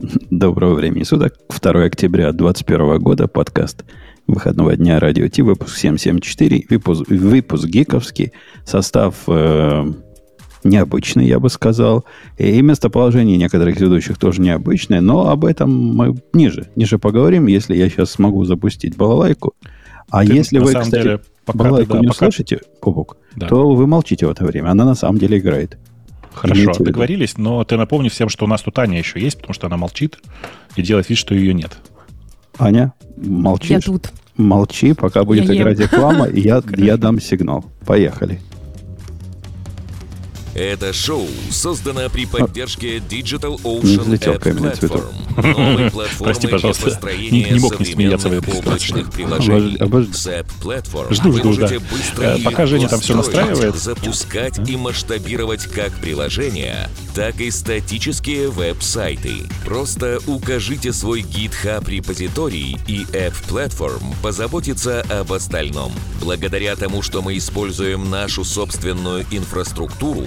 Доброго времени суток. 2 октября 2021 года. Подкаст выходного дня Радио Ти. Выпуск 774. Выпуск, выпуск гиковский. Состав э, необычный, я бы сказал. И местоположение некоторых ведущих тоже необычное. Но об этом мы ниже. Ниже поговорим, если я сейчас смогу запустить балалайку. А Ты, если вы, кстати, деле, пока балалайку ты, да, не пока... слышите, Пупок, да. то вы молчите в это время. Она на самом деле играет. Хорошо, договорились, но ты напомни всем, что у нас тут Аня еще есть, потому что она молчит и делает вид, что ее нет. Аня, молчишь? Я тут. Молчи, пока будет я играть ем. реклама, и я, я дам сигнал. Поехали. Это шоу создано при поддержке Digital Ocean App Platform, новой платформы Прости, пожалуйста, не, не мог не смеяться в этой облачных приложений. С App жду, жду, да. Э, пока Женя там все настраивает. Запускать и масштабировать как приложения, так и статические веб-сайты. Просто укажите свой GitHub репозиторий, и App Platform позаботится об остальном. Благодаря тому, что мы используем нашу собственную инфраструктуру,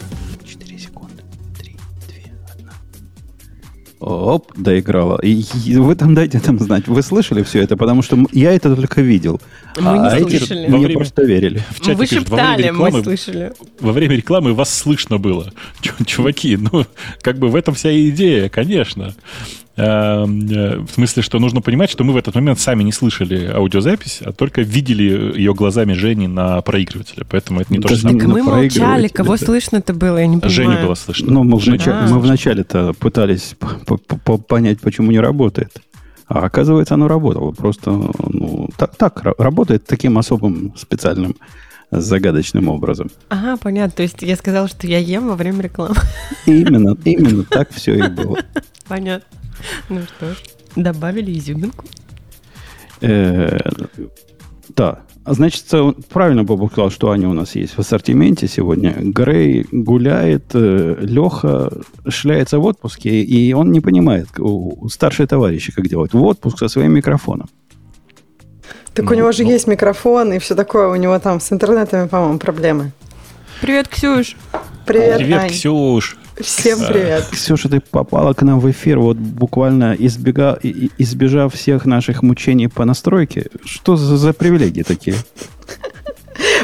Оп, доиграла. И, и вы там дайте там знать. Вы слышали все это? Потому что я это только видел. Мы а не эти слышали. Мне время, просто верили. В чате вы пишут, шептали, рекламы, мы слышали. Во время рекламы вас слышно было. Чуваки, ну, как бы в этом вся идея, конечно. Эм, э, в смысле, что нужно понимать, что мы в этот момент сами не слышали аудиозапись, а только видели ее глазами Жени на проигрывателе. Поэтому это не то же самое. Так мы молчали, кого слышно это было, я не понимаю. Женю было слышно. Ну, мы, вначале, мы вначале-то пытались понять, почему не работает. А оказывается, оно работало. Просто ну, так, так работает таким особым специальным загадочным образом. Ага, понятно. То есть я сказал, что я ем во время рекламы. Именно, именно так все и было. Понятно. Ну что ж, добавили изюминку. Э, да. А значит, правильно Бобу сказал, что Аня у нас есть в ассортименте сегодня. Грей гуляет, э, Леха шляется в отпуске, и он не понимает у старшие товарищи, как делать. В отпуск со своим микрофоном. Так ну, у него же ну. есть микрофон и все такое. У него там с интернетами, по-моему, проблемы. Привет, Ксюш. Привет, Привет, Ань. Ксюш. Всем привет. Ксюша, ты попала к нам в эфир, вот буквально избега, избежав всех наших мучений по настройке. Что за, за привилегии такие?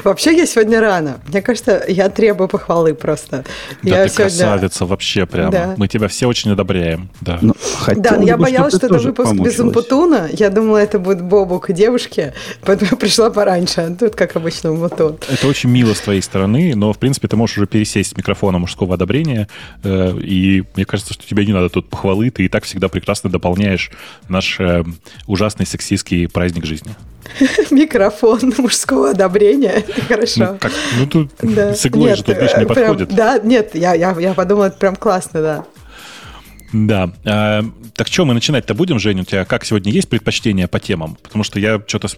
Вообще я сегодня рано. Мне кажется, я требую похвалы просто. Да я ты сегодня... красавица вообще прямо. Да. Мы тебя все очень одобряем. Да, ну, да но я боялась, что это выпуск без Умпутуна. Я думала, это будет Бобук и девушки, поэтому я пришла пораньше. А тут, как обычно, Умпутун. Это очень мило с твоей стороны, но, в принципе, ты можешь уже пересесть с микрофона мужского одобрения, э, и мне кажется, что тебе не надо тут похвалы, ты и так всегда прекрасно дополняешь наш э, ужасный сексистский праздник жизни. микрофон мужского одобрения. Хорошо. Ну, как, ну тут да. с иглой нет, же тут не подходит. Да, нет, я, я, я подумала, это прям классно, да. Да. А, так что, мы начинать-то будем, Женя? У тебя как сегодня есть предпочтения по темам? Потому что я что-то с,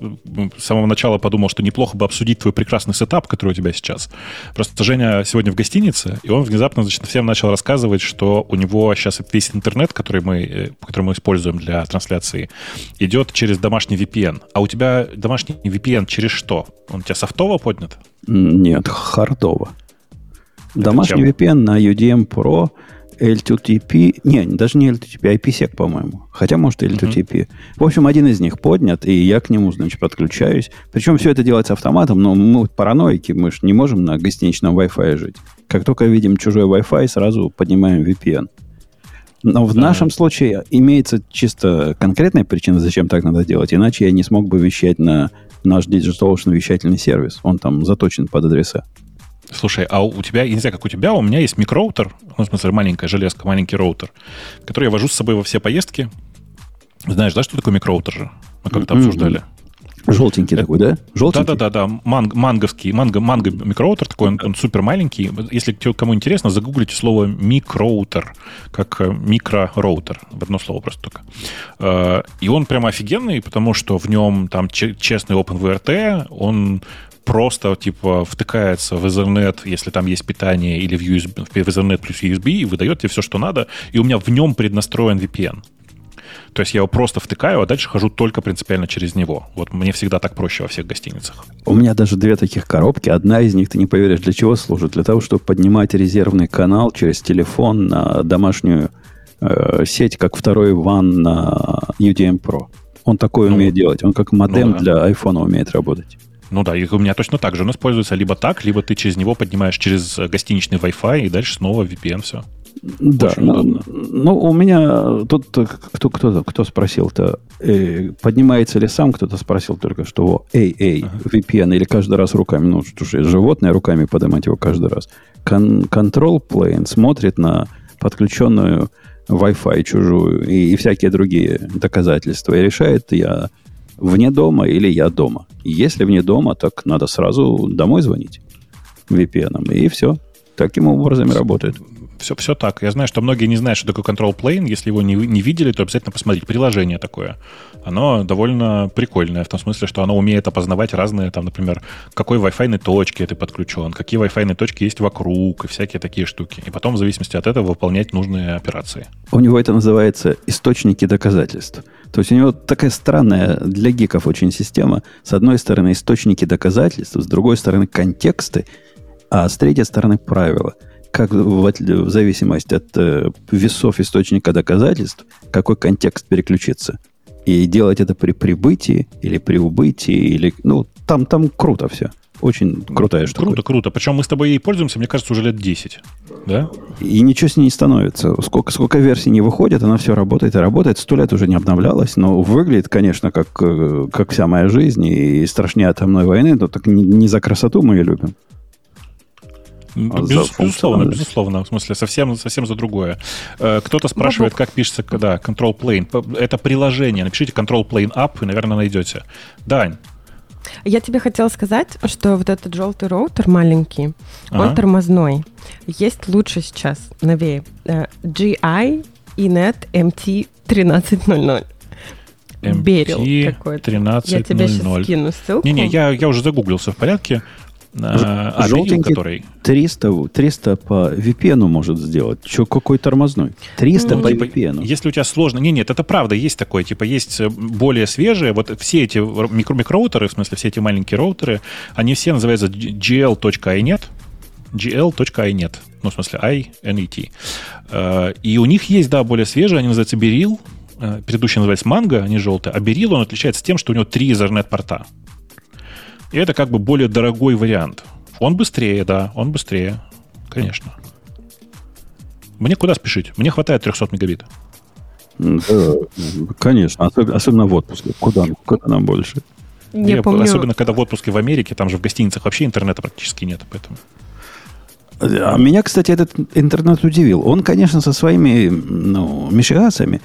с самого начала подумал, что неплохо бы обсудить твой прекрасный сетап, который у тебя сейчас. Просто Женя сегодня в гостинице, и он внезапно значит, всем начал рассказывать, что у него сейчас весь интернет, который мы, э, который мы используем для трансляции, идет через домашний VPN. А у тебя домашний VPN через что? Он у тебя софтово поднят? Нет, хардово. Домашний чем? VPN на UDM Pro – L2TP, не, даже не L2TP, а IPsec, по-моему. Хотя, может, L2TP. Uh-huh. В общем, один из них поднят, и я к нему, значит, подключаюсь. Причем все это делается автоматом, но мы параноики, мы же не можем на гостиничном Wi-Fi жить. Как только видим чужой Wi-Fi, сразу поднимаем VPN. Но в да. нашем случае имеется чисто конкретная причина, зачем так надо делать. Иначе я не смог бы вещать на наш DigitalOcean вещательный сервис. Он там заточен под адреса. Слушай, а у тебя, я не знаю, как у тебя, у меня есть микроутер, ну, в смысле, маленькая железка, маленький роутер, который я вожу с собой во все поездки. Знаешь, да, что такое микроутер же? Мы как-то mm-hmm. обсуждали. Желтенький это, такой, да? Желтенький? Да-да-да, манг, манговский, манго, манго микроутер такой, он, он супер маленький. Если кому интересно, загуглите слово микроутер, как э, микророутер, в одно слово просто только. Э, и он прямо офигенный, потому что в нем там честный OpenVRT, он просто, типа, втыкается в Ethernet, если там есть питание, или в, USB, в Ethernet плюс USB, и выдает тебе все, что надо, и у меня в нем преднастроен VPN. То есть я его просто втыкаю, а дальше хожу только принципиально через него. Вот мне всегда так проще во всех гостиницах. У меня даже две таких коробки. Одна из них, ты не поверишь, для чего служит? Для того, чтобы поднимать резервный канал через телефон на домашнюю э, сеть, как второй ван на UDM Pro. Он такое ну, умеет делать. Он как модем ну, да. для iPhone умеет работать. Ну да, и у меня точно так же. Он используется либо так, либо ты через него поднимаешь через гостиничный Wi-Fi, и дальше снова VPN все. Да, ну, ну, у меня тут кто, кто, кто спросил-то, э, поднимается ли сам, кто-то спросил только что, эй, эй, ага. VPN, или каждый раз руками, ну, что же, животное руками поднимать его каждый раз. Кон- control plane смотрит на подключенную Wi-Fi чужую и, и всякие другие доказательства и решает, я вне дома или я дома. Если вне дома, так надо сразу домой звонить VPN, и все. Таким образом и работает все, все так. Я знаю, что многие не знают, что такое control plane. Если его не, не видели, то обязательно посмотрите. Приложение такое. Оно довольно прикольное, в том смысле, что оно умеет опознавать разные, там, например, какой Wi-Fi точки ты подключен, какие Wi-Fi точки есть вокруг и всякие такие штуки. И потом, в зависимости от этого, выполнять нужные операции. У него это называется источники доказательств. То есть у него такая странная для гиков очень система. С одной стороны источники доказательств, с другой стороны контексты, а с третьей стороны правила – как в, в зависимости от э, весов источника доказательств, какой контекст переключиться. И делать это при прибытии или при убытии, или, ну, там, там круто все. Очень крутая штука. Круто, круто. Причем мы с тобой ей пользуемся, мне кажется, уже лет 10. Да? И ничего с ней не становится. Сколько, сколько версий не выходит, она все работает и работает. Сто лет уже не обновлялась, но выглядит, конечно, как, э, как вся моя жизнь и страшнее атомной войны, но так не, не за красоту мы ее любим. А Без, безусловно, безусловно. В смысле, совсем, совсем за другое. Э, кто-то спрашивает, как пишется, когда Control Plane. Это приложение. Напишите Control Plane App, и, наверное, найдете. Дань, я тебе хотела сказать, что вот этот желтый роутер маленький, ага. он тормозной. Есть лучше сейчас, новее. GI Inet MT 1300. Берил какой-то. 1300. Я тебе сейчас скину ссылку. Не-не, я, я уже загуглился в порядке. А желтенький который... 300, 300 по VPN может сделать. Че, какой тормозной? 300 ну, по типа, VPN. Если у тебя сложно... Не, нет, это правда, есть такое. Типа есть э, более свежие. Вот все эти микро микроутеры, в смысле все эти маленькие роутеры, они все называются gl.inet. gl.inet. Ну, в смысле, I-N-E-T. Э, и у них есть, да, более свежие, они называются Берил. Предыдущий называется Манго, они желтые. А Берил, он отличается тем, что у него три Ethernet-порта. И это как бы более дорогой вариант. Он быстрее, да, он быстрее, конечно. Мне куда спешить? Мне хватает 300 мегабит. Да, конечно, особенно в отпуске. Куда, куда нам больше? Не Я, помню. Особенно, когда в отпуске в Америке, там же в гостиницах вообще интернета практически нет, поэтому... А меня, кстати, этот интернет удивил. Он, конечно, со своими ну, мешигациями,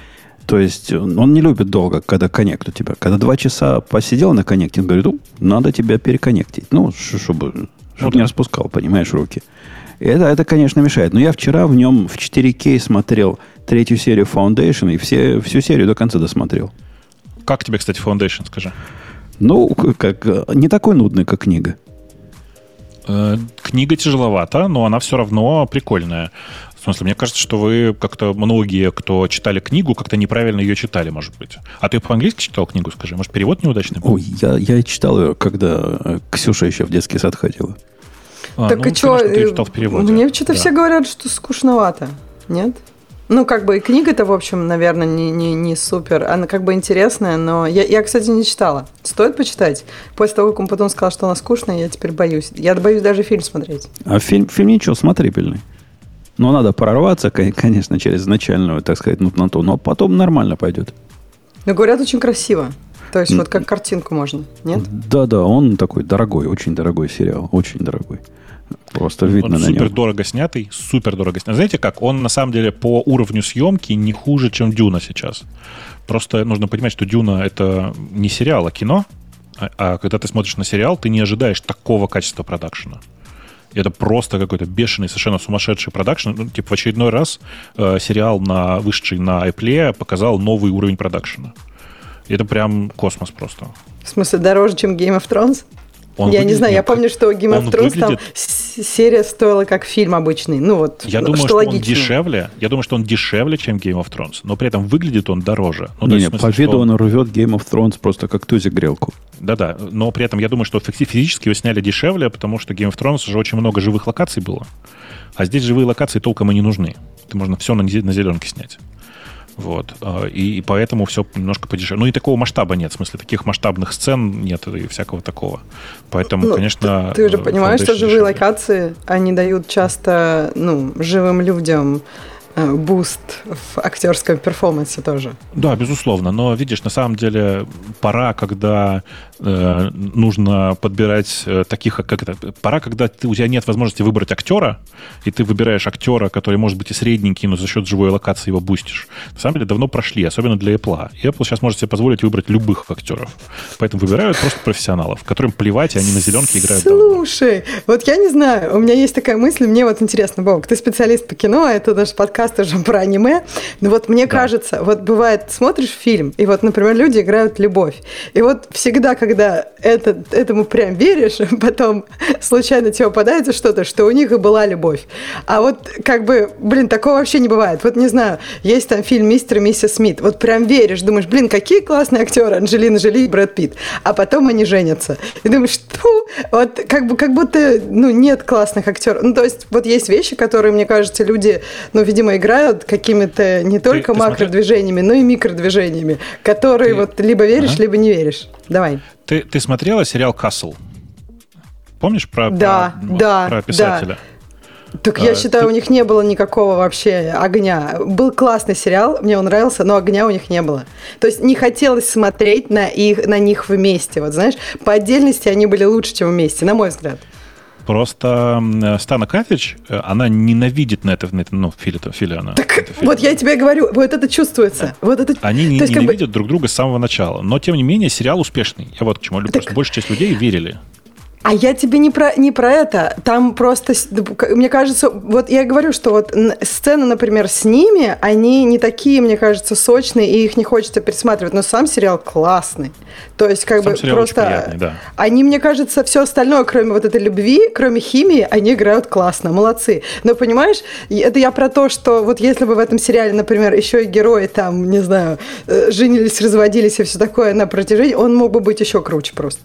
то есть он не любит долго, когда коннект у тебя. Когда два часа посидел на коннекте, он говорит, ну, надо тебя переконнектить. Ну, чтобы, чтобы ну, не распускал, понимаешь, руки. Это, это, конечно, мешает. Но я вчера в нем в 4К смотрел третью серию Foundation и все, всю серию до конца досмотрел. Как тебе, кстати, Foundation, скажи? Ну, как, не такой нудный, как книга. Э, книга тяжеловата, но она все равно прикольная. В смысле, мне кажется, что вы как-то многие, кто читали книгу, как-то неправильно ее читали, может быть. А ты по-английски читал книгу, скажи? Может, перевод неудачный был? Ой, я, я читал ее, когда э, Ксюша еще в детский сад ходила. А, так ну, и что? Мне что-то да. все говорят, что скучновато. Нет? Ну, как бы и книга-то, в общем, наверное, не, не, не супер. Она как бы интересная, но я, я, кстати, не читала. Стоит почитать? После того, как он потом сказал, что она скучная, я теперь боюсь. Я боюсь даже фильм смотреть. А фильм, фильм ничего, смотрибельный. Но надо прорваться, конечно, через начальную, так сказать, нутноту, но потом нормально пойдет. Но говорят, очень красиво. То есть, вот как картинку можно, нет? Да-да, он такой дорогой, очень дорогой сериал, очень дорогой. Просто видно он на супер дорого снятый, супер дорого снятый. Знаете как? Он на самом деле по уровню съемки не хуже, чем Дюна сейчас. Просто нужно понимать, что Дюна это не сериал, а кино. А, а когда ты смотришь на сериал, ты не ожидаешь такого качества продакшена. Это просто какой-то бешеный, совершенно сумасшедший продакшн. Ну, типа в очередной раз э, сериал, на, вышедший на iPlay, показал новый уровень продакшена. Это прям космос просто. В смысле, дороже, чем Game of Thrones? Он я не знаю, я помню, что Game of Thrones выглядит... там серия стоила как фильм обычный. Ну вот, я что думаю, что, логично. он дешевле. Я думаю, что он дешевле, чем Game of Thrones, но при этом выглядит он дороже. Ну, не, не, смысле, по виду он... он рвет Game of Thrones просто как тузик грелку. Да-да, но при этом я думаю, что физически его сняли дешевле, потому что Game of Thrones уже очень много живых локаций было. А здесь живые локации толком и не нужны. Ты можно все на, на зеленке снять. Вот. А, и, и поэтому все немножко подешевле. Ну и такого масштаба нет. В смысле, таких масштабных сцен нет и всякого такого. Поэтому, ну, конечно... Ты, ты же понимаешь, что живые дешевле. локации, они дают часто ну, живым людям Э, буст в актерском перформансе тоже. Да, безусловно. Но видишь, на самом деле пора, когда э, нужно подбирать э, таких, как это, пора, когда ты, у тебя нет возможности выбрать актера, и ты выбираешь актера, который может быть и средненький, но за счет живой локации его бустишь. На самом деле давно прошли, особенно для Apple. И Apple сейчас может себе позволить выбрать любых актеров. Поэтому выбирают просто профессионалов, которым плевать, и они на зеленке играют. Слушай, давно. вот я не знаю, у меня есть такая мысль, мне вот интересно, Бог, ты специалист по кино, а это наш подкаст подкаст уже про аниме, но вот мне да. кажется, вот бывает, смотришь фильм, и вот, например, люди играют любовь, и вот всегда, когда это, этому прям веришь, потом случайно тебе попадается что-то, что у них и была любовь. А вот как бы, блин, такого вообще не бывает. Вот не знаю, есть там фильм «Мистер и миссис Смит», вот прям веришь, думаешь, блин, какие классные актеры, Анджелина Джоли и Брэд Питт, а потом они женятся. И думаешь, что? Вот как, бы, как будто, ну, нет классных актеров. Ну, то есть вот есть вещи, которые, мне кажется, люди, ну, видимо, играют какими-то не только ты, ты макродвижениями, но и микродвижениями, которые ты... вот либо веришь, ага. либо не веришь. Давай. Ты, ты смотрела сериал «Касл»? Помнишь про, да, про, да, про писателя? Да. Так я а, считаю, ты... у них не было никакого вообще огня. Был классный сериал, мне он нравился, но огня у них не было. То есть не хотелось смотреть на, их, на них вместе. Вот знаешь, по отдельности они были лучше, чем вместе, на мой взгляд. Просто Стана Катич, э, она ненавидит на это, на это ну, Филя она. Так, это вот я тебе говорю, вот это чувствуется. Вот это... Они не, есть, ненавидят бы... друг друга с самого начала. Но, тем не менее, сериал успешный. Я вот к чему. Так... Просто большая часть людей верили. А я тебе не про, не про это. Там просто, мне кажется, вот я говорю, что вот сцены, например, с ними, они не такие, мне кажется, сочные, и их не хочется пересматривать. Но сам сериал классный. То есть, как сам бы просто... Приятный, да. Они, мне кажется, все остальное, кроме вот этой любви, кроме химии, они играют классно, молодцы. Но понимаешь, это я про то, что вот если бы в этом сериале, например, еще и герои там, не знаю, э, женились, разводились и все такое на протяжении, он мог бы быть еще круче просто.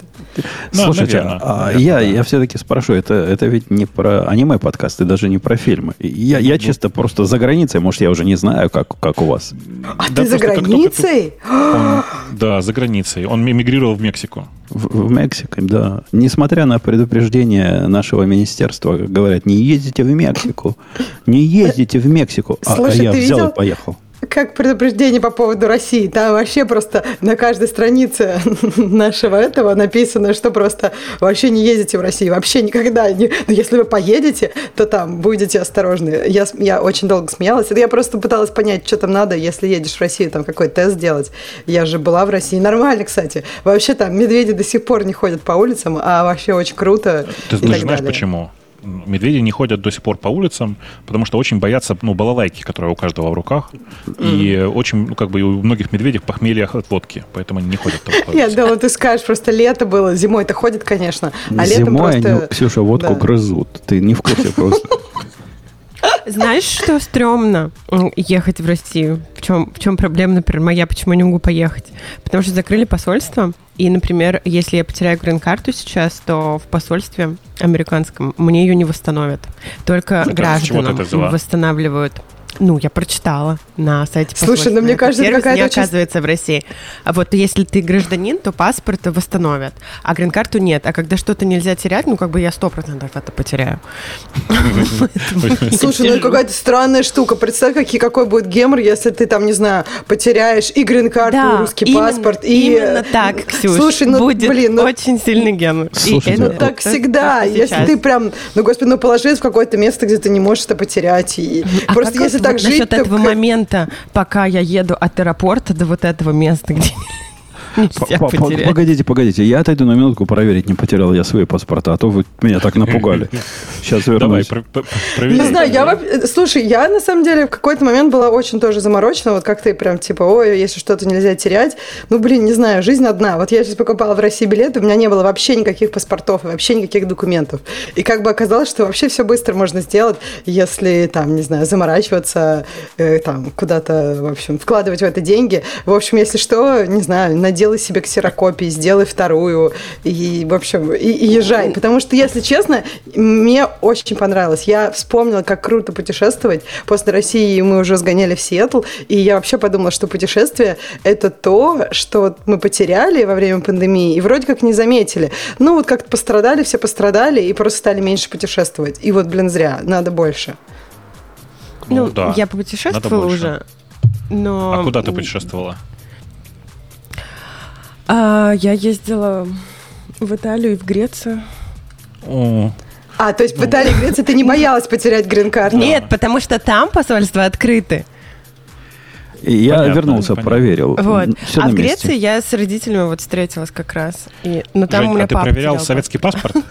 Ну, Слушайте, а я, я все-таки спрошу, это, это ведь не про аниме-подкасты, даже не про фильмы. Я, я ну, чисто просто за границей, может, я уже не знаю, как, как у вас. А да ты за границей? Он, да, за границей. Он эмигрировал в Мексику. В, в Мексику, да. Несмотря на предупреждение нашего министерства, говорят, не ездите в Мексику, не ездите в Мексику. А, Слушай, а я взял видел? и поехал как предупреждение по поводу России. Там вообще просто на каждой странице нашего этого написано, что просто вообще не ездите в Россию. Вообще никогда. Не... Но если вы поедете, то там будете осторожны. Я, я очень долго смеялась. Я просто пыталась понять, что там надо, если едешь в Россию, там какой тест сделать. Я же была в России. Нормально, кстати. Вообще там медведи до сих пор не ходят по улицам, а вообще очень круто. Ты, ты знаешь далее. почему? Медведи не ходят до сих пор по улицам, потому что очень боятся, ну, балалайки, которые у каждого в руках. И очень, ну, как бы у многих медведей похмелье от водки, поэтому они не ходят там по Я думала, ты скажешь, просто лето было, зимой-то ходит, конечно, а летом Зимой просто... они, Ксюша, водку да. грызут. Ты не в курсе просто. Знаешь, что стрёмно ехать в Россию? В чем, в чем проблема, например, моя, почему я не могу поехать? Потому что закрыли посольство, и, например, если я потеряю грин-карту сейчас, то в посольстве американском мне ее не восстановят. Только гражданам восстанавливают. Ну, я прочитала на сайте Слушай, ну мне кажется, какая-то... не оказывается в России. А вот если ты гражданин, то паспорт восстановят, а грин-карту нет. А когда что-то нельзя терять, ну, как бы я сто процентов это потеряю. Слушай, ну какая-то странная штука. Представь, какие, какой будет гемор, если ты там, не знаю, потеряешь и грин-карту, и русский паспорт, и... Именно так, Ксюш. Слушай, ну, будет блин, ну... очень сильный гемор. Ну, так всегда. Если ты прям, ну, господи, ну, положись в какое-то место, где ты не можешь это потерять. А просто если так жить... Насчет этого момента, пока я еду от аэропорта до вот этого места, где Погодите, погодите. Я отойду на минутку проверить, не потерял я свои паспорта, а то вы меня так напугали. Сейчас вернусь. Давай, Не знаю, я... Слушай, я на самом деле в какой-то момент была очень тоже заморочена, вот как ты прям типа, ой, если что-то нельзя терять. Ну, блин, не знаю, жизнь одна. Вот я сейчас покупала в России билет, у меня не было вообще никаких паспортов, вообще никаких документов. И как бы оказалось, что вообще все быстро можно сделать, если там, не знаю, заморачиваться, э, там, куда-то, в общем, вкладывать в это деньги. В общем, если что, не знаю, наделай себе ксерокопии, сделай вторую и, в общем, и, и езжай. Потому что, если честно, мне очень понравилось. Я вспомнила, как круто путешествовать. После России мы уже сгоняли в Сиэтл, и я вообще подумала, что путешествие – это то, что мы потеряли во время пандемии и вроде как не заметили. Ну, вот как-то пострадали, все пострадали и просто стали меньше путешествовать. И вот, блин, зря, надо больше. Ну, ну да. Я путешествовала уже, но... А куда ты путешествовала? А, я ездила в Италию и в Грецию. О. А, то есть в Италии и Греции ты не боялась потерять грин-карту? Нет, потому что там посольства открыты. И я понятно, вернулся, понятно. проверил. Вот. Все а в Греции я с родителями вот встретилась как раз. И, ну, там Жень, у меня а ты проверял советский паспорт?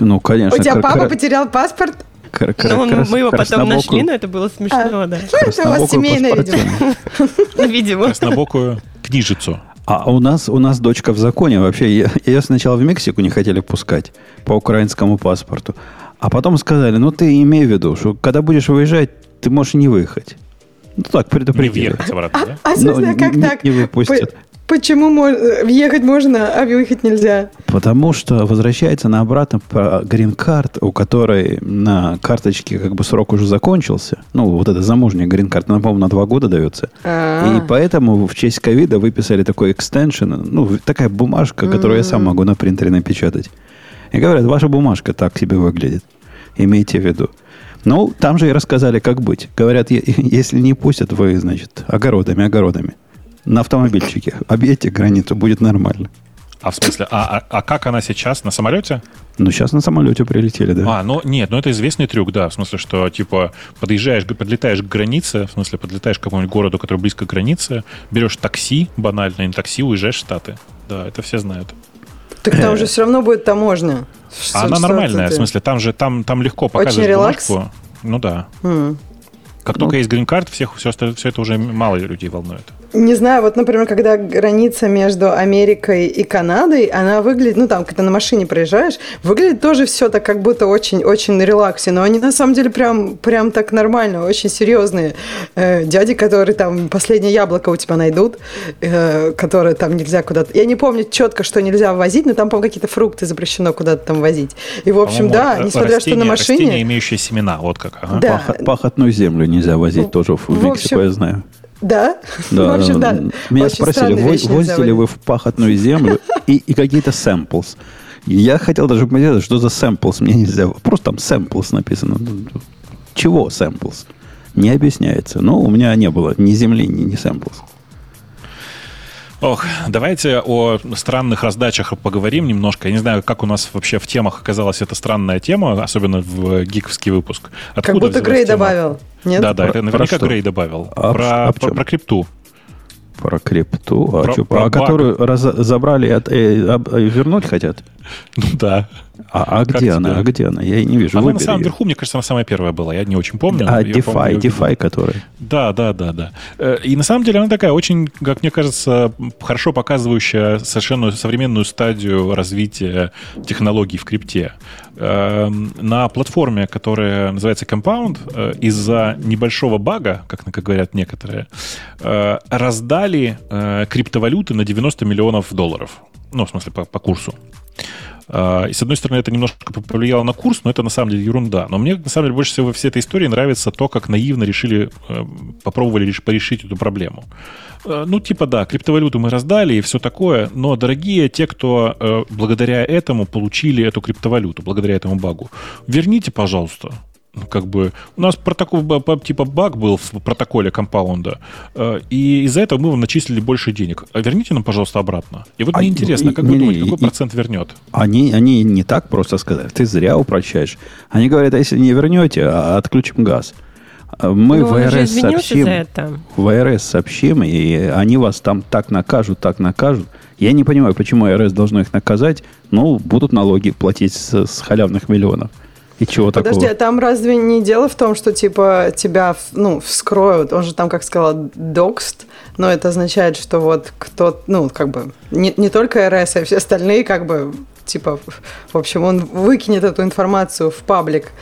Ну, конечно. У тебя папа потерял паспорт? Ну, мы его потом нашли, но это было смешно, а, да. Это у вас семейное, видимо. Видимо. Краснобокую книжицу. А у нас, у нас дочка в законе. Вообще, ее сначала в Мексику не хотели пускать по украинскому паспорту. А потом сказали, ну ты имей в виду, что когда будешь выезжать, ты можешь не выехать. Ну так, предупредили. Не въехать обратно, да? А, а, а как так? Не выпустят. Почему въехать можно, а выехать нельзя? Потому что возвращается на обратно по грин-карт, у которой на карточке как бы срок уже закончился. Ну, вот эта замужняя грин-карта, она, по-моему, на два года дается. А-а-а. И поэтому в честь ковида выписали такой экстеншн, ну, такая бумажка, которую я сам могу на принтере напечатать. И говорят, ваша бумажка так себе выглядит. Имейте в виду. Ну, там же и рассказали, как быть. Говорят, если не пустят, вы, значит, огородами, огородами на автомобильчике. Объедьте границу, будет нормально. А в смысле, а, а, а как она сейчас? На самолете? Ну, сейчас на самолете прилетели, да. А, ну нет, ну это известный трюк, да. В смысле, что типа подъезжаешь, подлетаешь к границе, в смысле, подлетаешь к какому-нибудь городу, который близко к границе, берешь такси, банально, и на такси уезжаешь в Штаты. Да, это все знают. Так там же все равно будет таможня. А она нормальная, в смысле, там же там, там легко показывать Очень бумажку. Ну да. Как только есть грин-карт, всех все, все это уже мало людей волнует. Не знаю, вот, например, когда граница между Америкой и Канадой, она выглядит, ну, там, когда на машине проезжаешь, выглядит тоже все так, как будто очень-очень на релаксе, но они на самом деле прям, прям так нормально, очень серьезные э, дяди, которые там последнее яблоко у тебя найдут, э, которые там нельзя куда-то... Я не помню четко, что нельзя возить, но там, по-моему, какие-то фрукты запрещено куда-то там возить. И, в общем, да, несмотря растения, что на машине... Растения, имеющие семена, вот как. Ага. Да. Пах, пахотную землю нельзя возить, тоже в, в Мексику, я знаю. Да? Да. В общем, да. Меня Очень спросили, возите ли вы в пахотную землю и, и какие-то samples. Я хотел даже понять, что за samples мне нельзя. Просто там samples написано. Чего samples? Не объясняется. Но у меня не было ни земли, ни, ни samples. Ох, давайте о странных раздачах поговорим немножко. Я не знаю, как у нас вообще в темах оказалась эта странная тема, особенно в гиковский выпуск. Откуда как будто Грей тема? добавил. Нет? Да, да, это наверняка Грей добавил. А, про, а про, про крипту. Про крипту? А, про, что, про, про которую раз, забрали от, э, э, вернуть хотят? Ну да. А, а где она? А где она? Я не вижу. Она Выбери на самом ее. верху, мне кажется, она самая первая была. Я не очень помню. А, DeFi, помню, DeFi который. Да, да, да, да. Э, и на самом деле она такая очень, как мне кажется, хорошо показывающая совершенно современную стадию развития технологий в крипте. Эм, на платформе, которая называется Compound, э, из-за небольшого бага, как, как говорят некоторые, э, раздали криптовалюты на 90 миллионов долларов. Ну, в смысле, по, по курсу. А, и, с одной стороны, это немножко повлияло на курс, но это на самом деле ерунда. Но мне, на самом деле, больше всего во всей этой истории нравится то, как наивно решили, э, попробовали порешить эту проблему. Э, ну, типа, да, криптовалюту мы раздали и все такое, но, дорогие те, кто э, благодаря этому получили эту криптовалюту, благодаря этому багу, верните, пожалуйста, как бы у нас протокол типа баг был в протоколе компаунда, э, и из-за этого мы вам начислили больше денег. А верните нам, пожалуйста, обратно. И вот а, мне интересно, как не, вы думаете, какой и, процент вернет? Они, они не так просто сказали. Ты зря упрощаешь. Они говорят, а если не вернете, а отключим газ. Мы ну, в РС сообщим. В РС сообщим, и они вас там так накажут, так накажут. Я не понимаю, почему РС должно их наказать. Ну, будут налоги платить с, с халявных миллионов. И чего Подожди, такого? а там разве не дело в том, что типа тебя ну, вскроют? Он же там, как сказала, докст, но это означает, что вот кто, ну, как бы, не, не только РС, а все остальные, как бы, типа, в общем, он выкинет эту информацию в паблик.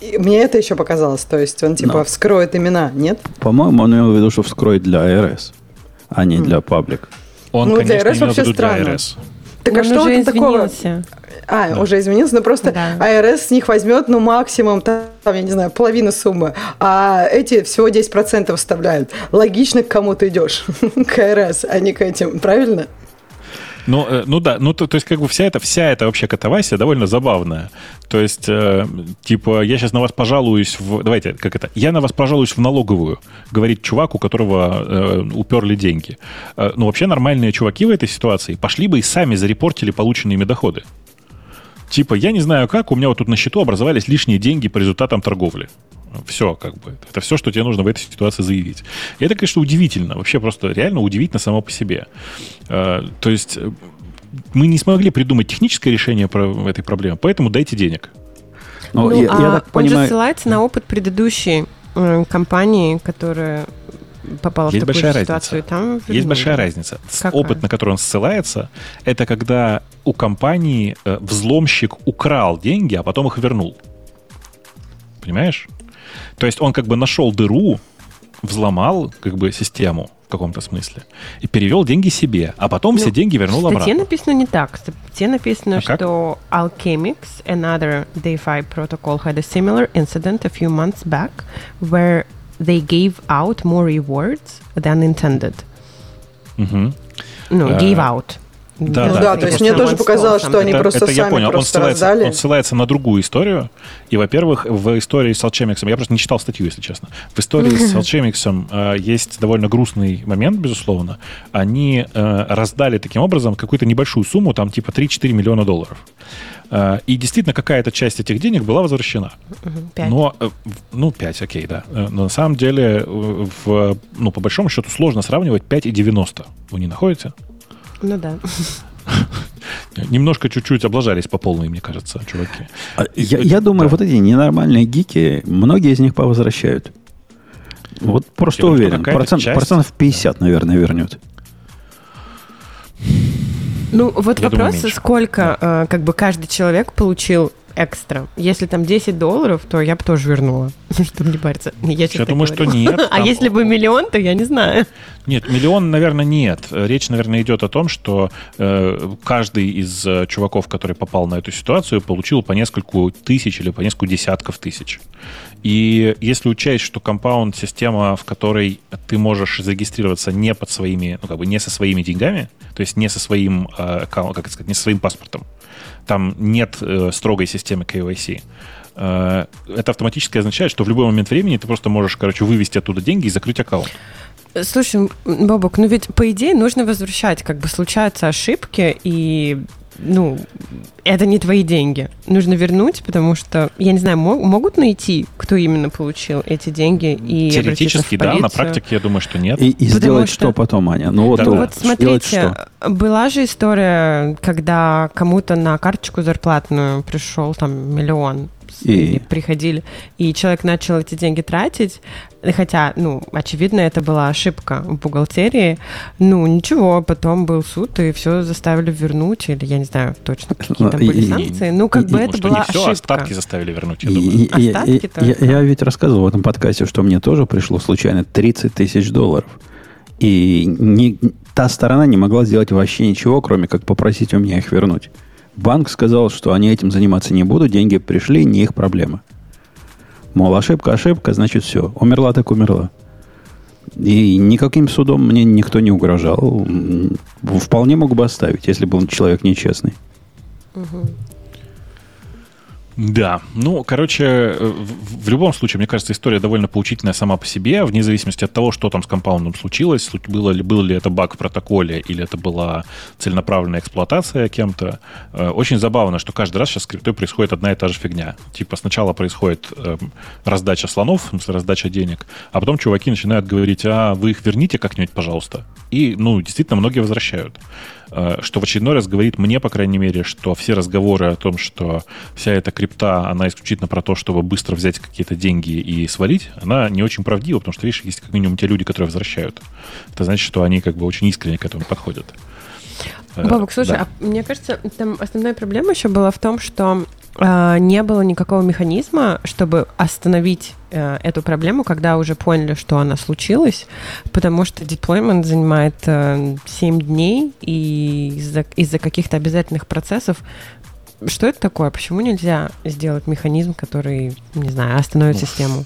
И мне это еще показалось, то есть он типа но. вскроет имена, нет? По-моему, он имел в виду, что вскроет для РС, а не mm. для паблик. Он, ну, конечно, для РС вообще странно. Для РС. Так а что это такого? А, да. уже изменился, но просто да. АРС с них возьмет, ну, максимум, там, я не знаю, половину суммы, а эти всего 10% вставляют. Логично, к кому ты идешь, к АРС, а не к этим, правильно? Ну, э, ну да, ну то, то есть как бы вся эта, вся эта вообще катавасия довольно забавная. То есть, э, типа, я сейчас на вас пожалуюсь в... Давайте, как это? Я на вас пожалуюсь в налоговую, говорит чувак, у которого э, уперли деньги. Э, ну, вообще нормальные чуваки в этой ситуации пошли бы и сами зарепортили полученные ими доходы. Типа, я не знаю как, у меня вот тут на счету образовались лишние деньги по результатам торговли. Все, как бы. Это все, что тебе нужно в этой ситуации заявить. И это, конечно, удивительно. Вообще просто реально удивительно само по себе. А, то есть э, мы не смогли придумать техническое решение про этой проблемы, поэтому дайте денег. Ну, ну я, а я так понимаю... он же ссылается на опыт предыдущей э, компании, которая попала Есть в такую большая ситуацию. Разница. Там Есть большая разница. Какая? Опыт, на который он ссылается, это когда у компании э, взломщик украл деньги, а потом их вернул. Понимаешь? То есть он как бы нашел дыру, взломал как бы систему в каком-то смысле и перевел деньги себе, а потом ну, все деньги вернул обратно. Статье написано не так. В статье написано, а что как? Alchemix, another DeFi protocol, had a similar incident a few months back where they gave out more rewards than intended. Mm-hmm. No, uh, gave out. Да, ну, да, да то есть мне тоже показалось, что они это, просто это сами я понял. просто он ссылается, раздали. Он ссылается на другую историю. И, во-первых, в истории с Alchemix, я просто не читал статью, если честно. В истории с Alchemix э, есть довольно грустный момент, безусловно. Они э, раздали таким образом какую-то небольшую сумму, там типа 3-4 миллиона долларов. Э, и действительно, какая-то часть этих денег была возвращена. 5. Но, э, ну, 5, окей, да. Э, но на самом деле, в, ну, по большому счету, сложно сравнивать 5 и 90. Вы не находите? Ну да. Немножко чуть-чуть облажались по полной, мне кажется, чуваки. А, я, я думаю, да. вот эти ненормальные гики, многие из них повозвращают. Вот просто я уверен. Процент, часть, процентов 50, да. наверное, вернет. Ну, вот я вопрос, думаю, сколько да. э, как бы каждый человек получил экстра. Если там 10 долларов, то я бы тоже вернула, чтобы не париться. Я, я думаю, говорю. что нет. А если бы миллион, то я не знаю. Нет, миллион, наверное, нет. Речь, наверное, идет о том, что э, каждый из э, чуваков, который попал на эту ситуацию, получил по нескольку тысяч или по несколько десятков тысяч. И если учесть, что компаунд система, в которой ты можешь зарегистрироваться не под своими, ну как бы не со своими деньгами, то есть не со своим, э, как сказать, не со своим паспортом, там нет э, строгой системы KYC. Э, это автоматически означает, что в любой момент времени ты просто можешь, короче, вывести оттуда деньги и закрыть аккаунт. Слушай, Бобок, ну ведь по идее нужно возвращать, как бы случаются ошибки, и ну, это не твои деньги. Нужно вернуть, потому что, я не знаю, мог, могут найти, кто именно получил эти деньги и Теоретически, да, на практике я думаю, что нет. И, и сделать что, что потом, Аня? Ну вот, да, ну, вот смотрите, была же история, когда кому-то на карточку зарплатную пришел там миллион и... приходили, и человек начал эти деньги тратить, хотя, ну, очевидно, это была ошибка в бухгалтерии, ну, ничего, потом был суд, и все заставили вернуть, или я не знаю точно, какие там были санкции, ну, как бы это была ошибка. остатки заставили вернуть, я думаю. Я ведь рассказывал в этом подкасте, что мне тоже пришло случайно 30 тысяч долларов, и не, та сторона не могла сделать вообще ничего, кроме как попросить у меня их вернуть. Банк сказал, что они этим заниматься не будут, деньги пришли, не их проблема. Мол, ошибка, ошибка, значит все. Умерла так умерла. И никаким судом мне никто не угрожал. Вполне мог бы оставить, если бы он человек нечестный. Угу. Да, ну, короче, э, в, любом случае, мне кажется, история довольно поучительная сама по себе, вне зависимости от того, что там с компаундом случилось, было ли, был ли это баг в протоколе или это была целенаправленная эксплуатация кем-то. Э, очень забавно, что каждый раз сейчас с криптой происходит одна и та же фигня. Типа сначала происходит э, раздача слонов, смысле раздача денег, а потом чуваки начинают говорить, а вы их верните как-нибудь, пожалуйста. И, ну, действительно, многие возвращают. Э, что в очередной раз говорит мне, по крайней мере, что все разговоры о том, что вся эта крипта, она исключительно про то, чтобы быстро взять какие-то деньги и свалить, она не очень правдива, потому что, видишь, есть как минимум те люди, которые возвращают. Это значит, что они как бы очень искренне к этому подходят. Э, Бабок, слушай, да. а мне кажется, там основная проблема еще была в том, что не было никакого механизма, чтобы остановить э, эту проблему, когда уже поняли, что она случилась, потому что deployment занимает э, 7 дней, и из-за из каких-то обязательных процессов что это такое? Почему нельзя сделать механизм, который, не знаю, остановит ну, систему?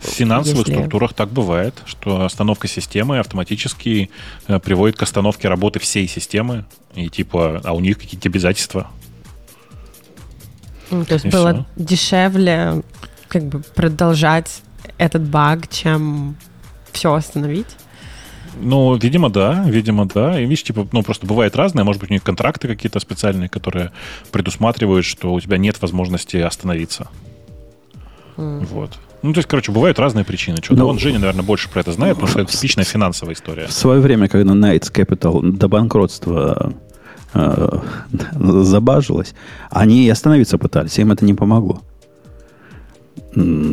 В финансовых Если... структурах так бывает, что остановка системы автоматически э, приводит к остановке работы всей системы, и типа, а у них какие-то обязательства. Ну, то есть и было все. дешевле как бы продолжать этот баг, чем все остановить? Ну, видимо, да, видимо, да. И видишь, типа, ну, просто бывает разное. Может быть, у них контракты какие-то специальные, которые предусматривают, что у тебя нет возможности остановиться. Mm. Вот. Ну, то есть, короче, бывают разные причины. Ну, он, Женя, наверное, больше про это знает, потому что это типичная финансовая история. В свое время, когда Knights Capital до банкротства э, забажилось, они и остановиться пытались, им это не помогло.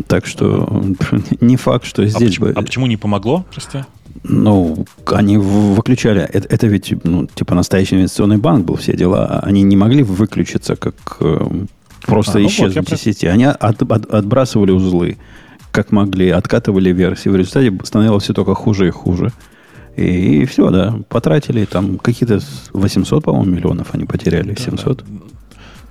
Так что не факт, что а здесь а почему, бы... А почему не помогло, прости? Ну, они выключали... Это, это ведь, ну, типа, настоящий инвестиционный банк был, все дела. Они не могли выключиться, как э, просто а, ну исчезнуть вот, из сети. Они от, от, отбрасывали узлы, как могли, откатывали версии. В результате становилось все только хуже и хуже. И, и все, да, потратили там какие-то 800, по-моему, миллионов они потеряли, 700. Да,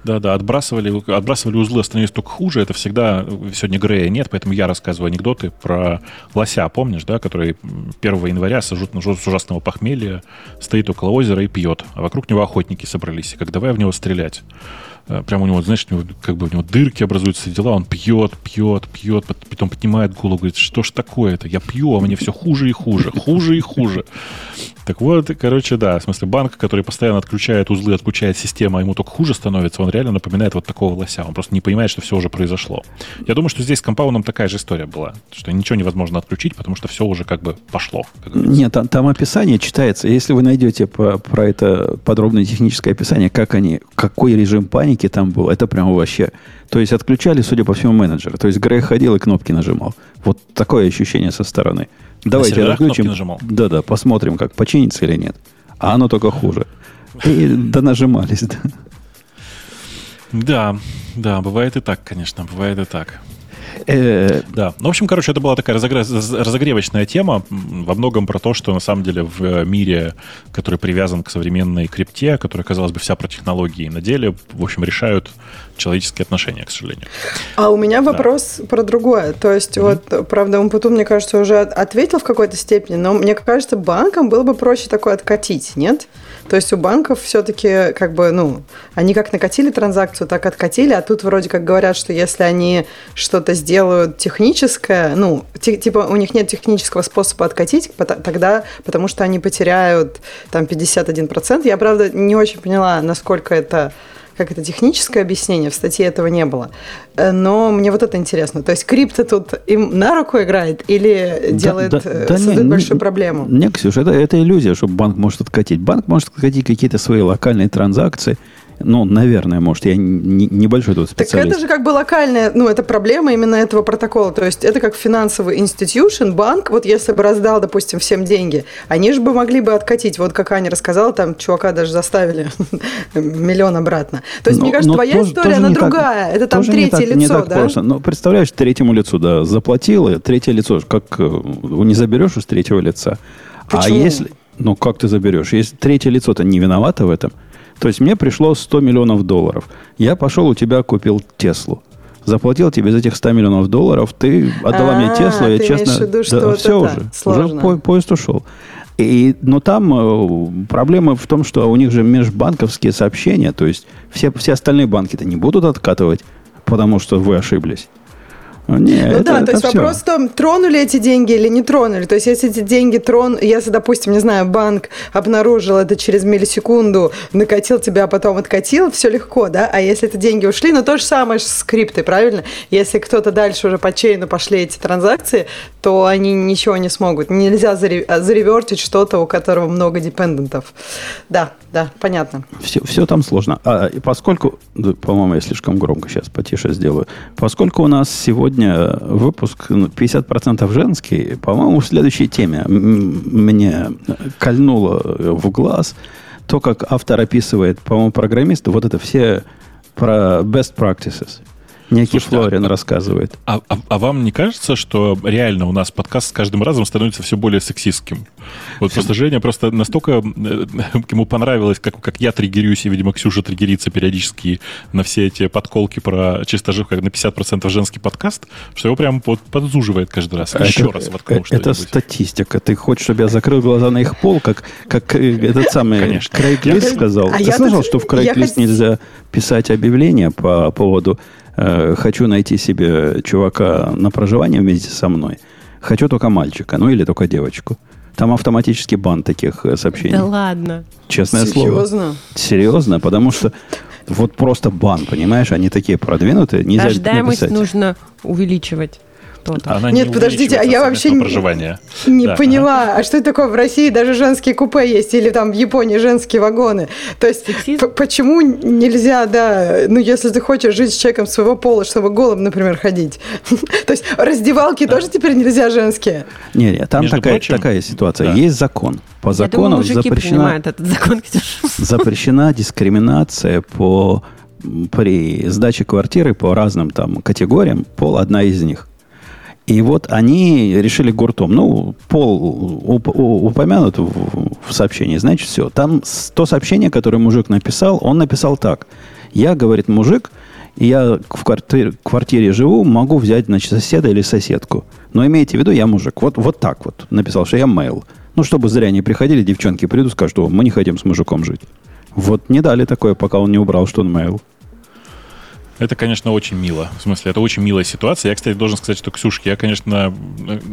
да, да, отбрасывали, отбрасывали узлы, становились только хуже. Это всегда сегодня Грея нет, поэтому я рассказываю анекдоты про лося, помнишь, да, который 1 января с, с ужасного похмелья стоит около озера и пьет, а вокруг него охотники собрались, и как давай в него стрелять. Э, прям у него, знаешь, у него, как бы у него дырки образуются, дела, он пьет, пьет, пьет, потом поднимает голову, говорит, что ж такое-то, я пью, а мне все хуже и хуже, хуже и хуже. Так вот, короче, да, в смысле банк, который постоянно отключает узлы, отключает систему, а ему только хуже становится, он реально напоминает вот такого лося, он просто не понимает, что все уже произошло. Я думаю, что здесь с компаундом такая же история была, что ничего невозможно отключить, потому что все уже как бы пошло. Как Нет, там, там описание читается, если вы найдете по, про это подробное техническое описание, как они, какой режим паники, панике там был, это прямо вообще... То есть отключали, судя по всему, менеджера. То есть Грей ходил и кнопки нажимал. Вот такое ощущение со стороны. Давайте отключим. Да-да, посмотрим, как починится или нет. А оно только хуже. И да нажимались, да. Да, да, бывает и так, конечно, бывает и так. Э, да. Ну, в общем, короче, это была такая разогревочная тема, во многом про то, что на самом деле в мире, который привязан к современной крипте, который, казалось бы, вся про технологии, на деле, в общем, решают человеческие отношения, к сожалению. А у меня вопрос да. про другое. То есть, mm-hmm. вот, правда, Умпуту, мне кажется, уже ответил в какой-то степени, но мне кажется, банкам было бы проще такое откатить, нет? То есть у банков все-таки как бы, ну, они как накатили транзакцию, так откатили, а тут вроде как говорят, что если они что-то сделают техническое, ну, типа у них нет технического способа откатить, тогда, потому что они потеряют там 51%. Я, правда, не очень поняла, насколько это как это техническое объяснение, в статье этого не было. Э, но мне вот это интересно. То есть крипто тут им на руку играет или делает, да, да, э, да, создает не, большую проблему? Не, Ксюша, это, это иллюзия, что банк может откатить. Банк может откатить какие-то свои локальные транзакции – ну, наверное, может, я не, небольшой тут специалист. Так это же как бы локальная, ну, это проблема именно этого протокола. То есть это как финансовый институт, банк, вот если бы раздал, допустим, всем деньги, они же бы могли бы откатить. Вот как Аня рассказала, там чувака даже заставили миллион обратно. То есть, но, мне кажется, твоя тоже, история, тоже она другая. Так, это там третье не так, лицо, не так да? Просто. Но представляешь, третьему лицу, да, заплатил, третье лицо, как э, не заберешь из третьего лица. А Почему? А если... Ну, как ты заберешь? Если третье лицо-то не виновато в этом, то есть мне пришло 100 миллионов долларов. Я пошел у тебя купил Теслу. Заплатил тебе за этих 100 миллионов долларов, ты отдала мне а, Теслу, я честно... да, все уже, уже по, поезд ушел. И, но там э, проблема в том, что у них же межбанковские сообщения, то есть все, все остальные банки-то не будут откатывать потому что вы ошиблись. Нет, ну это, да, это то есть все. вопрос в том, тронули эти деньги или не тронули. То есть если эти деньги трон, если, допустим, не знаю, банк обнаружил это через миллисекунду, накатил тебя, а потом откатил, все легко, да? А если эти деньги ушли, ну то же самое с скрипты, правильно? Если кто-то дальше уже по чейну пошли эти транзакции, то они ничего не смогут. Нельзя заревертить что-то, у которого много депендентов. Да, да, понятно. Все, все там сложно. А поскольку, по-моему, я слишком громко сейчас потише сделаю, поскольку у нас сегодня выпуск 50% ну, женский, по-моему, в следующей теме мне кольнуло в глаз то, как автор описывает, по-моему, программисты, вот это все про best practices. Некий Слушайте, Флорин а, рассказывает. А, а, а вам не кажется, что реально у нас подкаст с каждым разом становится все более сексистским? Вот просто Женя просто настолько э, ему понравилось, как, как я триггерюсь, и, видимо, Ксюша триггерится периодически на все эти подколки про чисто жив, как на 50% женский подкаст, что его прям вот подзуживает каждый раз. А Еще это, раз воткнул Это статистика. Ты хочешь, чтобы я закрыл глаза на их пол, как, как э, этот самый Конечно. Крейглист сказал? А Ты слышал, что в Крейглист нельзя писать объявления по поводу Э, хочу найти себе чувака на проживание вместе со мной. Хочу только мальчика, ну или только девочку. Там автоматически бан таких э, сообщений. Да ладно. Честное Серьезно? слово. Серьезно? Серьезно, потому что вот просто бан, понимаешь, они такие продвинутые. Нельзя Рождаемость написать. нужно увеличивать что-то. Она Нет, не подождите, а я вообще не, не да, поняла, ага. а что это такое в России даже женские купе есть или там в Японии женские вагоны? То есть почему нельзя, да, ну если ты хочешь жить с человеком своего пола, чтобы голым, например, ходить? То есть раздевалки тоже теперь нельзя женские? Не, не, там такая, такая ситуация. Есть закон. По закону запрещена, этот закон. запрещена дискриминация по при сдаче квартиры по разным там категориям, пол одна из них. И вот они решили гуртом. Ну, пол уп- упомянут в, в сообщении, значит, все. Там то сообщение, которое мужик написал, он написал так. Я, говорит мужик, я в квартире, квартире живу, могу взять, значит, соседа или соседку. Но имейте в виду, я мужик. Вот, вот так вот написал, что я мейл. Ну, чтобы зря не приходили, девчонки придут, скажут, что мы не хотим с мужиком жить. Вот не дали такое, пока он не убрал, что он мейл. Это, конечно, очень мило. В смысле, это очень милая ситуация. Я, кстати, должен сказать, что, Ксюшки, я, конечно,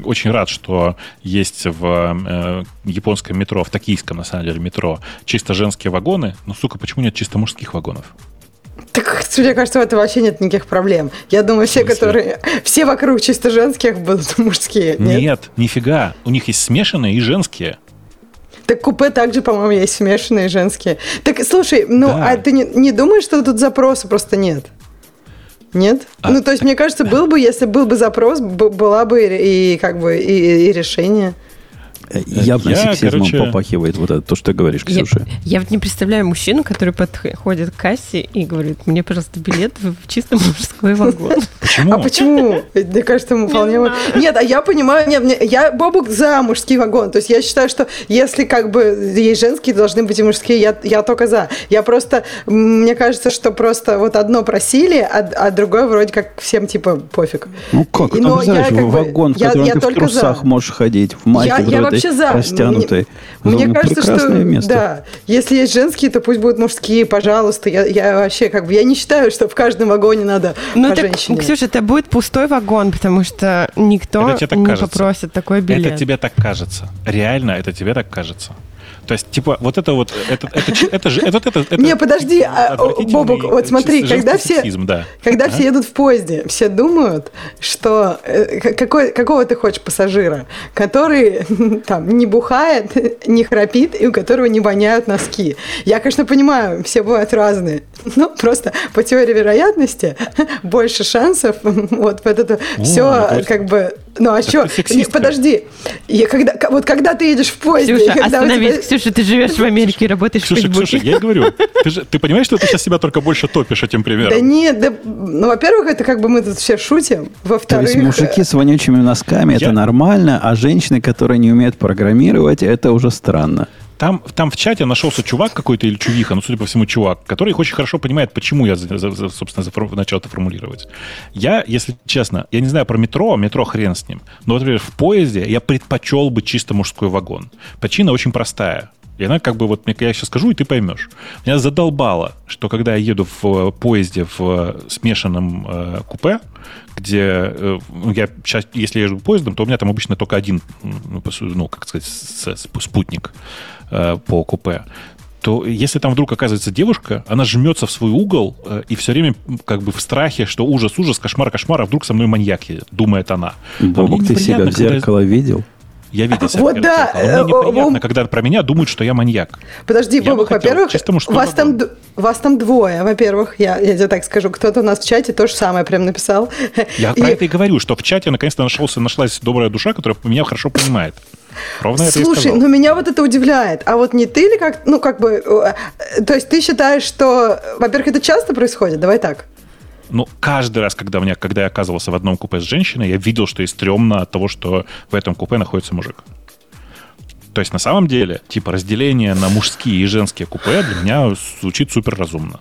очень рад, что есть в э, японском метро, в токийском, на самом деле, метро чисто женские вагоны. Но, сука, почему нет чисто мужских вагонов? Так, мне кажется, в этом вообще нет никаких проблем. Я думаю, все, которые... Все вокруг чисто женских будут мужские. Нет? нет, нифига. У них есть смешанные и женские. Так купе также, по-моему, есть смешанные женские. Так, слушай, ну, да. а ты не, не думаешь, что тут запроса просто нет? Нет? А, ну, то есть, мне кажется, был бы, если был бы запрос, была бы и, как бы и, и решение. Э, явно я, сексизмом короче... попахивает вот это, то, что ты говоришь, Ксюша. Я, я вот не представляю мужчину, который подходит к кассе и говорит, мне, пожалуйста, билет в чисто мужской вагон. Почему? А почему? Мне кажется, ему вполне... Нет, а я понимаю, нет, я Бобук за мужский вагон. То есть я считаю, что если как бы есть женские, должны быть и мужские, я, я только за. Я просто, мне кажется, что просто вот одно просили, а, а другое вроде как всем типа пофиг. Ну как? Ну, я, как вагон, в котором я, ты в трусах за. можешь ходить, в майке, я, я вообще за. Растянутые. Мне, мне кажется, что место. да, если есть женские, то пусть будут мужские, пожалуйста. Я, я вообще как бы я не считаю, что в каждом вагоне надо ну, по так, женщине. Ксюша, это будет пустой вагон, потому что никто не кажется. попросит такой билет. Это тебе так кажется. Реально, это тебе так кажется. То есть, типа, вот это вот, это, это, это, же, это, это, это, Не, подожди, а, Бобок, вот смотри, когда все, да. когда а? все едут в поезде, все думают, что э, какой, какого ты хочешь пассажира, который там не бухает, не храпит и у которого не воняют носки. Я, конечно, понимаю, все бывают разные, но просто по теории вероятности больше шансов вот в это все как бы ну а что? Подожди. Я когда, вот когда ты едешь в поезде... Ксюша, когда остановись, тебя... Ксюша, ты живешь в Америке и работаешь Ксюша, в Фейсбуке. Ксюша, я говорю, ты, же, ты понимаешь, что ты сейчас себя только больше топишь этим примером? Да нет, да, ну, во-первых, это как бы мы тут все шутим. Во-вторых... То есть мужики с вонючими носками, я... это нормально, а женщины, которые не умеют программировать, это уже странно. Там, там в чате нашелся чувак какой-то или чувиха, ну, судя по всему, чувак, который очень хорошо понимает, почему я, собственно, начал это формулировать. Я, если честно, я не знаю про метро, метро хрен с ним, но, например, в поезде я предпочел бы чисто мужской вагон. Причина очень простая. И она как бы вот, я сейчас скажу, и ты поймешь. Меня задолбало, что когда я еду в э, поезде в э, смешанном э, купе, где э, я сейчас, если я езжу поездом, то у меня там обычно только один, ну, ну как сказать, спутник э, по купе то если там вдруг оказывается девушка, она жмется в свой угол э, и все время как бы в страхе, что ужас, ужас, кошмар, кошмар, а вдруг со мной маньяк едет, думает она. Бобок, ты себя в зеркало когда... видел? Я видел себя Вот да. Мне неприятно, когда про меня думают, что я маньяк. Подожди, Бобок, во-первых, вас там, вас там двое. Во-первых, я, я тебе так скажу, кто-то у нас в чате то же самое прям написал. Я и... про это и говорю, что в чате наконец-то нашелся, нашлась добрая душа, которая меня хорошо понимает. Ровно Слушай, ну меня вот это удивляет. А вот не ты ли как, ну как бы, э, то есть ты считаешь, что, во-первых, это часто происходит? Давай так. Ну, каждый раз, когда, меня, когда я оказывался в одном купе с женщиной, я видел, что и стрёмно от того, что в этом купе находится мужик. То есть, на самом деле, типа, разделение на мужские и женские купе для меня звучит супер разумно.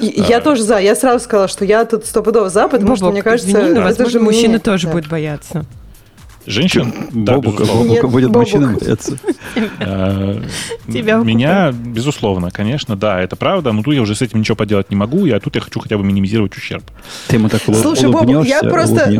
Я а, тоже за. Я сразу сказала, что я тут стопудово за, потому Бобок, что, мне кажется, извини, но, это же мужчины тоже да. будут бояться. Женщин? Да, Бобука, Бобука будет мужчина бояться. А, меня, безусловно, конечно, да, это правда, но тут я уже с этим ничего поделать не могу, я тут я хочу хотя бы минимизировать ущерб. Ты ему так Слушай, Бобук, я просто...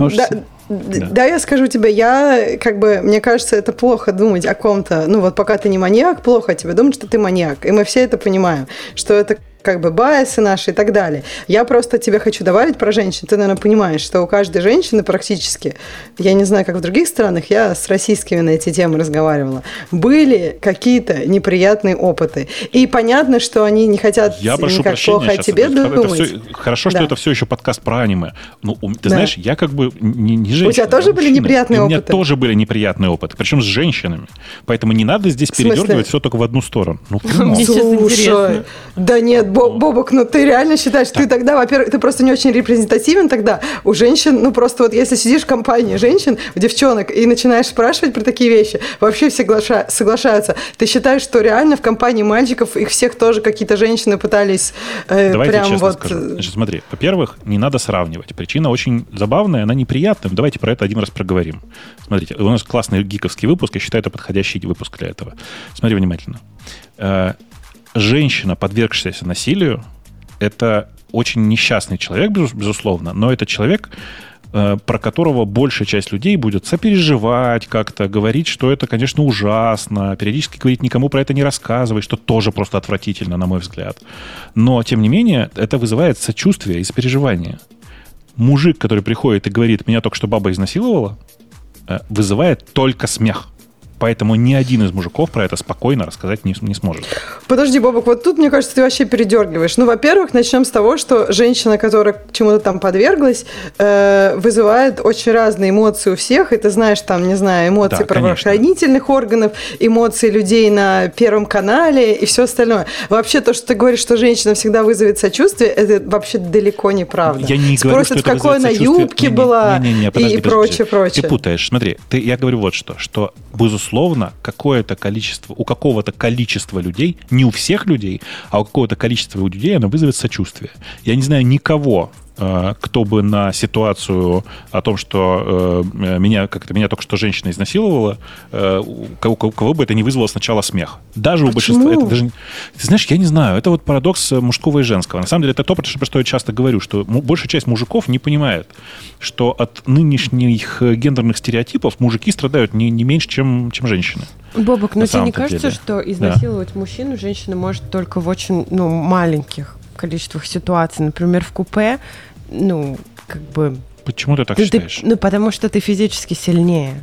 Да. да, я скажу тебе, я как бы, мне кажется, это плохо думать о ком-то. Ну вот пока ты не маньяк, плохо тебе думать, что ты маньяк. И мы все это понимаем, что это как бы байсы наши и так далее. Я просто тебе хочу добавить про женщин. Ты, наверное, понимаешь, что у каждой женщины практически, я не знаю, как в других странах, я с российскими на эти темы разговаривала, были какие-то неприятные опыты. И понятно, что они не хотят я прошу никак прощения, плохо о тебе это, думать. Это все, хорошо, что да. это все еще подкаст про аниме. Ну, ты да. знаешь, я как бы не, не женщина. У тебя тоже были неприятные опыты? У меня тоже были неприятные опыты, причем с женщинами. Поэтому не надо здесь передергивать все только в одну сторону. Ну, Слушай, да нет, Бобок, ну ты реально считаешь, так. ты тогда, во-первых, ты просто не очень репрезентативен тогда. У женщин, ну просто вот если сидишь в компании женщин, девчонок, и начинаешь спрашивать про такие вещи, вообще все соглаша- соглашаются. Ты считаешь, что реально в компании мальчиков их всех тоже какие-то женщины пытались э, Давайте прям честно вот... Скажу. Значит, смотри, во-первых, не надо сравнивать. Причина очень забавная, она неприятная. Давайте про это один раз проговорим. Смотрите, у нас классный гиковский выпуск, я считаю, это подходящий выпуск для этого. Смотри внимательно э, женщина, подвергшаяся насилию, это очень несчастный человек, безусловно, но это человек, э, про которого большая часть людей будет сопереживать как-то, говорить, что это, конечно, ужасно, периодически говорить никому про это не рассказывать, что тоже просто отвратительно, на мой взгляд. Но, тем не менее, это вызывает сочувствие и сопереживание. Мужик, который приходит и говорит, меня только что баба изнасиловала, э, вызывает только смех. Поэтому ни один из мужиков про это спокойно рассказать не, не сможет. Подожди, Бобок, вот тут, мне кажется, ты вообще передергиваешь. Ну, во-первых, начнем с того, что женщина, которая чему-то там подверглась, э, вызывает очень разные эмоции у всех. И ты знаешь, там, не знаю, эмоции да, правоохранительных органов, эмоции людей на Первом канале и все остальное. Вообще, то, что ты говоришь, что женщина всегда вызовет сочувствие, это вообще далеко не правда. Я не говорю, Спросят, что в какой она юбке не, была не, не, не, подожди, и, подожди, прочее, подожди. прочее. Ты путаешь. Смотри, ты, я говорю вот что, что, безусловно, безусловно, какое-то количество, у какого-то количества людей, не у всех людей, а у какого-то количества людей она вызовет сочувствие. Я не знаю никого, кто бы на ситуацию о том, что э, меня как-то меня только что женщина изнасиловала, э, у кого, у кого бы это не вызвало сначала смех. Даже Почему? у большинства это даже. Ты знаешь, я не знаю, это вот парадокс мужского и женского. На самом деле это то, про что я часто говорю, что большая часть мужиков не понимает, что от нынешних гендерных стереотипов мужики страдают не, не меньше, чем, чем женщины. Бобок, но тебе не кажется, деле. что изнасиловать да. мужчину женщина может только в очень ну, маленьких количествах ситуаций. Например, в купе, ну, как бы... Почему ты так ты, считаешь? Ты, ну, потому что ты физически сильнее.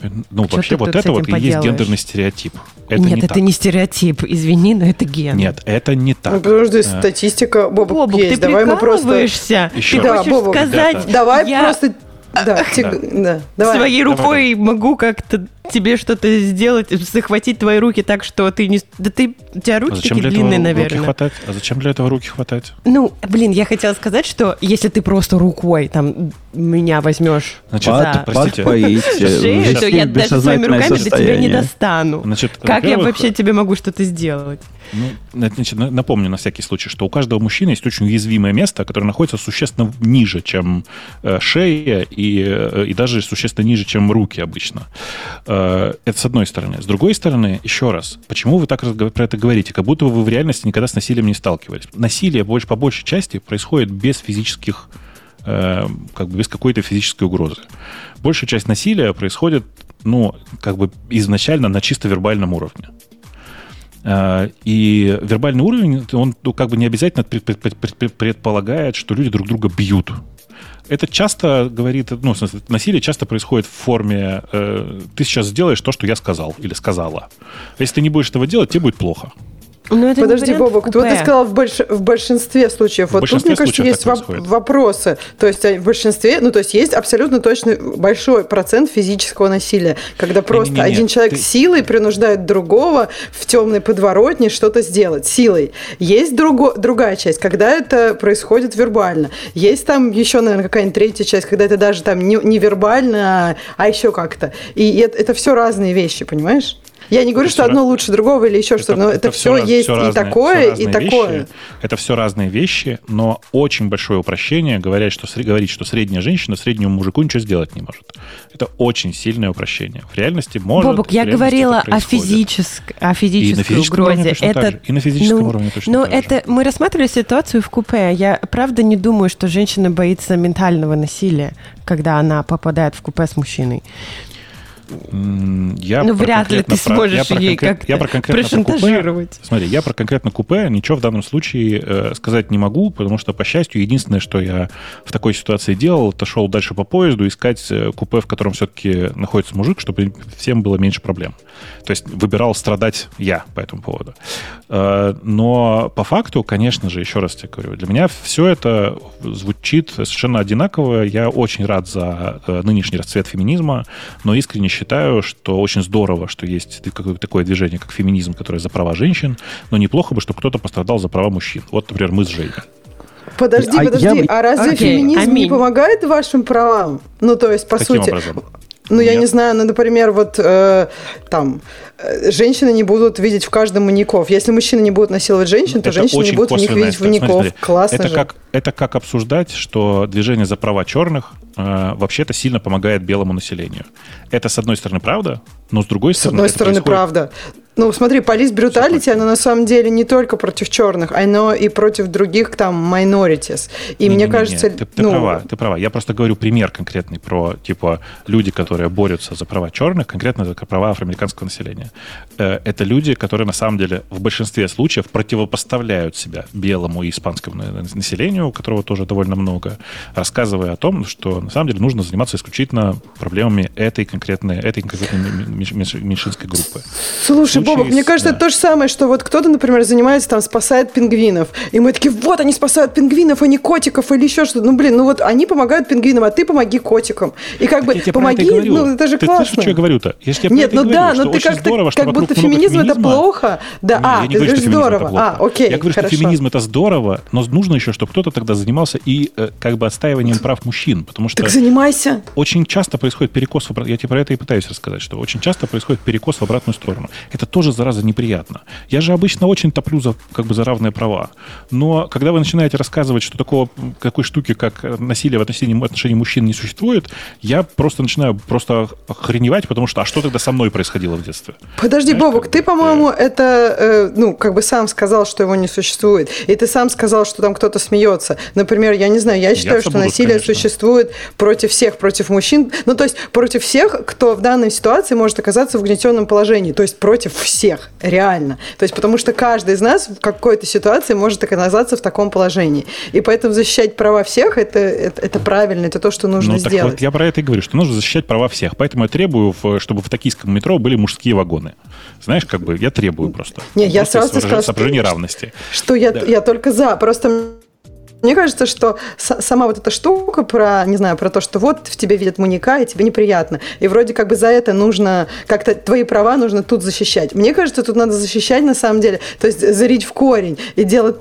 Э, ну, Что вообще, вот это вот и есть гендерный стереотип. Это Нет, не это так. не стереотип, извини, но это ген. Нет, это не так. Ну, подожди, а. статистика, Бобок, Бобок есть. ты Давай мы просто... Еще. Ты да, хочешь Бобок, сказать... Да. Давай я... просто да, да. да. Давай. Своей рукой давай, могу как-то тебе что-то сделать, захватить твои руки так, что ты не... Да ты... У тебя руки а такие длинные, наверное. Руки хватать? А зачем для этого руки хватать? Ну, блин, я хотела сказать, что если ты просто рукой там меня возьмешь Значит, за... простите. шею, то я даже своими руками до тебя не достану. Значит, как я вообще тебе могу что-то сделать? Ну, значит, напомню на всякий случай, что у каждого мужчины есть очень уязвимое место, которое находится существенно ниже, чем э, шея и, э, и даже существенно ниже, чем руки обычно. Э, это с одной стороны. С другой стороны, еще раз, почему вы так про это говорите? Как будто вы в реальности никогда с насилием не сталкивались. Насилие больше, по большей части происходит без физических как бы без какой-то физической угрозы. Большая часть насилия происходит, ну, как бы изначально на чисто вербальном уровне. Э, и вербальный уровень, он ну, как бы не обязательно предполагает, что люди друг друга бьют это часто говорит, ну, в смысле, насилие часто происходит в форме э, «ты сейчас сделаешь то, что я сказал или сказала». Если ты не будешь этого делать, тебе будет плохо. Но это Подожди, Бобок, кто ты сказал в, больш... в большинстве случаев? В вот тут, мне кажется, есть воп... вопросы. То есть а, в большинстве, ну, то есть есть абсолютно точно большой процент физического насилия, когда просто не, не, не, один человек ты... силой принуждает другого в темной подворотне что-то сделать силой. Есть друго... другая часть, когда это происходит вербально. Есть там еще, наверное, какая-нибудь третья часть, когда это даже там не, не вербально, а, а еще как-то. И это, это все разные вещи, понимаешь? Я не говорю, это что одно лучше другого или еще что-то, но это, это все, все есть все разные, и такое, и такое. Вещи. Это все разные вещи, но очень большое упрощение говорить, что, говорить, что средняя женщина среднему мужику ничего сделать не может. Это очень сильное упрощение. В реальности может. Бобок, я говорила о, физической, о физической и угрозе. Это, и на физическом ну, уровне точно Но это же. мы рассматривали ситуацию в купе. Я правда не думаю, что женщина боится ментального насилия, когда она попадает в купе с мужчиной. Я ну, вряд ли ты сможешь я ей как-то я про прошантажировать. Купе, смотри, я про конкретно купе ничего в данном случае э, сказать не могу, потому что, по счастью, единственное, что я в такой ситуации делал, это шел дальше по поезду искать э, купе, в котором все-таки находится мужик, чтобы всем было меньше проблем. То есть выбирал страдать я по этому поводу. Э, но по факту, конечно же, еще раз тебе говорю, для меня все это звучит совершенно одинаково. Я очень рад за э, нынешний расцвет феминизма, но искренне считаю, что очень здорово, что есть такое движение, как феминизм, которое за права женщин, но неплохо бы, чтобы кто-то пострадал за права мужчин. Вот, например, мы с Женей. Подожди, а подожди, я... а разве Окей, феминизм аминь. не помогает вашим правам? Ну, то есть, по Каким сути... Образом? Ну, Нет. я не знаю, ну, например, вот э, там э, женщины не будут видеть в каждом маньяков. Если мужчины не будут насиловать женщин, то это женщины не будут в них видеть маньяков. Классно это же. Как, это как обсуждать, что движение за права черных э, вообще-то сильно помогает белому населению. Это, с одной стороны, правда, но с другой стороны... С одной стороны, происходит... правда. Ну, смотри, полис бруталити, оно на самом деле не только против черных, оно и против других там minorities. И не, мне не, кажется... Не, ты, ты ну... права, ты права. Я просто говорю пример конкретный про, типа, люди, которые борются за права черных, конкретно за права афроамериканского населения. Э, это люди, которые на самом деле в большинстве случаев противопоставляют себя белому и испанскому населению, у которого тоже довольно много, рассказывая о том, что на самом деле нужно заниматься исключительно проблемами этой конкретной, этой конкретной меньшинской группы. Слушай, Бобок, мне кажется, да. это то же самое, что вот кто-то, например, занимается там, спасает пингвинов. И мы такие, вот, они спасают пингвинов, а не котиков или еще что-то. Ну, блин, ну вот они помогают пингвинам, а ты помоги котикам. И как так бы помоги, ну, это же ты классно. Слышишь, что я говорю-то? Если я Нет, ну говорю, да, но ты как-то, здорово, как будто феминизм это плохо. Да, не, а, ты говоришь здорово. А, окей, Я говорю, хорошо. что феминизм это здорово, но нужно еще, чтобы кто-то тогда занимался и э, как бы отстаиванием прав мужчин, потому что... Так занимайся. Очень часто происходит перекос. Я тебе про это и пытаюсь рассказать, что очень часто происходит перекос в обратную сторону. Это тоже, зараза, неприятно приятно. Я же обычно очень топлю за, как бы, за равные права. Но когда вы начинаете рассказывать, что такого, такой штуки, как насилие в отношении, отношении мужчин не существует, я просто начинаю просто охреневать, потому что а что тогда со мной происходило в детстве? Подожди, Знаешь, Бобок, ты, по-моему, э... это, э, ну, как бы сам сказал, что его не существует. И ты сам сказал, что там кто-то смеется. Например, я не знаю, я считаю, я что буду, насилие конечно. существует против всех, против мужчин. Ну, то есть против всех, кто в данной ситуации может оказаться в гнетенном положении. То есть против всех реально. То есть потому что каждый из нас в какой-то ситуации может оказаться в таком положении. И поэтому защищать права всех это, это, это правильно, это то, что нужно ну, сделать. Так вот я про это и говорю, что нужно защищать права всех. Поэтому я требую, чтобы в токийском метро были мужские вагоны. Знаешь, как бы я требую просто. Не, я сразу сказала, что, равности. Что я, да. я только за. Просто мне кажется, что сама вот эта штука про, не знаю, про то, что вот в тебе видят маньяка, и тебе неприятно. И вроде как бы за это нужно, как-то твои права нужно тут защищать. Мне кажется, тут надо защищать на самом деле, то есть зарить в корень и делать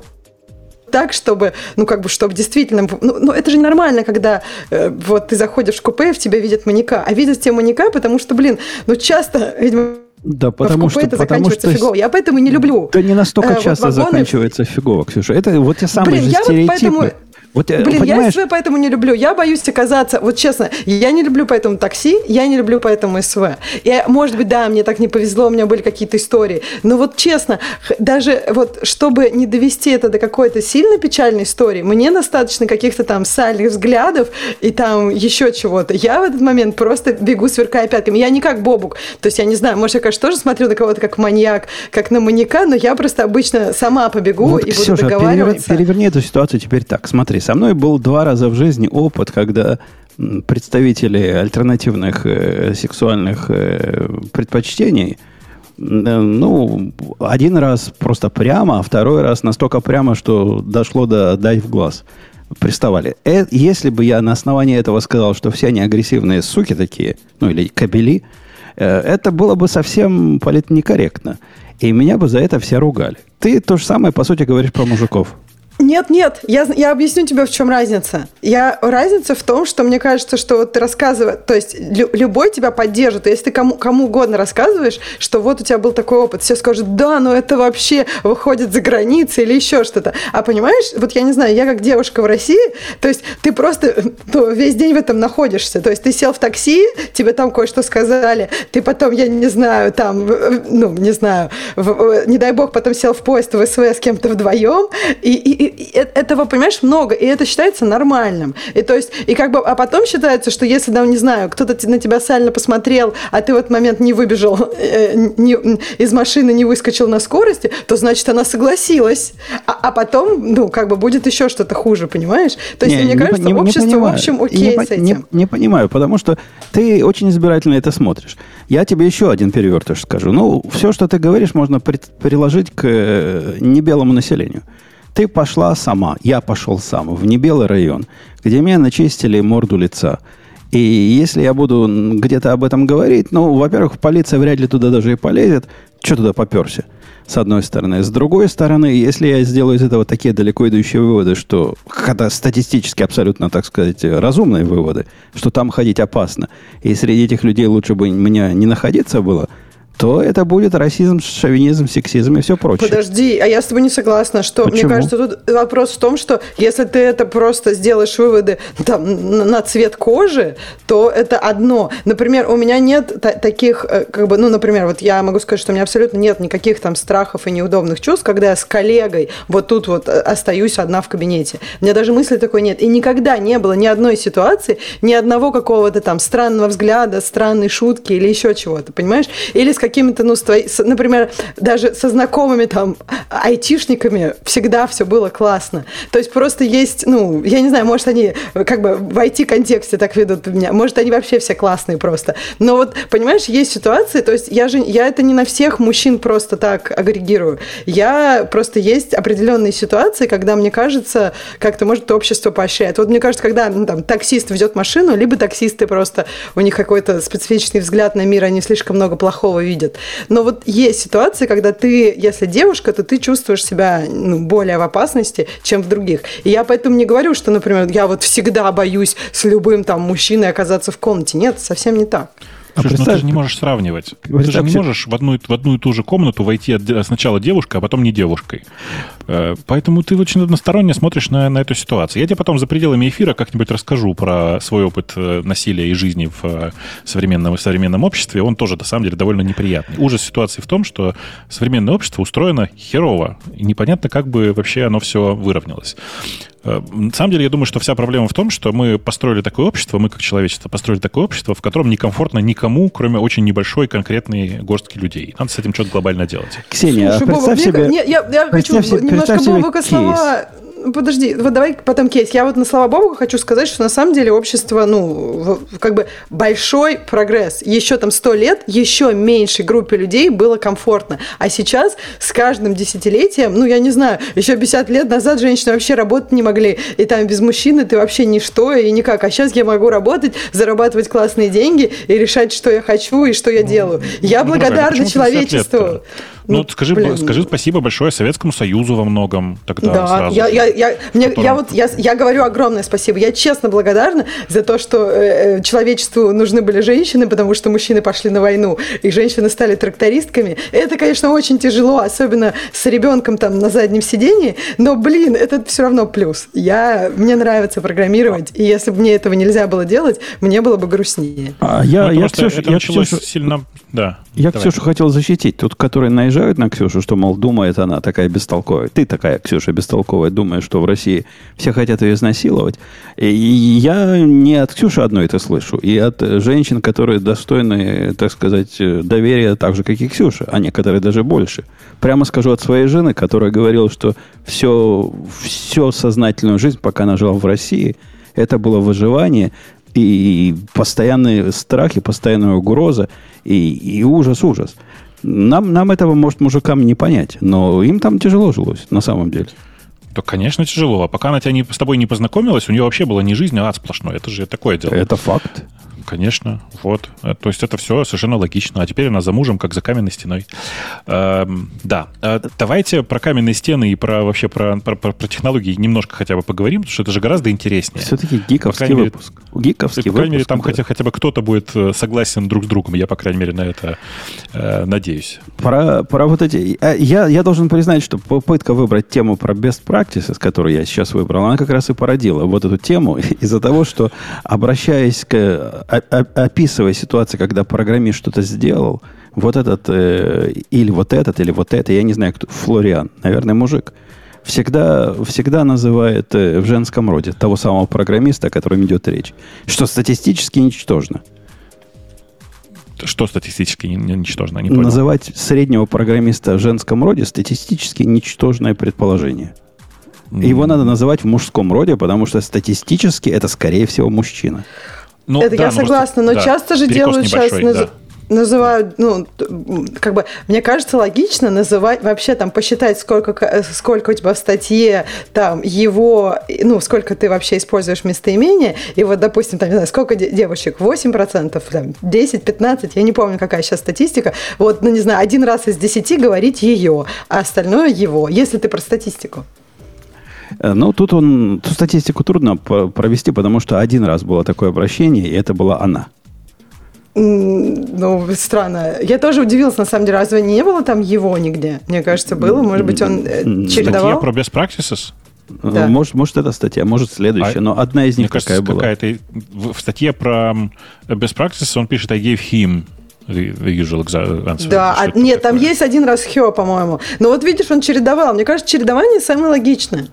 так, чтобы, ну, как бы, чтобы действительно... Ну, ну это же нормально, когда э, вот ты заходишь в купе, в тебя видят маньяка. А видят тебя маньяка, потому что, блин, ну, часто, видимо, да, потому что, это потому заканчивается что... фигово. Я поэтому не люблю. Да не настолько э, часто вагоны... заканчивается фигово, Ксюша. Это вот те самые Блин, же я стереотипы. Вот поэтому Вот, Блин, понимаешь... я СВ поэтому не люблю. Я боюсь оказаться, вот честно, я не люблю поэтому такси, я не люблю поэтому СВ. Я, может быть, да, мне так не повезло, у меня были какие-то истории. Но вот честно, даже вот чтобы не довести это до какой-то сильно печальной истории, мне достаточно каких-то там сальных взглядов и там еще чего-то. Я в этот момент просто бегу, сверкая пятками. Я не как Бобук. То есть я не знаю, может, я, конечно, тоже смотрю на кого-то как маньяк, как на маньяка, но я просто обычно сама побегу вот и буду договариваться. Переверни, переверни эту ситуацию теперь так. Смотри, со мной был два раза в жизни опыт, когда представители альтернативных э, сексуальных э, предпочтений э, ну, один раз просто прямо, а второй раз настолько прямо, что дошло до дай в глаз. Приставали. Э, если бы я на основании этого сказал, что все они агрессивные суки такие, ну или кабели, э, это было бы совсем политнекорректно. И меня бы за это все ругали. Ты то же самое, по сути, говоришь про мужиков. Нет, нет, я, я объясню тебе, в чем разница. Я, разница в том, что мне кажется, что вот ты рассказываешь, то есть лю, любой тебя поддержит. Если ты кому, кому угодно рассказываешь, что вот у тебя был такой опыт, все скажут, да, но это вообще выходит за границы или еще что-то. А понимаешь, вот я не знаю, я как девушка в России, то есть ты просто ну, весь день в этом находишься. То есть ты сел в такси, тебе там кое-что сказали, ты потом, я не знаю, там, ну, не знаю, в, не дай бог, потом сел в поезд в СВ с кем-то вдвоем, и, и, этого, понимаешь, много, и это считается нормальным. И то есть, и как бы, а потом считается, что если, да, не знаю, кто-то на тебя сально посмотрел, а ты в этот момент не выбежал э, не, из машины, не выскочил на скорости, то значит она согласилась. А, а потом, ну, как бы будет еще что-то хуже, понимаешь? То есть, не, мне не, кажется, не, общество, не в общем, окей не, с этим. Не, не понимаю, потому что ты очень избирательно это смотришь. Я тебе еще один перевертыш скажу. Ну, все, что ты говоришь, можно приложить к э, небелому населению. Ты пошла сама, я пошел сам в небелый район, где меня начистили морду лица. И если я буду где-то об этом говорить, ну, во-первых, полиция вряд ли туда даже и полезет. Что туда поперся? С одной стороны. С другой стороны, если я сделаю из этого такие далеко идущие выводы, что, когда статистически абсолютно, так сказать, разумные выводы, что там ходить опасно, и среди этих людей лучше бы меня не находиться было – то это будет расизм, шовинизм, сексизм и все прочее. Подожди, а я с тобой не согласна, что Почему? мне кажется, тут вопрос в том, что если ты это просто сделаешь выводы там, на цвет кожи, то это одно. Например, у меня нет таких, э, как бы, ну, например, вот я могу сказать, что у меня абсолютно нет никаких там страхов и неудобных чувств, когда я с коллегой вот тут вот э, остаюсь одна в кабинете. У меня даже мысли такой нет. И никогда не было ни одной ситуации, ни одного какого-то там странного взгляда, странной шутки или еще чего-то, понимаешь? Или с какими-то, ну, с твои, например, даже со знакомыми там айтишниками всегда все было классно. То есть просто есть, ну, я не знаю, может, они как бы в IT-контексте так ведут меня, может, они вообще все классные просто. Но вот, понимаешь, есть ситуации, то есть я же, я это не на всех мужчин просто так агрегирую. Я просто есть определенные ситуации, когда мне кажется, как-то, может, общество поощряет. Вот мне кажется, когда ну, там таксист везет машину, либо таксисты просто, у них какой-то специфичный взгляд на мир, они слишком много плохого видят, видят. Но вот есть ситуации, когда ты, если девушка, то ты чувствуешь себя ну, более в опасности, чем в других. И я поэтому не говорю, что, например, я вот всегда боюсь с любым там мужчиной оказаться в комнате. Нет, совсем не так. А Слушай, ну ты же не можешь сравнивать. Ты же не можешь в одну, в одну и ту же комнату войти сначала девушкой, а потом не девушкой. Э, поэтому ты очень односторонне смотришь на, на эту ситуацию. Я тебе потом за пределами эфира как-нибудь расскажу про свой опыт э, насилия и жизни в э, современном, в современном обществе. Он тоже, на самом деле, довольно неприятный. Ужас ситуации в том, что современное общество устроено херово. И непонятно, как бы вообще оно все выровнялось. Э, на самом деле, я думаю, что вся проблема в том, что мы построили такое общество, мы как человечество построили такое общество, в котором некомфортно никому, кроме очень небольшой конкретной горстки людей. Надо с этим что-то глобально делать. Ксения, Слушай, представь Бобок, себе... Мне, я, я хочу немножко Бобока слова подожди, вот давай потом кейс. Я вот на слова Богу хочу сказать, что на самом деле общество, ну, как бы большой прогресс. Еще там сто лет, еще меньшей группе людей было комфортно. А сейчас с каждым десятилетием, ну, я не знаю, еще 50 лет назад женщины вообще работать не могли. И там без мужчины ты вообще ничто и никак. А сейчас я могу работать, зарабатывать классные деньги и решать, что я хочу и что я делаю. Я ну, благодарна человечеству. Ну, ну скажи, блин. скажи спасибо большое Советскому Союзу во многом тогда да, сразу. Я, я, я, мне, которым... я вот я, я говорю огромное спасибо. Я честно благодарна за то, что э, э, человечеству нужны были женщины, потому что мужчины пошли на войну, и женщины стали трактористками. Это, конечно, очень тяжело, особенно с ребенком там на заднем сидении, но, блин, это все равно плюс. Я, мне нравится программировать, и если бы мне этого нельзя было делать, мне было бы грустнее. А я, ну, я, Ксюша, я Ксюша, сильно... Да, я давай. Ксюшу хотел защитить. Тут, которые наезжают на Ксюшу, что, мол, думает она такая бестолковая. Ты такая, Ксюша, бестолковая, думаешь, что в России все хотят ее изнасиловать. И я не от Ксюши одной это слышу, и от женщин, которые достойны, так сказать, доверия так же, как и Ксюша, а некоторые даже больше. Прямо скажу от своей жены, которая говорила, что все, все сознательную жизнь, пока она жила в России, это было выживание, и постоянные страхи, постоянная угроза, и, и ужас, ужас. Нам, нам этого, может, мужикам не понять, но им там тяжело жилось, на самом деле. То, конечно, тяжело. А пока она тебя не, с тобой не познакомилась, у нее вообще была не жизнь, а ад сплошной. Это же такое дело. Это факт. Конечно, вот. Э, то есть это все совершенно логично. А теперь она за мужем, как за каменной стеной. Эм, да. Э, давайте про каменные стены и про вообще про, про, про, про технологии немножко хотя бы поговорим, потому что это же гораздо интереснее. Все-таки гиковский по выпуск. Мере, гиковский по крайней мере, там да. хотя, хотя бы кто-то будет э, согласен друг с другом. Я, по крайней мере, на это э, надеюсь. Про, про вот эти... Я, я должен признать, что попытка выбрать тему про best practices, которую я сейчас выбрал, она как раз и породила вот эту тему из-за того, что, обращаясь к описывая ситуацию, когда программист что-то сделал, вот этот, э, или вот этот, или вот это, я не знаю, кто, Флориан, наверное, мужик, всегда, всегда называет э, в женском роде того самого программиста, о котором идет речь, что статистически ничтожно. Что статистически ничтожно? Не понял. Называть среднего программиста в женском роде статистически ничтожное предположение. Его надо называть в мужском роде, потому что статистически это, скорее всего, мужчина. Ну, это да, я ну, согласна, но да, часто же делают сейчас... Да. Называют, ну, как бы, мне кажется, логично называть, вообще там посчитать, сколько, сколько у тебя в статье, там, его, ну, сколько ты вообще используешь местоимения, и вот, допустим, там, не знаю, сколько девушек, 8%, там, 10-15, я не помню, какая сейчас статистика, вот, ну, не знаю, один раз из 10 говорить ее, а остальное его, если ты про статистику. Э, ну, тут он, ту статистику трудно провести, потому что один раз было такое обращение, и это была она. Ну, странно. Я тоже удивилась, на самом деле. Разве не было там его нигде? Мне кажется, было. Может быть, он э, чередовал? Статья про best practices? Да. Может, может, это статья, может, следующая, а, но одна из них какая была. Какая-то, в статье про best practices он пишет I gave him the usual answer. Да, а, нет, такое. там есть один раз хё, по-моему. Но вот видишь, он чередовал. Мне кажется, чередование самое логичное.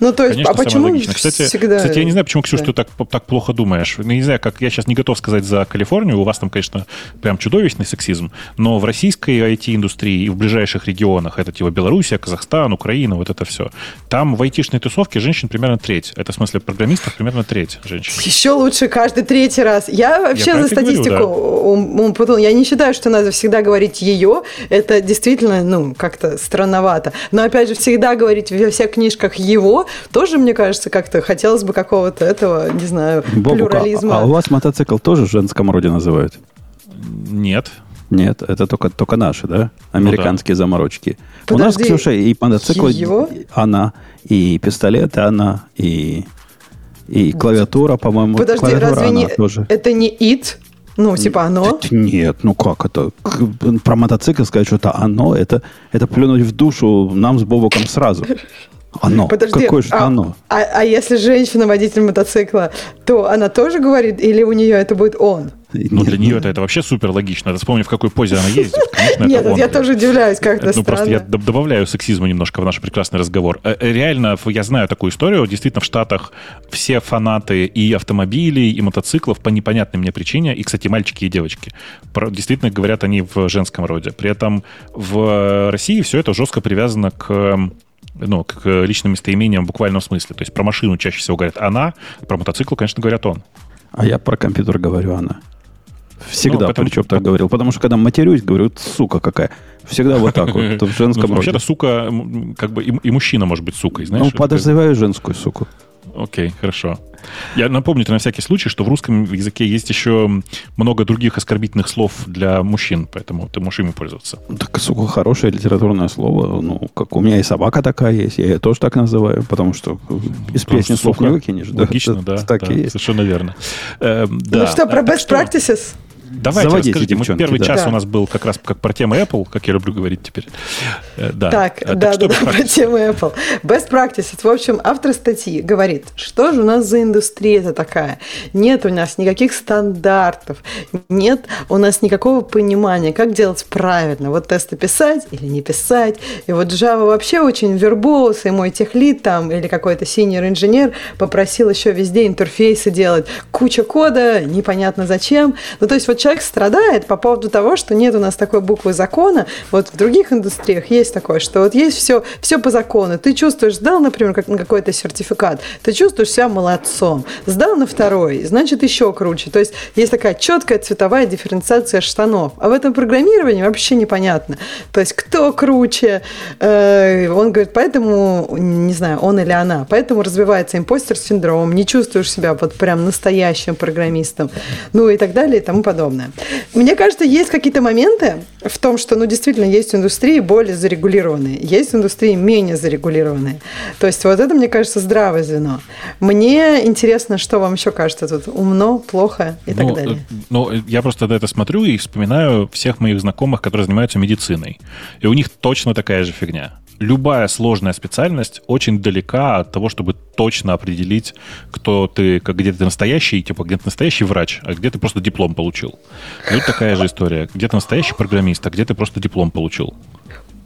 Ну, то есть, Конечно, а почему логично. Кстати, всегда... кстати, я не знаю, почему, Ксюш, да. ты так, так плохо думаешь. Ну, не знаю, как я сейчас не готов сказать за Калифорнию. У вас там, конечно, прям чудовищный сексизм. Но в российской IT-индустрии и в ближайших регионах, это типа Белоруссия, Казахстан, Украина, вот это все, там в айтишной тусовке женщин примерно треть. Это в смысле программистов примерно треть женщин. Еще лучше каждый третий раз. Я вообще я за статистику говорю, да. Я не считаю, что надо всегда говорить ее. Это действительно, ну, как-то странновато. Но, опять же, всегда говорить во всех книжках его, тоже, мне кажется, как-то хотелось бы какого-то этого, не знаю, Бобука, плюрализма. А, а у вас мотоцикл тоже в женском роде называют? Нет. Нет, это только, только наши, да? Американские ну, да. заморочки. Подожди, У нас, Ксюша, и мотоцикл его? она, и пистолет она, и, и клавиатура, по-моему. Подожди, клавиатура разве не, тоже. это не it? Ну, типа оно? Нет, ну как это? Про мотоцикл сказать, что это оно, это, это плюнуть в душу нам с Бобоком сразу. Оно. Подожди, Какое же а, оно? А, а если женщина водитель мотоцикла, то она тоже говорит, или у нее это будет он? Ну, для нее это, это вообще супер логично. Надо вспомнить, в какой позе она ездит. Конечно, Нет, это он. я тоже удивляюсь, как это Ну, просто я добавляю сексизма немножко в наш прекрасный разговор. Э, э, реально, я знаю такую историю. Действительно, в Штатах все фанаты и автомобилей, и мотоциклов по непонятной мне причине, и, кстати, мальчики и девочки, действительно говорят они в женском роде. При этом в России все это жестко привязано к ну, к личным местоимениям в буквальном смысле. То есть про машину чаще всего говорят она, про мотоцикл, конечно, говорят он. А я про компьютер говорю она. Всегда, ну, поэтому... причем так говорил. Потому что когда матерюсь, говорю, сука какая. Всегда вот так вот, в женском ну, Вообще-то сука, как бы и, и мужчина может быть сукой, знаешь. Ну, подозреваю женскую суку. Окей, хорошо. Я напомню на всякий случай, что в русском языке есть еще много других оскорбительных слов для мужчин, поэтому ты можешь ими пользоваться. Так, сука, хорошее литературное слово. Ну, как у меня и собака такая есть, я ее тоже так называю, потому что из потому песни слов не выкинешь. Логично, да, да, так да, и есть. совершенно верно. Э, да. Ну что, про best practices? Давайте Заводите, расскажите. Мы первый да. час да. у нас был как раз как про тему Apple, как я люблю говорить теперь. Э, да. Так, а, да, так, да, да про тему Apple. Best practices. В общем, автор статьи говорит, что же у нас за индустрия это такая? Нет у нас никаких стандартов, нет у нас никакого понимания, как делать правильно. Вот тесты писать или не писать. И вот Java вообще очень вербоус, и мой техлит там или какой-то senior инженер попросил еще везде интерфейсы делать. Куча кода, непонятно зачем. Ну, то есть вот человек страдает по поводу того, что нет у нас такой буквы закона. Вот в других индустриях есть такое, что вот есть все, все по закону. Ты чувствуешь, сдал, например, как, какой-то сертификат, ты чувствуешь себя молодцом. Сдал на второй, значит, еще круче. То есть есть такая четкая цветовая дифференциация штанов. А в этом программировании вообще непонятно. То есть кто круче. Э, он говорит, поэтому, не знаю, он или она, поэтому развивается импостер-синдром, не чувствуешь себя вот прям настоящим программистом, ну и так далее и тому подобное подобное. Мне кажется, есть какие-то моменты в том, что, ну, действительно, есть индустрии более зарегулированные, есть индустрии менее зарегулированные. То есть вот это, мне кажется, здравое звено. Мне интересно, что вам еще кажется тут умно, плохо и ну, так далее. Ну, я просто на это смотрю и вспоминаю всех моих знакомых, которые занимаются медициной. И у них точно такая же фигня любая сложная специальность очень далека от того, чтобы точно определить, кто ты, где ты настоящий, типа, где ты настоящий врач, а где ты просто диплом получил. Ну, это такая же история. Где ты настоящий программист, а где ты просто диплом получил.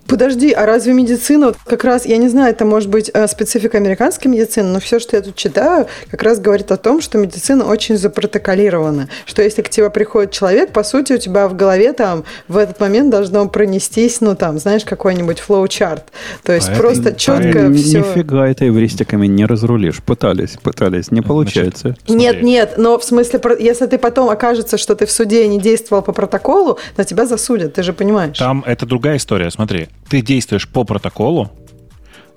Подожди, а разве медицина, вот как раз, я не знаю, это может быть э, специфика американской медицины, но все, что я тут читаю, как раз говорит о том, что медицина очень запротоколирована. Что если к тебе приходит человек, по сути, у тебя в голове там в этот момент должно пронестись, ну там, знаешь, какой-нибудь флоу-чарт. То есть а просто это, четко а все... Нифига это эвристиками не разрулишь. Пытались, пытались, не получается. Значит, нет, нет, но в смысле, если ты потом окажется, что ты в суде не действовал по протоколу, на тебя засудят, ты же понимаешь. Там это другая история, смотри ты действуешь по протоколу,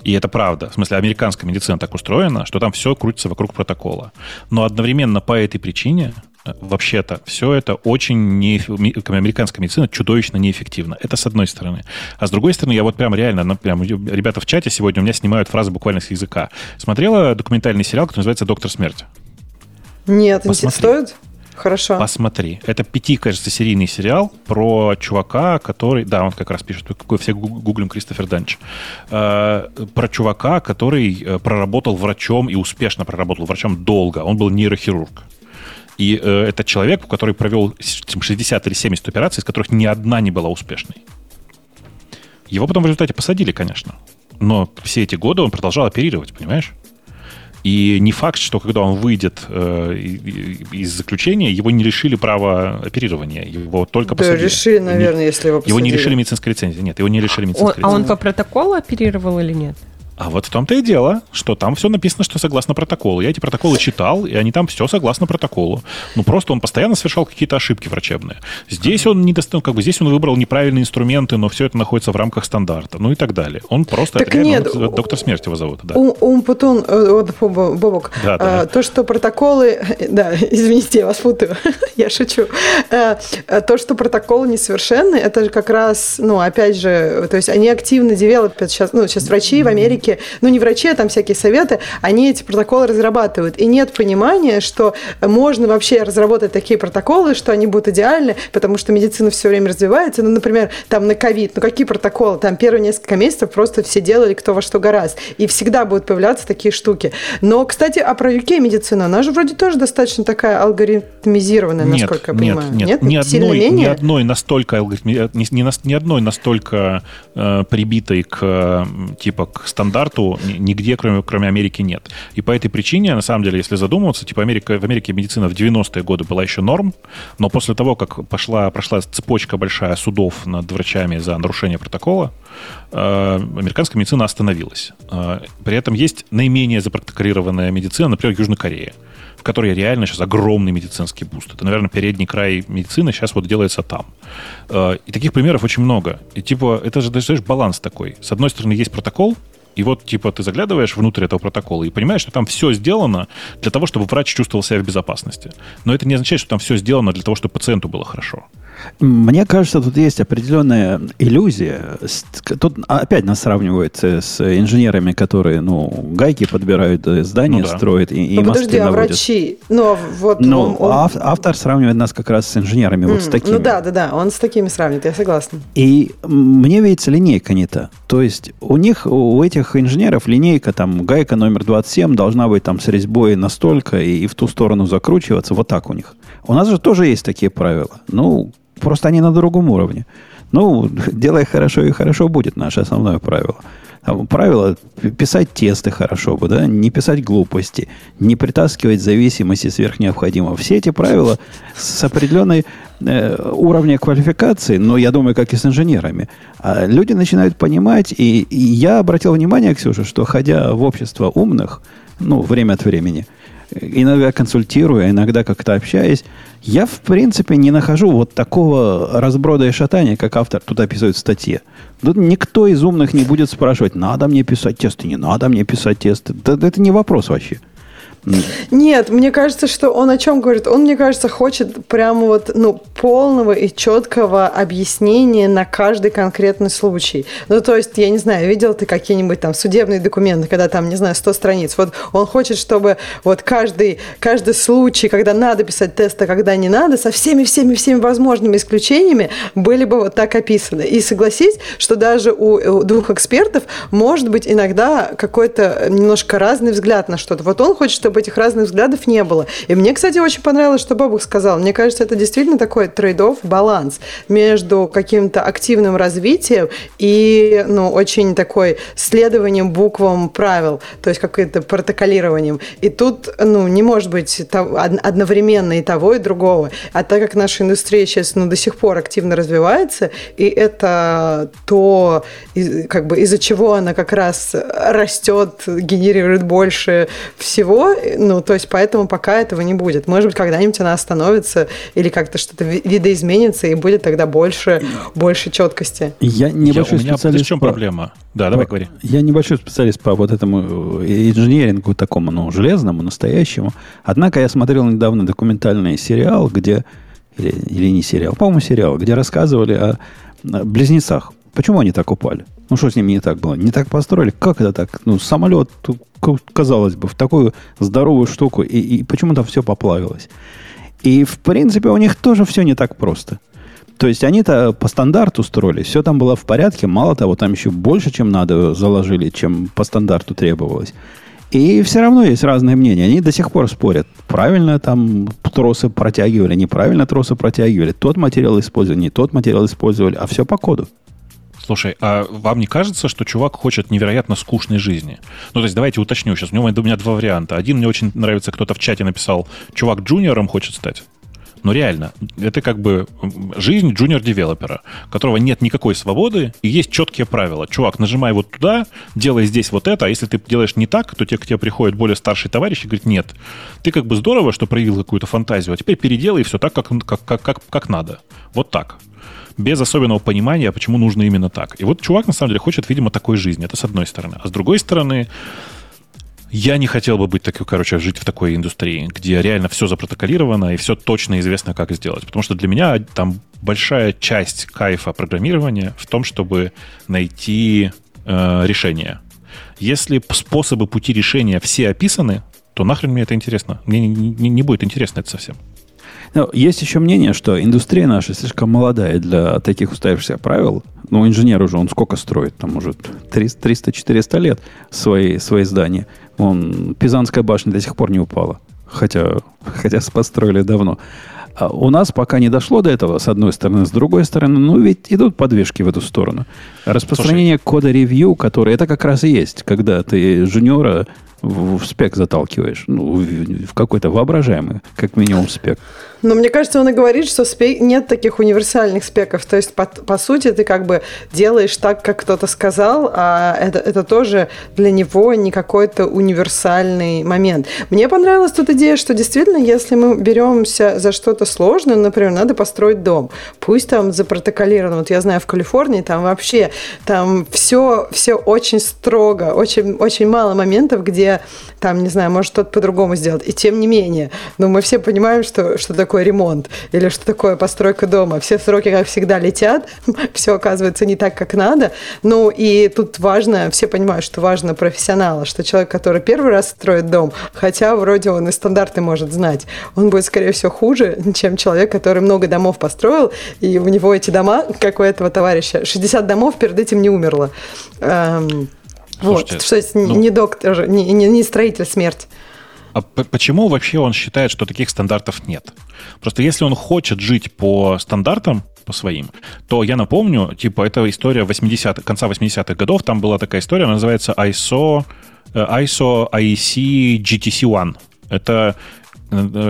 и это правда. В смысле, американская медицина так устроена, что там все крутится вокруг протокола. Но одновременно по этой причине э, вообще-то все это очень не, американская медицина чудовищно неэффективна. Это с одной стороны. А с другой стороны, я вот прям реально, ну, прям, ребята в чате сегодня у меня снимают фразы буквально с языка. Смотрела документальный сериал, который называется «Доктор смерть»? Нет, Посмотри. стоит? Хорошо. Посмотри. Это пяти, кажется, серийный сериал про чувака, который... Да, он как раз пишет, какой все гуглим Кристофер Данч. Э, про чувака, который э, проработал врачом и успешно проработал врачом долго. Он был нейрохирург. И э, это человек, который провел 60 или 70 операций, из которых ни одна не была успешной. Его потом в результате посадили, конечно. Но все эти годы он продолжал оперировать, понимаешь? И не факт, что когда он выйдет э, из заключения, его не лишили права оперирования. Его только да, посадили. решили, наверное, не, если его посадили. Его не лишили медицинской лицензии. Нет, его не лишили медицинской он, лицензии. А он по протоколу оперировал или нет? А вот в том-то и дело, что там все написано, что согласно протоколу. Я эти протоколы читал, и они там все согласно протоколу. Ну, просто он постоянно совершал какие-то ошибки врачебные. Здесь он не достал, как бы здесь он выбрал неправильные инструменты, но все это находится в рамках стандарта, ну и так далее. Он просто так это нет, реально, доктор смерти его зовут. Да. Умпутун, э, Бобок, да, да. А, то, что протоколы, да, извините, я вас путаю, я шучу. А, то, что протоколы несовершенны, это же как раз, ну, опять же, то есть они активно девелопят сейчас, ну, сейчас врачи в Америке Америке, ну не врачи, а там всякие советы, они эти протоколы разрабатывают. И нет понимания, что можно вообще разработать такие протоколы, что они будут идеальны, потому что медицина все время развивается. Ну, например, там на ковид, ну какие протоколы? Там первые несколько месяцев просто все делали кто во что гораздо. И всегда будут появляться такие штуки. Но, кстати, а про UK медицина, она же вроде тоже достаточно такая алгоритмизированная, нет, насколько я понимаю. Нет, нет, ни одной, ни одной настолько ни, ни, ни одной настолько э, прибитой к типа к стандарту стандарту нигде, кроме, кроме Америки, нет. И по этой причине, на самом деле, если задумываться, типа Америка, в Америке медицина в 90-е годы была еще норм, но после того, как пошла, прошла цепочка большая судов над врачами за нарушение протокола, э, американская медицина остановилась. Э, при этом есть наименее запротоколированная медицина, например, Южной Кореи в которой реально сейчас огромный медицинский буст. Это, наверное, передний край медицины сейчас вот делается там. Э, и таких примеров очень много. И типа, это же, даже баланс такой. С одной стороны, есть протокол, И вот, типа, ты заглядываешь внутрь этого протокола и понимаешь, что там все сделано для того, чтобы врач чувствовал себя в безопасности. Но это не означает, что там все сделано для того, чтобы пациенту было хорошо. Мне кажется, тут есть определенная иллюзия. Тут опять нас сравнивают с инженерами, которые, ну, гайки подбирают, э, здания ну, да. строят и, и ну, мосты подожди, наводят. а врачи? Ну, а вот ну, он, он... автор сравнивает нас как раз с инженерами, mm, вот с такими. Ну да, да, да, он с такими сравнивает, я согласна. И мне видится линейка не та. То есть у них, у этих инженеров линейка, там, гайка номер 27 должна быть там с резьбой настолько и, и в ту сторону закручиваться, вот так у них. У нас же тоже есть такие правила. Ну, Просто они на другом уровне. Ну, делай хорошо и хорошо будет наше основное правило. Правило писать тесты хорошо бы, да, не писать глупости, не притаскивать зависимости сверх необходимого. Все эти правила с определенной э, уровня квалификации, но я думаю, как и с инженерами, а люди начинают понимать, и, и я обратил внимание, Ксюша, что ходя в общество умных, ну, время от времени, иногда консультирую, иногда как-то общаюсь, я, в принципе, не нахожу вот такого разброда и шатания, как автор тут описывает в статье. Тут никто из умных не будет спрашивать, надо мне писать тесты, не надо мне писать тесты. Да, это не вопрос вообще. Нет, мне кажется, что он о чем говорит? Он, мне кажется, хочет прямо вот, ну, полного и четкого объяснения на каждый конкретный случай. Ну, то есть, я не знаю, видел ты какие-нибудь там судебные документы, когда там, не знаю, 100 страниц. Вот он хочет, чтобы вот каждый, каждый случай, когда надо писать тесты, а когда не надо, со всеми-всеми-всеми возможными исключениями были бы вот так описаны. И согласись, что даже у двух экспертов может быть иногда какой-то немножко разный взгляд на что-то. Вот он хочет, чтобы чтобы этих разных взглядов не было. И мне, кстати, очень понравилось, что Бабух сказал. Мне кажется, это действительно такой trade-off, баланс между каким-то активным развитием и ну, очень такой следованием буквам правил, то есть каким-то протоколированием. И тут ну, не может быть одновременно и того, и другого. А так как наша индустрия сейчас ну, до сих пор активно развивается, и это то, как бы из-за чего она как раз растет, генерирует больше всего, ну, то есть поэтому пока этого не будет. Может быть, когда-нибудь она остановится или как-то что-то видоизменится, и будет тогда больше, больше четкости. Я небольшой я, у меня, специалист. В чем по... проблема? Да, давай говори. Я небольшой специалист по вот этому э, инженерингу такому, ну, железному, настоящему. Однако я смотрел недавно документальный сериал, где или, или не сериал, по-моему, сериал, где рассказывали о близнецах. Почему они так упали? Ну, что с ними не так было? Не так построили? Как это так? Ну, самолет, казалось бы, в такую здоровую штуку, и, и почему-то все поплавилось. И, в принципе, у них тоже все не так просто. То есть они-то по стандарту строили, все там было в порядке, мало того, там еще больше, чем надо, заложили, чем по стандарту требовалось. И все равно есть разные мнения. Они до сих пор спорят. Правильно там тросы протягивали, неправильно тросы протягивали. Тот материал использовали, не тот материал использовали, а все по коду. Слушай, а вам не кажется, что чувак хочет невероятно скучной жизни? Ну, то есть давайте уточню сейчас. У него у меня два варианта. Один мне очень нравится, кто-то в чате написал, чувак джуниором хочет стать. Но реально, это как бы жизнь джуниор-девелопера, которого нет никакой свободы и есть четкие правила. Чувак, нажимай вот туда, делай здесь вот это, а если ты делаешь не так, то те, к тебе приходит более старший товарищ и говорит, нет, ты как бы здорово, что проявил какую-то фантазию, а теперь переделай все так, как, как, как, как, как надо. Вот так без особенного понимания, почему нужно именно так. И вот чувак, на самом деле, хочет, видимо, такой жизни. Это с одной стороны. А с другой стороны, я не хотел бы быть такой, короче, жить в такой индустрии, где реально все запротоколировано и все точно известно, как сделать. Потому что для меня там большая часть кайфа программирования в том, чтобы найти э, решение. Если способы пути решения все описаны, то нахрен мне это интересно? Мне не, не, не будет интересно это совсем. Но есть еще мнение, что индустрия наша слишком молодая для таких устоявшихся правил. Ну, инженер уже, он сколько строит? Там уже 300-400 лет свои, свои здания. Он, Пизанская башня до сих пор не упала. Хотя, хотя построили давно. А у нас пока не дошло до этого, с одной стороны. С другой стороны, ну ведь идут подвижки в эту сторону. Распространение Слушай. кода ревью, который это как раз и есть, когда ты жуниора в, в спек заталкиваешь. Ну, в, в какой-то воображаемый, как минимум, спек. Но мне кажется, он и говорит, что спек... нет таких универсальных спеков. То есть, по, по сути, ты как бы делаешь так, как кто-то сказал, а это, это тоже для него не какой-то универсальный момент. Мне понравилась тут идея, что действительно, если мы беремся за что-то сложное, например, надо построить дом, пусть там запротоколировано. Вот я знаю, в Калифорнии там вообще там все, все очень строго, очень, очень мало моментов, где там, не знаю, может что-то по-другому сделать. И тем не менее, ну, мы все понимаем, что, что такое ремонт или что такое постройка дома. Все сроки, как всегда, летят, все оказывается не так, как надо. Ну, и тут важно, все понимают, что важно профессионала, что человек, который первый раз строит дом, хотя вроде он и стандарты может знать, он будет, скорее всего, хуже, чем человек, который много домов построил, и у него эти дома, как у этого товарища, 60 домов перед этим не умерло. Эм, Слушайте, вот, что есть ну, не доктор, не, не, не строитель смерть. А почему вообще он считает, что таких стандартов нет? Просто если он хочет жить по стандартам, по своим, то я напомню, типа, это история 80 конца 80-х годов, там была такая история, она называется ISO, э, ISO IEC GTC1. Это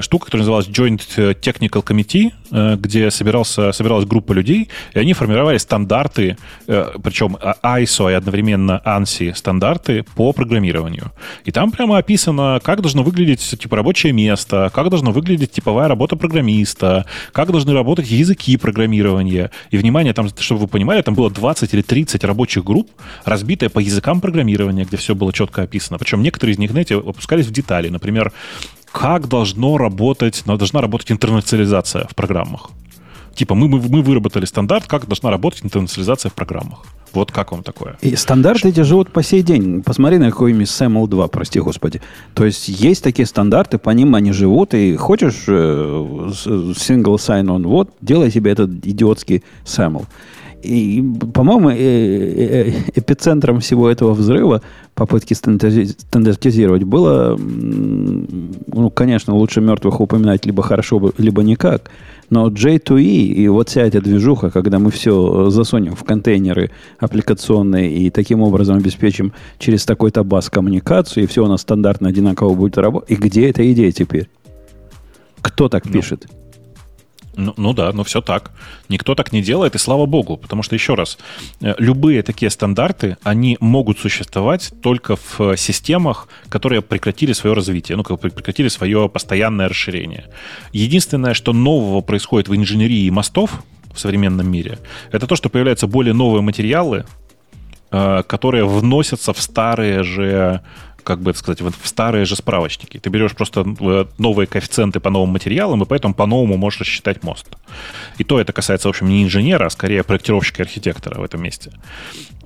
штука, которая называлась Joint Technical Committee, э, где собирался, собиралась группа людей, и они формировали стандарты, э, причем ISO и одновременно ANSI стандарты по программированию. И там прямо описано, как должно выглядеть типа рабочее место, как должно выглядеть типовая работа программиста, как должны работать языки программирования. И, внимание, там, чтобы вы понимали, там было 20 или 30 рабочих групп, разбитые по языкам программирования, где все было четко описано. Причем некоторые из них, знаете, опускались в детали. Например, как должно работать, должна работать интернационализация в программах. Типа мы, мы, мы выработали стандарт, как должна работать интернационализация в программах. Вот как вам такое? И стандарты эти живут по сей день. Посмотри на какой-нибудь SAML 2, прости господи. То есть есть такие стандарты, по ним они живут, и хочешь э, single sign-on, вот, делай себе этот идиотский SAML. И, по-моему, э, э, эпицентром всего этого взрыва попытки стандартизировать было, ну, конечно, лучше мертвых упоминать либо хорошо, либо никак. Но J2E и вот вся эта движуха, когда мы все засунем в контейнеры аппликационные и таким образом обеспечим через такой-то бас коммуникацию, и все у нас стандартно одинаково будет работать. И где эта идея теперь? Кто так ну, пишет? Ну, ну да, но все так. Никто так не делает, и слава богу, потому что, еще раз, э, любые такие стандарты, они могут существовать только в системах, которые прекратили свое развитие, ну, как прекратили свое постоянное расширение. Единственное, что нового происходит в инженерии мостов в современном мире, это то, что появляются более новые материалы, э, которые вносятся в старые же как бы сказать, в старые же справочники. Ты берешь просто э, новые коэффициенты по новым материалам, и поэтому по-новому можешь рассчитать мост. И то это касается, в общем, не инженера, а скорее проектировщика и архитектора в этом месте.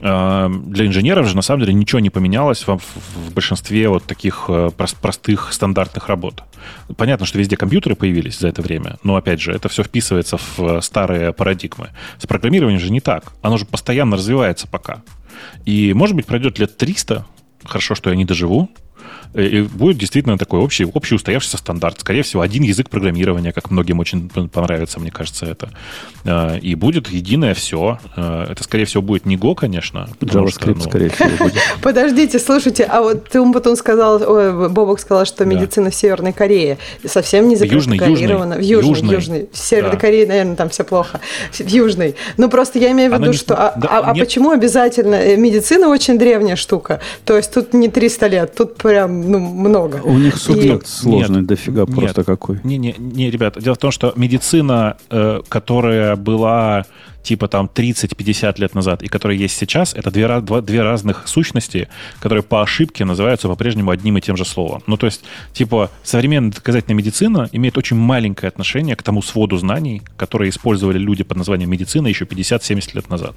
А, для инженеров же, на самом деле, ничего не поменялось в, в большинстве вот таких э, простых стандартных работ. Понятно, что везде компьютеры появились за это время, но, опять же, это все вписывается в старые парадигмы. С программированием же не так. Оно же постоянно развивается пока. И, может быть, пройдет лет 300, хорошо, что я не доживу, и будет действительно такой общий, общий устоявшийся стандарт. Скорее всего, один язык программирования, как многим очень понравится, мне кажется, это. А, и будет единое все. А, это, скорее всего, будет не Go, конечно. JavaScript, что, ну... скорее всего, будет. Подождите, слушайте, а вот ты потом сказал, Бобок сказал, что медицина да. в Северной Корее совсем не запротоколирована. В Южной, Южной. Южной. В Северной да. Корее, наверное, там все плохо. В Южной. Ну, просто я имею в виду, что... А, да, а, а почему обязательно? Э, медицина очень древняя штука. То есть тут не 300 лет, тут прям ну, много. У них субъект и... сложный нет, дофига нет, просто какой. Не, не, не, ребята, дело в том, что медицина, э, которая была типа там 30-50 лет назад и которая есть сейчас, это две, два, две разных сущности, которые по ошибке называются по-прежнему одним и тем же словом. Ну, то есть, типа, современная доказательная медицина имеет очень маленькое отношение к тому своду знаний, которые использовали люди под названием медицина еще 50-70 лет назад.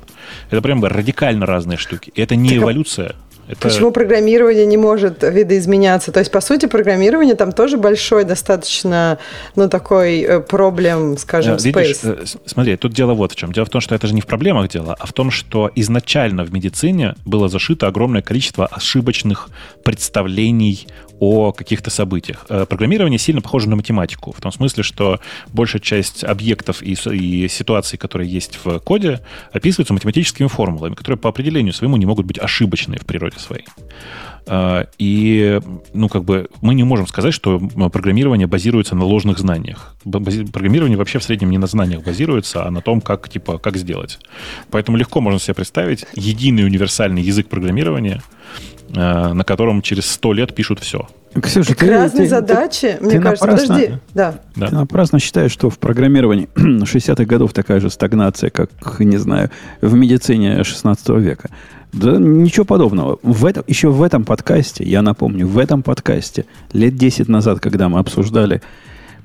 Это прям радикально разные штуки. И это не так, эволюция. Это... Почему программирование не может видоизменяться? То есть, по сути, программирование там тоже большой достаточно, ну, такой э, проблем, скажем, Видишь, space. Э, смотри, тут дело вот в чем. Дело в том, что это же не в проблемах дело, а в том, что изначально в медицине было зашито огромное количество ошибочных представлений о каких-то событиях. Э, программирование сильно похоже на математику, в том смысле, что большая часть объектов и, и ситуаций, которые есть в коде, описываются математическими формулами, которые по определению своему не могут быть ошибочные в природе своей. А, и, ну, как бы, мы не можем сказать, что программирование базируется на ложных знаниях. Программирование вообще в среднем не на знаниях базируется, а на том, как, типа, как сделать. Поэтому легко можно себе представить единый универсальный язык программирования, на котором через сто лет пишут все. Ксюша, ты, разные ты, задачи, ты, мне ты кажется, напрасно, подожди. Да. да. Ты напрасно считаешь, что в программировании 60-х годов такая же стагнация, как, не знаю, в медицине 16 века. Да ничего подобного. В этом, еще в этом подкасте, я напомню, в этом подкасте лет 10 назад, когда мы обсуждали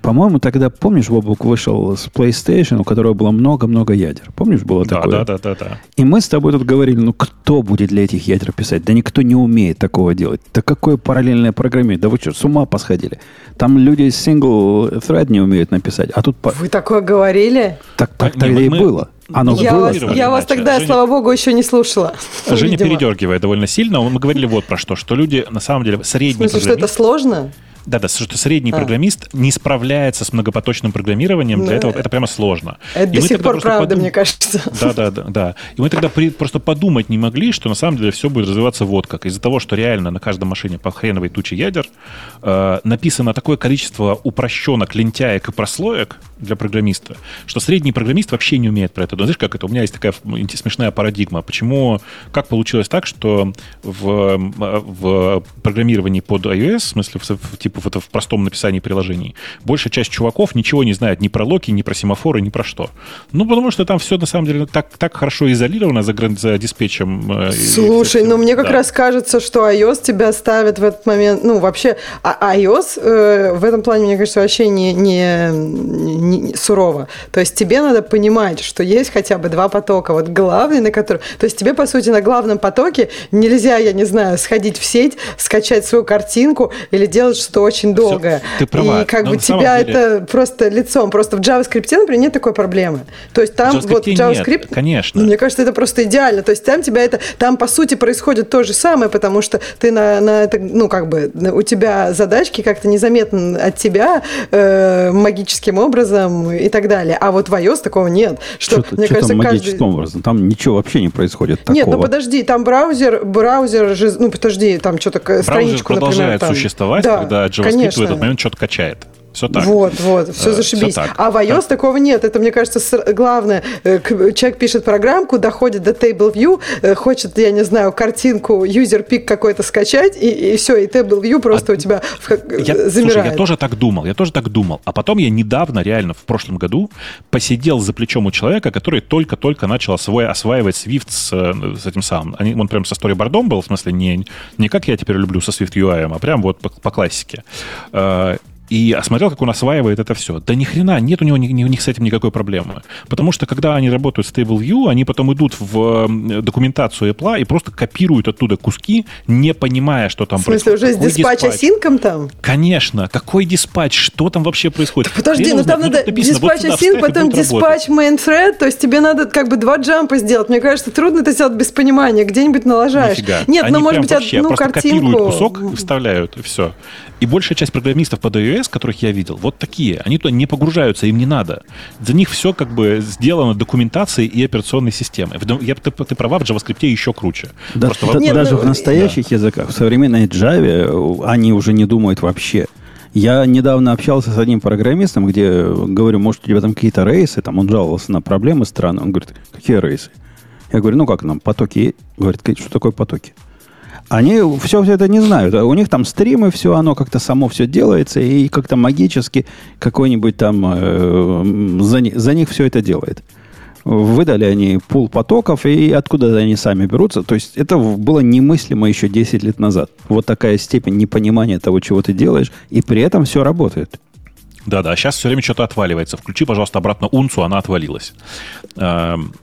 по-моему, тогда, помнишь, Бобук вышел с PlayStation, у которого было много-много ядер. Помнишь, было да, такое? Да, да, да, да. И мы с тобой тут говорили, ну кто будет для этих ядер писать? Да никто не умеет такого делать. Да какое параллельное программирование? Да вы что, с ума посходили? Там люди single thread не умеют написать. А тут... Вы такое говорили? Так, так не, тогда мы, и было. Оно я было. Вас, я вас тогда, Женя, слава богу, еще не слушала. Женя видимо. передергивает довольно сильно. Мы говорили вот про что, что люди на самом деле средний В смысле, что это сложно? Да, да, что средний а. программист не справляется с многопоточным программированием, для этого это прямо сложно. Это и до сих пор правда, подум... мне кажется. Да, да, да, да. И мы тогда при... просто подумать не могли, что на самом деле все будет развиваться вот как. Из-за того, что реально на каждой машине по хреновой туче ядер э, написано такое количество упрощенок, лентяек и прослоек для программиста, что средний программист вообще не умеет про это. Ну, знаешь, как это? У меня есть такая смешная парадигма. Почему, как получилось так, что в, в программировании под iOS, в смысле, в, типа в, это в простом написании приложений, большая часть чуваков ничего не знает ни про локи, ни про семафоры, ни про что. Ну, потому что там все, на самом деле, так, так хорошо изолировано за, за диспетчем. Э, Слушай, ну, мне как да. раз кажется, что iOS тебя ставит в этот момент, ну, вообще, а iOS э, в этом плане, мне кажется, вообще не, не, не, не сурово. То есть тебе надо понимать, что есть хотя бы два потока. Вот главный, на который... То есть тебе, по сути, на главном потоке нельзя, я не знаю, сходить в сеть, скачать свою картинку или делать что-то очень долгое. Все, ты права. И как бы тебя деле... это просто лицом. Просто в JavaScript, например, нет такой проблемы. То есть там в вот JavaScript... Нет, конечно. Ну, мне кажется, это просто идеально. То есть там тебя это... Там, по сути, происходит то же самое, потому что ты на, на это... Ну, как бы у тебя задачки как-то незаметно от тебя э, магическим образом и так далее. А вот в iOS такого нет. Что, что мне что кажется, магическим каждый... образом? Там ничего вообще не происходит такого. Нет, ну подожди, там браузер, браузер же... Ну, подожди, там что-то страничку, продолжает например, там... существовать, да, когда JavaScript Конечно. в этот момент что-то качает. Все так. Вот, вот, все э, зашибись. Все а в iOS так. такого нет. Это, мне кажется, главное. Э, человек пишет программку, доходит до Table View, э, хочет, я не знаю, картинку, user pick какой-то скачать, и, и все, и Table View просто а, у тебя я, замирает. Слушай, я тоже так думал, я тоже так думал. А потом я недавно, реально, в прошлом году, посидел за плечом у человека, который только-только начал освой, осваивать Swift с, с этим самым. Он прям со сторибордом был, в смысле, не, не как я теперь люблю со Swift UI, а прям вот по, по классике и осмотрел, как он осваивает это все. Да ни хрена, нет у него ни, ни, ни с этим никакой проблемы. Потому что когда они работают с TableView, они потом идут в документацию Apple и просто копируют оттуда куски, не понимая, что там происходит. В смысле, происходит. уже с диспатч-осинком там? Конечно. Какой диспатч? Что там вообще происходит? Да подожди, ну там надо диспатч-осин, вот потом диспатч main thread, то есть тебе надо как бы два джампа сделать. Мне кажется, трудно это сделать без понимания. Где-нибудь налажаешь. Нифига. Нет, ну может быть одну картинку. копируют кусок, вставляют, и все. И большая часть программистов под iOS, которых я видел, вот такие. Они туда не погружаются, им не надо. За них все как бы сделано документацией и операционной системой. Я, ты, ты права, в JavaScript еще круче. Да, Просто нет, даже ну, в настоящих да. языках, в современной Java, они уже не думают вообще. Я недавно общался с одним программистом, где говорю, может, у тебя там какие-то рейсы, там он жаловался на проблемы страны. Он говорит, какие рейсы? Я говорю, ну как нам, потоки? Говорит, что такое потоки? Они все это не знают. У них там стримы, все оно как-то само все делается, и как-то магически какой-нибудь там э, за, за них все это делает. Выдали они пул потоков, и откуда они сами берутся. То есть это было немыслимо еще 10 лет назад. Вот такая степень непонимания того, чего ты делаешь, и при этом все работает. Да-да, сейчас все время что-то отваливается. Включи, пожалуйста, обратно унцу, она отвалилась. Эм,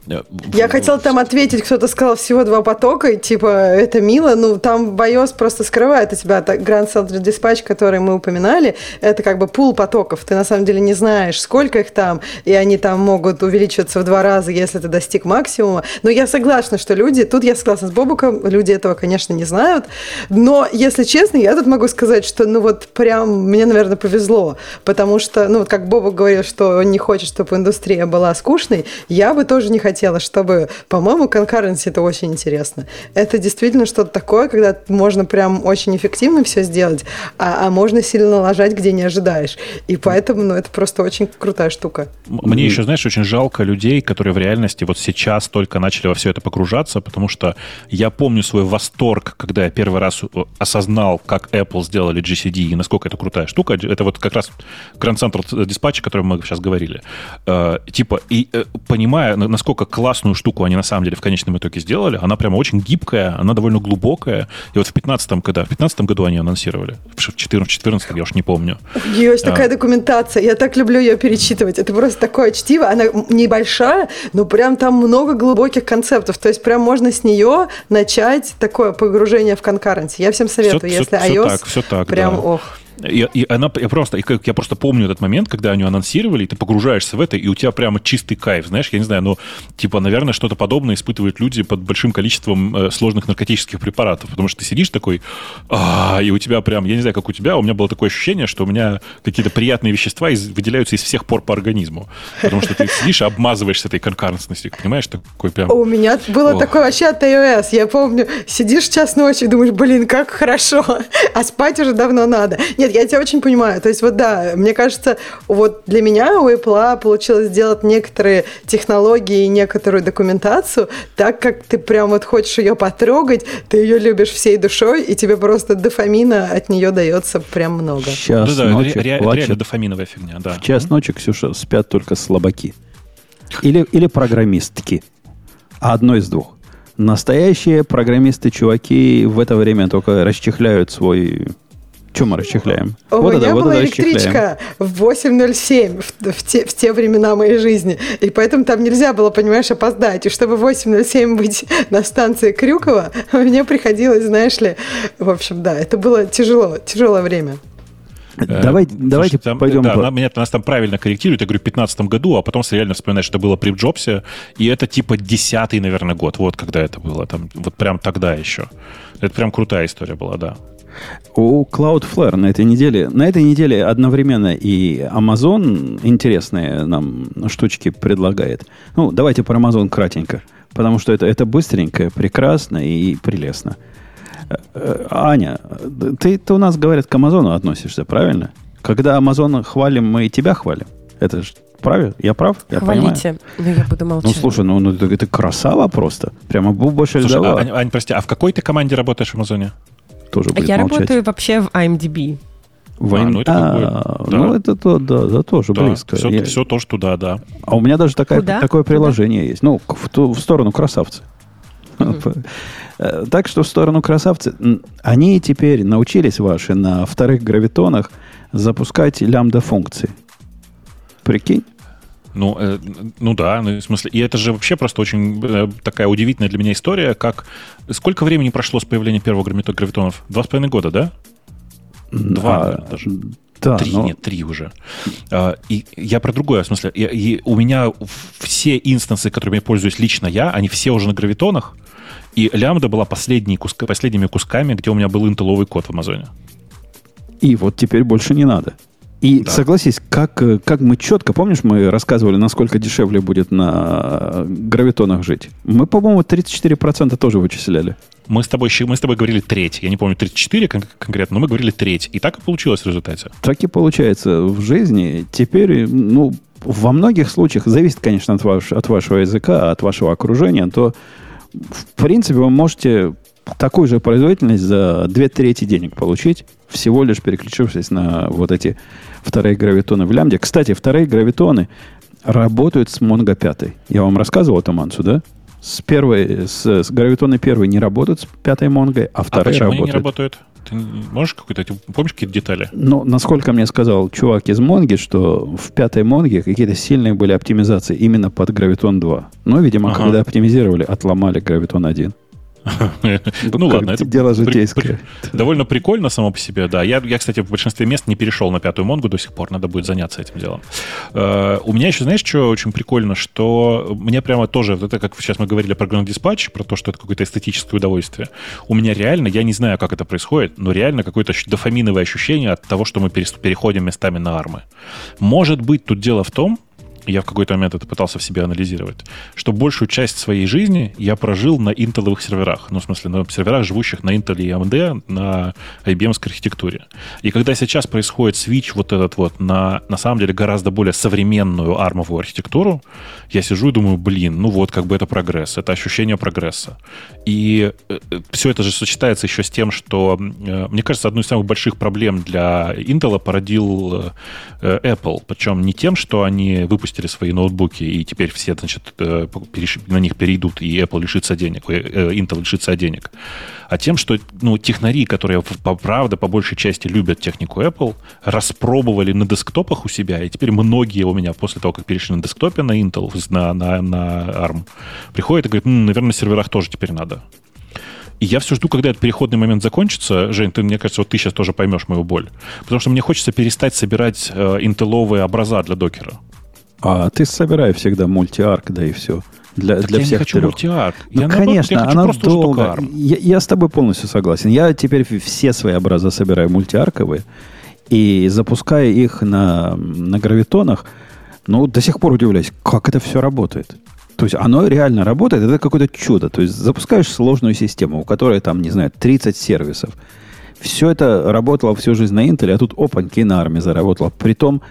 Я хотел там ответить, кто-то сказал всего два потока, и типа это мило. Ну, там BIOS просто скрывает у тебя Grand Central Dispatch, который мы упоминали. Это как бы пул потоков. Ты на самом деле не знаешь, сколько их там, и они там могут увеличиваться в два раза, если ты достиг максимума. Но я согласна, что люди, тут я согласна с Бобуком, люди этого, конечно, не знают. Но, если честно, я тут могу сказать, что ну вот прям мне, наверное, повезло, потому потому что, ну, вот как Боба говорил, что он не хочет, чтобы индустрия была скучной, я бы тоже не хотела, чтобы, по-моему, конкуренция это очень интересно. Это действительно что-то такое, когда можно прям очень эффективно все сделать, а, а можно сильно налажать, где не ожидаешь. И поэтому, ну, это просто очень крутая штука. Мне еще, знаешь, очень жалко людей, которые в реальности вот сейчас только начали во все это погружаться, потому что я помню свой восторг, когда я первый раз э, осознал, как Apple сделали GCD и насколько это крутая штука. Это вот как раз Central Dispatch, о котором мы сейчас говорили. Э, типа, и э, понимая, насколько классную штуку они на самом деле в конечном итоге сделали, она прямо очень гибкая, она довольно глубокая. И вот в 15 когда в 15 году они анонсировали, в 14 14 я уж не помню. Есть а. такая документация, я так люблю ее перечитывать. Это просто такое чтиво, она небольшая, но прям там много глубоких концептов. То есть прям можно с нее начать такое погружение в конкуренции. Я всем советую, все, если все, iOS, все так, все так, прям да. ох. И, и она, я просто, я просто помню этот момент, когда они анонсировали, и ты погружаешься в это, и у тебя прямо чистый кайф, знаешь, я не знаю, но типа, наверное, что-то подобное испытывают люди под большим количеством э, сложных наркотических препаратов, потому что ты сидишь такой, а, и у тебя прям, я не знаю, как у тебя, у меня было такое ощущение, что у меня какие-то приятные вещества из, выделяются из всех пор по организму, потому что ты сидишь и обмазываешься этой конкурентностью, понимаешь, такой прям... У меня было Ох. такое вообще от iOS, я помню, сидишь час ночи и думаешь, блин, как хорошо, а спать уже давно надо. Нет, нет, я тебя очень понимаю. То есть вот да, мне кажется, вот для меня у Apple получилось сделать некоторые технологии и некоторую документацию так, как ты прям вот хочешь ее потрогать, ты ее любишь всей душой, и тебе просто дофамина от нее дается прям много. Час да, ночи ре- плачет. реально дофаминовая фигня, да. В час ночи, Ксюша, спят только слабаки. Или, или программистки. А одно из двух. Настоящие программисты-чуваки в это время только расчехляют свой чем мы расчехляем? У вот меня это, была вот электричка в 8.07 в, в, те, в те времена моей жизни. И поэтому там нельзя было, понимаешь, опоздать. И чтобы в 8.07 быть на станции Крюкова, мне приходилось, знаешь ли, в общем, да, это было тяжело, тяжелое время. Э, Давай, давайте там, пойдем. Да, по... меня, нас там правильно корректируют. Я говорю, в 2015 году, а потом реально вспоминаешь, что было при Джобсе. И это типа десятый, наверное, год. Вот когда это было. Там, вот прям тогда еще. Это прям крутая история была, да. У Cloudflare на этой неделе, на этой неделе одновременно и Amazon интересные нам штучки предлагает. Ну, давайте про Amazon кратенько, потому что это, это быстренько, прекрасно и прелестно. Э, э, Аня, ты, ты у нас, говорят, к Амазону относишься, правильно? Когда Амазон хвалим, мы и тебя хвалим. Это же правильно? Я прав? Я Хвалите, но я буду молчать. Ну, слушай, ну, ну это, это красава просто. Прямо больше Слушай, а, Ань, Ань, прости, а в какой ты команде работаешь в Амазоне? Тоже будет Я молчать. работаю вообще в IMDb. В а, ну это, а, да. ну это то, да, да, тоже да, близко. Все, Я... все тоже туда, да. А у меня даже такая, такое приложение Куда? есть. Ну, в, ту, в сторону красавцы. Э, так что в сторону красавцы. Они теперь научились ваши на вторых гравитонах запускать лямбда-функции. Прикинь? Ну, э, ну да, ну, в смысле, и это же вообще просто очень э, такая удивительная для меня история, как сколько времени прошло с появления первого гравитонов? Два с половиной года, да? Два, а, наверное, даже. Да, три, но... нет, три уже. А, и я про другое, в смысле, я, и у меня все инстансы, которыми я пользуюсь лично я, они все уже на гравитонах, и лямбда была последней куска, последними кусками, где у меня был интеловый код в Амазоне. И вот теперь больше не надо. И да. согласись, как, э, как мы четко, помнишь, мы рассказывали, насколько дешевле будет на гравитонах жить? Мы, по-моему, 34% тоже вычисляли. Мы с, тобой, мы с тобой говорили треть. Я не помню, 34 конкретно, но мы говорили треть. И так и получилось в результате. Так и получается в жизни. Теперь, ну, во многих случаях, зависит, конечно, от, ваш, от вашего языка, от вашего окружения, то, в принципе, вы можете такую же производительность за две трети денег получить, всего лишь переключившись на вот эти вторые гравитоны в лямбде. Кстати, вторые гравитоны работают с Mongo 5. Я вам рассказывал эту мансу, да? С первой, с, с гравитоны первой не работают с пятой Монгой, а вторые а почему работают. они не работают? Ты можешь какой-то, помнишь какие-то детали? Ну, насколько мне сказал чувак из Монги, что в пятой Монге какие-то сильные были оптимизации именно под Гравитон 2. Ну, видимо, ага. когда оптимизировали, отломали Гравитон 1. Ну ладно, это дело житейское. Довольно прикольно само по себе, да. Я, кстати, в большинстве мест не перешел на пятую Монгу до сих пор, надо будет заняться этим делом. Э, у меня еще, знаешь, что очень прикольно, что мне прямо тоже, это как сейчас мы говорили про Grand Dispatch, про то, что это какое-то эстетическое удовольствие. У меня реально, я не знаю, как это происходит, но реально какое-то дофаминовое ощущение от того, что мы переходим местами на армы. Может быть, тут дело в том, я в какой-то момент это пытался в себе анализировать, что большую часть своей жизни я прожил на интеловых серверах. Ну, в смысле, на серверах, живущих на Intel и AMD, на IBM архитектуре. И когда сейчас происходит свич вот этот вот на, на самом деле, гораздо более современную армовую архитектуру, я сижу и думаю, блин, ну вот, как бы это прогресс, это ощущение прогресса. И э, все это же сочетается еще с тем, что, э, мне кажется, одну из самых больших проблем для Intel породил э, Apple. Причем не тем, что они выпустили выпустили свои ноутбуки, и теперь все, значит, э, на них перейдут, и Apple лишится денег, э, Intel лишится денег, а тем, что ну, технари, которые, правда, по большей части любят технику Apple, распробовали на десктопах у себя, и теперь многие у меня после того, как перешли на десктопе на Intel, на, на, на ARM, приходят и говорят, ну, наверное, на серверах тоже теперь надо. И я все жду, когда этот переходный момент закончится. Жень, ты, мне кажется, вот ты сейчас тоже поймешь мою боль. Потому что мне хочется перестать собирать э, образа для докера. А ты собирай всегда мультиарк, да и все. Для, так для я всех не хочу трех. мультиарк. Ну, я, конечно, наоборот, я она долго. Я, я с тобой полностью согласен. Я теперь все свои образа собираю мультиарковые и запуская их на, на гравитонах, ну, до сих пор удивляюсь, как это все работает. То есть оно реально работает, это какое-то чудо. То есть запускаешь сложную систему, у которой там, не знаю, 30 сервисов. Все это работало всю жизнь на Intel, а тут опаньки на армии заработало. Притом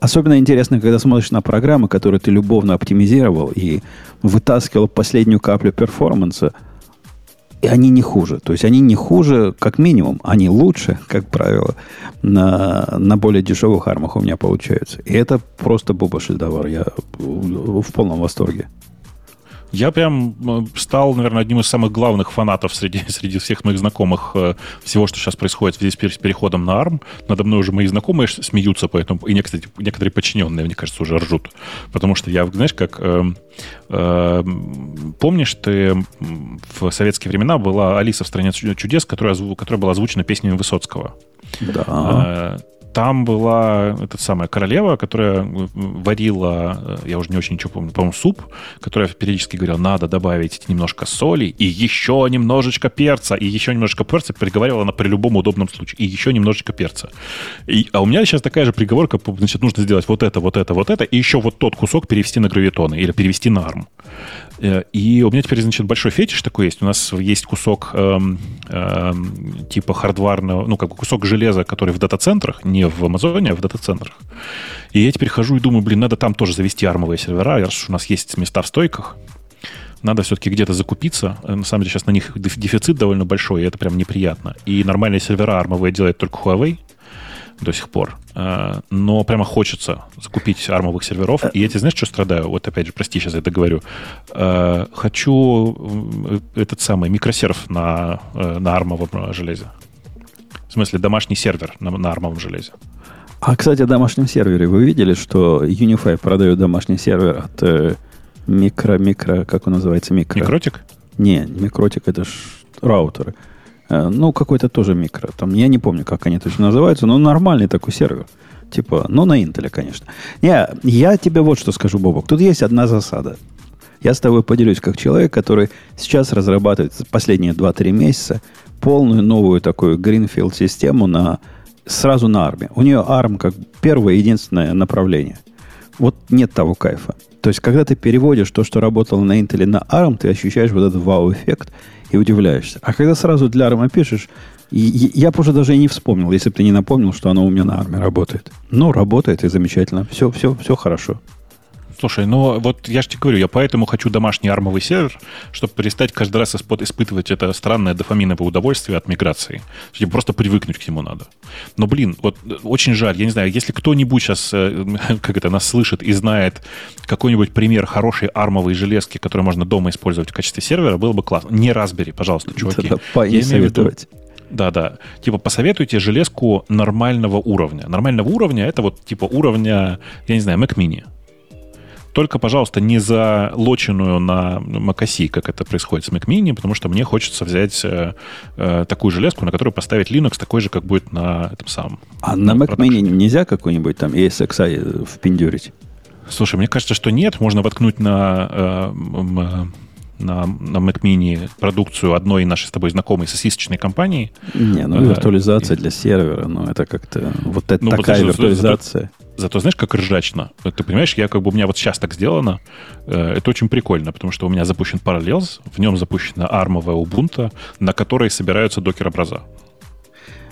Особенно интересно, когда смотришь на программы, которые ты любовно оптимизировал и вытаскивал последнюю каплю перформанса, и они не хуже. То есть они не хуже, как минимум, они лучше, как правило, на, на более дешевых армах у меня получаются. И это просто буба шельдовар. Я в полном восторге. Я прям стал, наверное, одним из самых главных фанатов среди, среди всех моих знакомых э, всего, что сейчас происходит в связи с переходом на ARM. Надо мной уже мои знакомые смеются, поэтому и, кстати, некоторые подчиненные, мне кажется, уже ржут. Потому что я, знаешь, как... Э, э, помнишь, ты в советские времена была Алиса в «Стране чудес», которая, которая была озвучена песнями Высоцкого. Да. Э, там была эта самая королева, которая варила, э, я уже не очень ничего помню, по-моему, суп, которая периодически говорила, надо добавить немножко соли и еще немножечко перца, и еще немножечко перца, приговаривала она при любом удобном случае, и еще немножечко перца. И, а у меня сейчас такая же приговорка, значит, нужно сделать вот это, вот это, вот это, и еще вот тот кусок перевести на гравитоны или перевести на арм. Э, и у меня теперь, значит, большой фетиш такой есть. У нас есть кусок эм, эм, типа хардварного, ну, как кусок железа, который в дата-центрах, не в Амазоне, а в дата-центрах. И я теперь хожу и думаю, блин, надо там тоже завести армовые сервера, раз у нас есть места в стойках. Надо все-таки где-то закупиться. Э, на самом деле сейчас на них дефицит довольно большой, и это прям неприятно. И нормальные сервера армовые делает только Huawei до сих пор. Э, но прямо хочется закупить армовых серверов. И я тебе знаешь, что страдаю? Вот опять же, прости, сейчас я это говорю. Э, хочу этот самый микросерв на, э, на армовом железе. В смысле, домашний сервер на, на армовом железе. А, кстати, о домашнем сервере. Вы видели, что Unify продает домашний сервер от э, микро, микро, как он называется, микро? Микротик? Не, микротик это ж раутеры. Э, ну, какой-то тоже микро. Там, я не помню, как они точно называются, но нормальный такой сервер. Типа, ну, на Intel, конечно. Не, я тебе вот что скажу, Бобок. Тут есть одна засада. Я с тобой поделюсь как человек, который сейчас разрабатывает последние 2-3 месяца полную новую такую Greenfield систему на, сразу на ARM. У нее ARM как первое единственное направление. Вот нет того кайфа. То есть, когда ты переводишь то, что работало на Intel на ARM, ты ощущаешь вот этот вау-эффект и удивляешься. А когда сразу для ARM пишешь, и, и, я бы уже даже и не вспомнил, если бы ты не напомнил, что оно у меня на ARM работает. Ну, работает и замечательно. Все, все, все хорошо. Слушай, ну вот я же тебе говорю, я поэтому хочу домашний армовый сервер, чтобы перестать каждый раз испытывать это странное дофаминовое удовольствие от миграции. Типа просто привыкнуть к нему надо. Но, блин, вот очень жаль, я не знаю, если кто-нибудь сейчас, э, как это, нас слышит и знает какой-нибудь пример хорошей армовой железки, которую можно дома использовать в качестве сервера, было бы классно. Не Raspberry, пожалуйста, чуваки. Да, я имею в виду, да, да. Типа посоветуйте железку нормального уровня. Нормального уровня это вот типа уровня, я не знаю, Mac Mini только, пожалуйста, не залоченную на macOS, как это происходит с Mac Mini, потому что мне хочется взять э, э, такую железку, на которую поставить Linux такой же, как будет на этом самом. А на, на Mac Mini нельзя какой-нибудь там ESXi впендюрить? Слушай, мне кажется, что нет. Можно воткнуть на, э, на, на Mac Mini продукцию одной нашей с тобой знакомой сосисочной компании. Не, ну виртуализация для сервера, ну это как-то... Вот это ну, такая виртуализация. Зато, зато знаешь, как ржачно. Ты понимаешь, я как бы у меня вот сейчас так сделано. Э, это очень прикольно, потому что у меня запущен Parallels, в нем запущена армовая Ubuntu, на которой собираются докер-образа.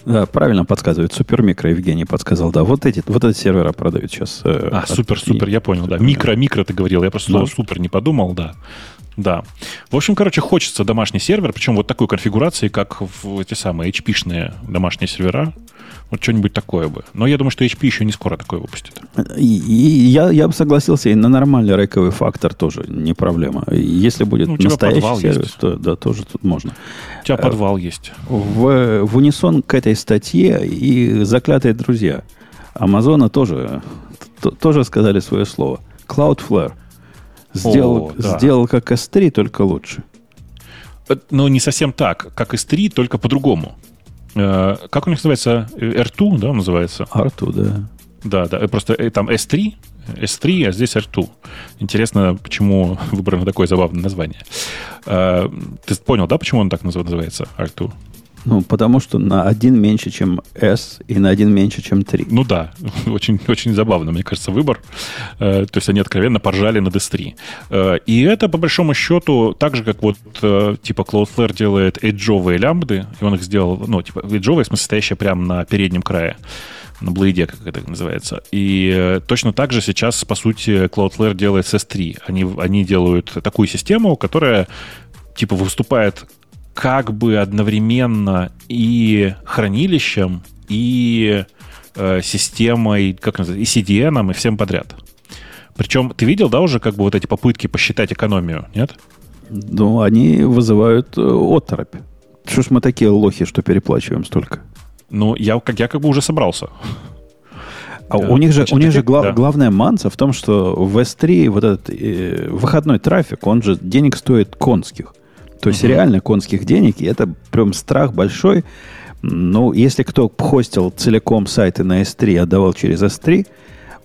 Да, правильно подсказывает. Супермикро Евгений подсказал. Да, вот эти, вот эти сервера продают сейчас. Э, а, супер, супер, я понял, да. Микро, микро ты говорил. Я просто да. слово супер не подумал, да. Да. В общем, короче, хочется домашний сервер, причем вот такой конфигурации, как в эти самые HP-шные домашние сервера. Вот что-нибудь такое бы. Но я думаю, что HP еще не скоро такое выпустит. И, и я, я бы согласился, и на нормальный рековый фактор тоже не проблема. Если будет ну, настоящий сервис, есть. то да, тоже тут можно. У тебя подвал есть. В, в унисон к этой статье и заклятые друзья Амазона тоже, тоже сказали свое слово. Cloudflare сделал, О, да. сделал как S3, только лучше. Э, ну, не совсем так. Как S3, только по-другому. Э, как у них называется? R2, да, называется? R2, да. Да, да. Просто э, там S3, S3, а здесь R2. Интересно, почему выбрано такое забавное название. Э, ты понял, да, почему он так называется, R2? Ну, потому что на один меньше, чем S, и на один меньше, чем 3. Ну да, очень, очень забавно, мне кажется, выбор. Э, то есть они откровенно поржали над S3. Э, и это, по большому счету, так же, как вот э, типа Cloudflare делает эджовые лямбды, и он их сделал, ну, типа эджовые, в смысле, стоящие прямо на переднем крае на блейде, как это называется. И точно так же сейчас, по сути, Cloudflare делает с S3. Они, они делают такую систему, которая типа выступает как бы одновременно и хранилищем, и э, системой, как называется, и CDN, и всем подряд. Причем ты видел, да, уже как бы вот эти попытки посчитать экономию, нет? Ну, они вызывают э, оторопь. Что ж мы такие лохи, что переплачиваем столько? Ну, я как, я как бы уже собрался. А да, у них же, у них же гла- да. главная манса в том, что в S3 вот этот э, выходной трафик, он же денег стоит конских. То есть угу. реально конских денег, и это прям страх большой. Ну, если кто хостил целиком сайты на S3, отдавал через S3,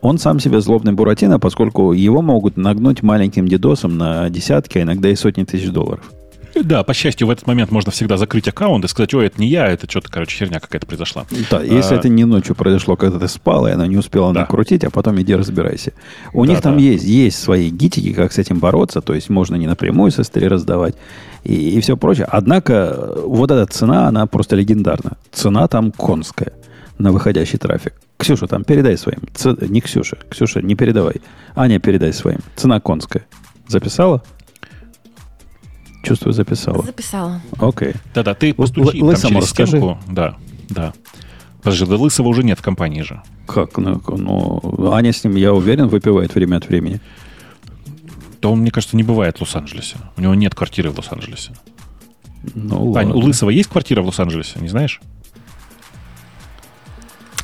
он сам себе злобный Буратино, поскольку его могут нагнуть маленьким дедосом на десятки, а иногда и сотни тысяч долларов. Да, по счастью, в этот момент можно всегда закрыть аккаунт и сказать, ой, это не я, это что-то, короче, херня какая-то произошла. Да, а, если это не ночью произошло, когда ты спал, и она не успела да. накрутить, а потом иди разбирайся. У да, них там да. есть, есть свои гитики, как с этим бороться, то есть можно не напрямую со стри раздавать и, и все прочее. Однако вот эта цена, она просто легендарна. Цена там конская на выходящий трафик. Ксюша, там передай своим. Ц... Не Ксюша. Ксюша, не передавай. Аня, передай своим. Цена конская. Записала? Чувствую, записала. Записала. Окей. Да-да, ты постучи Л- там через расскажи. стенку. Да, да. Подожди, да Лысого уже нет в компании же. Как? Ну, ну, Аня с ним, я уверен, выпивает время от времени. Да он, мне кажется, не бывает в Лос-Анджелесе. У него нет квартиры в Лос-Анджелесе. Ну, Ань, у Лысого есть квартира в Лос-Анджелесе, не знаешь?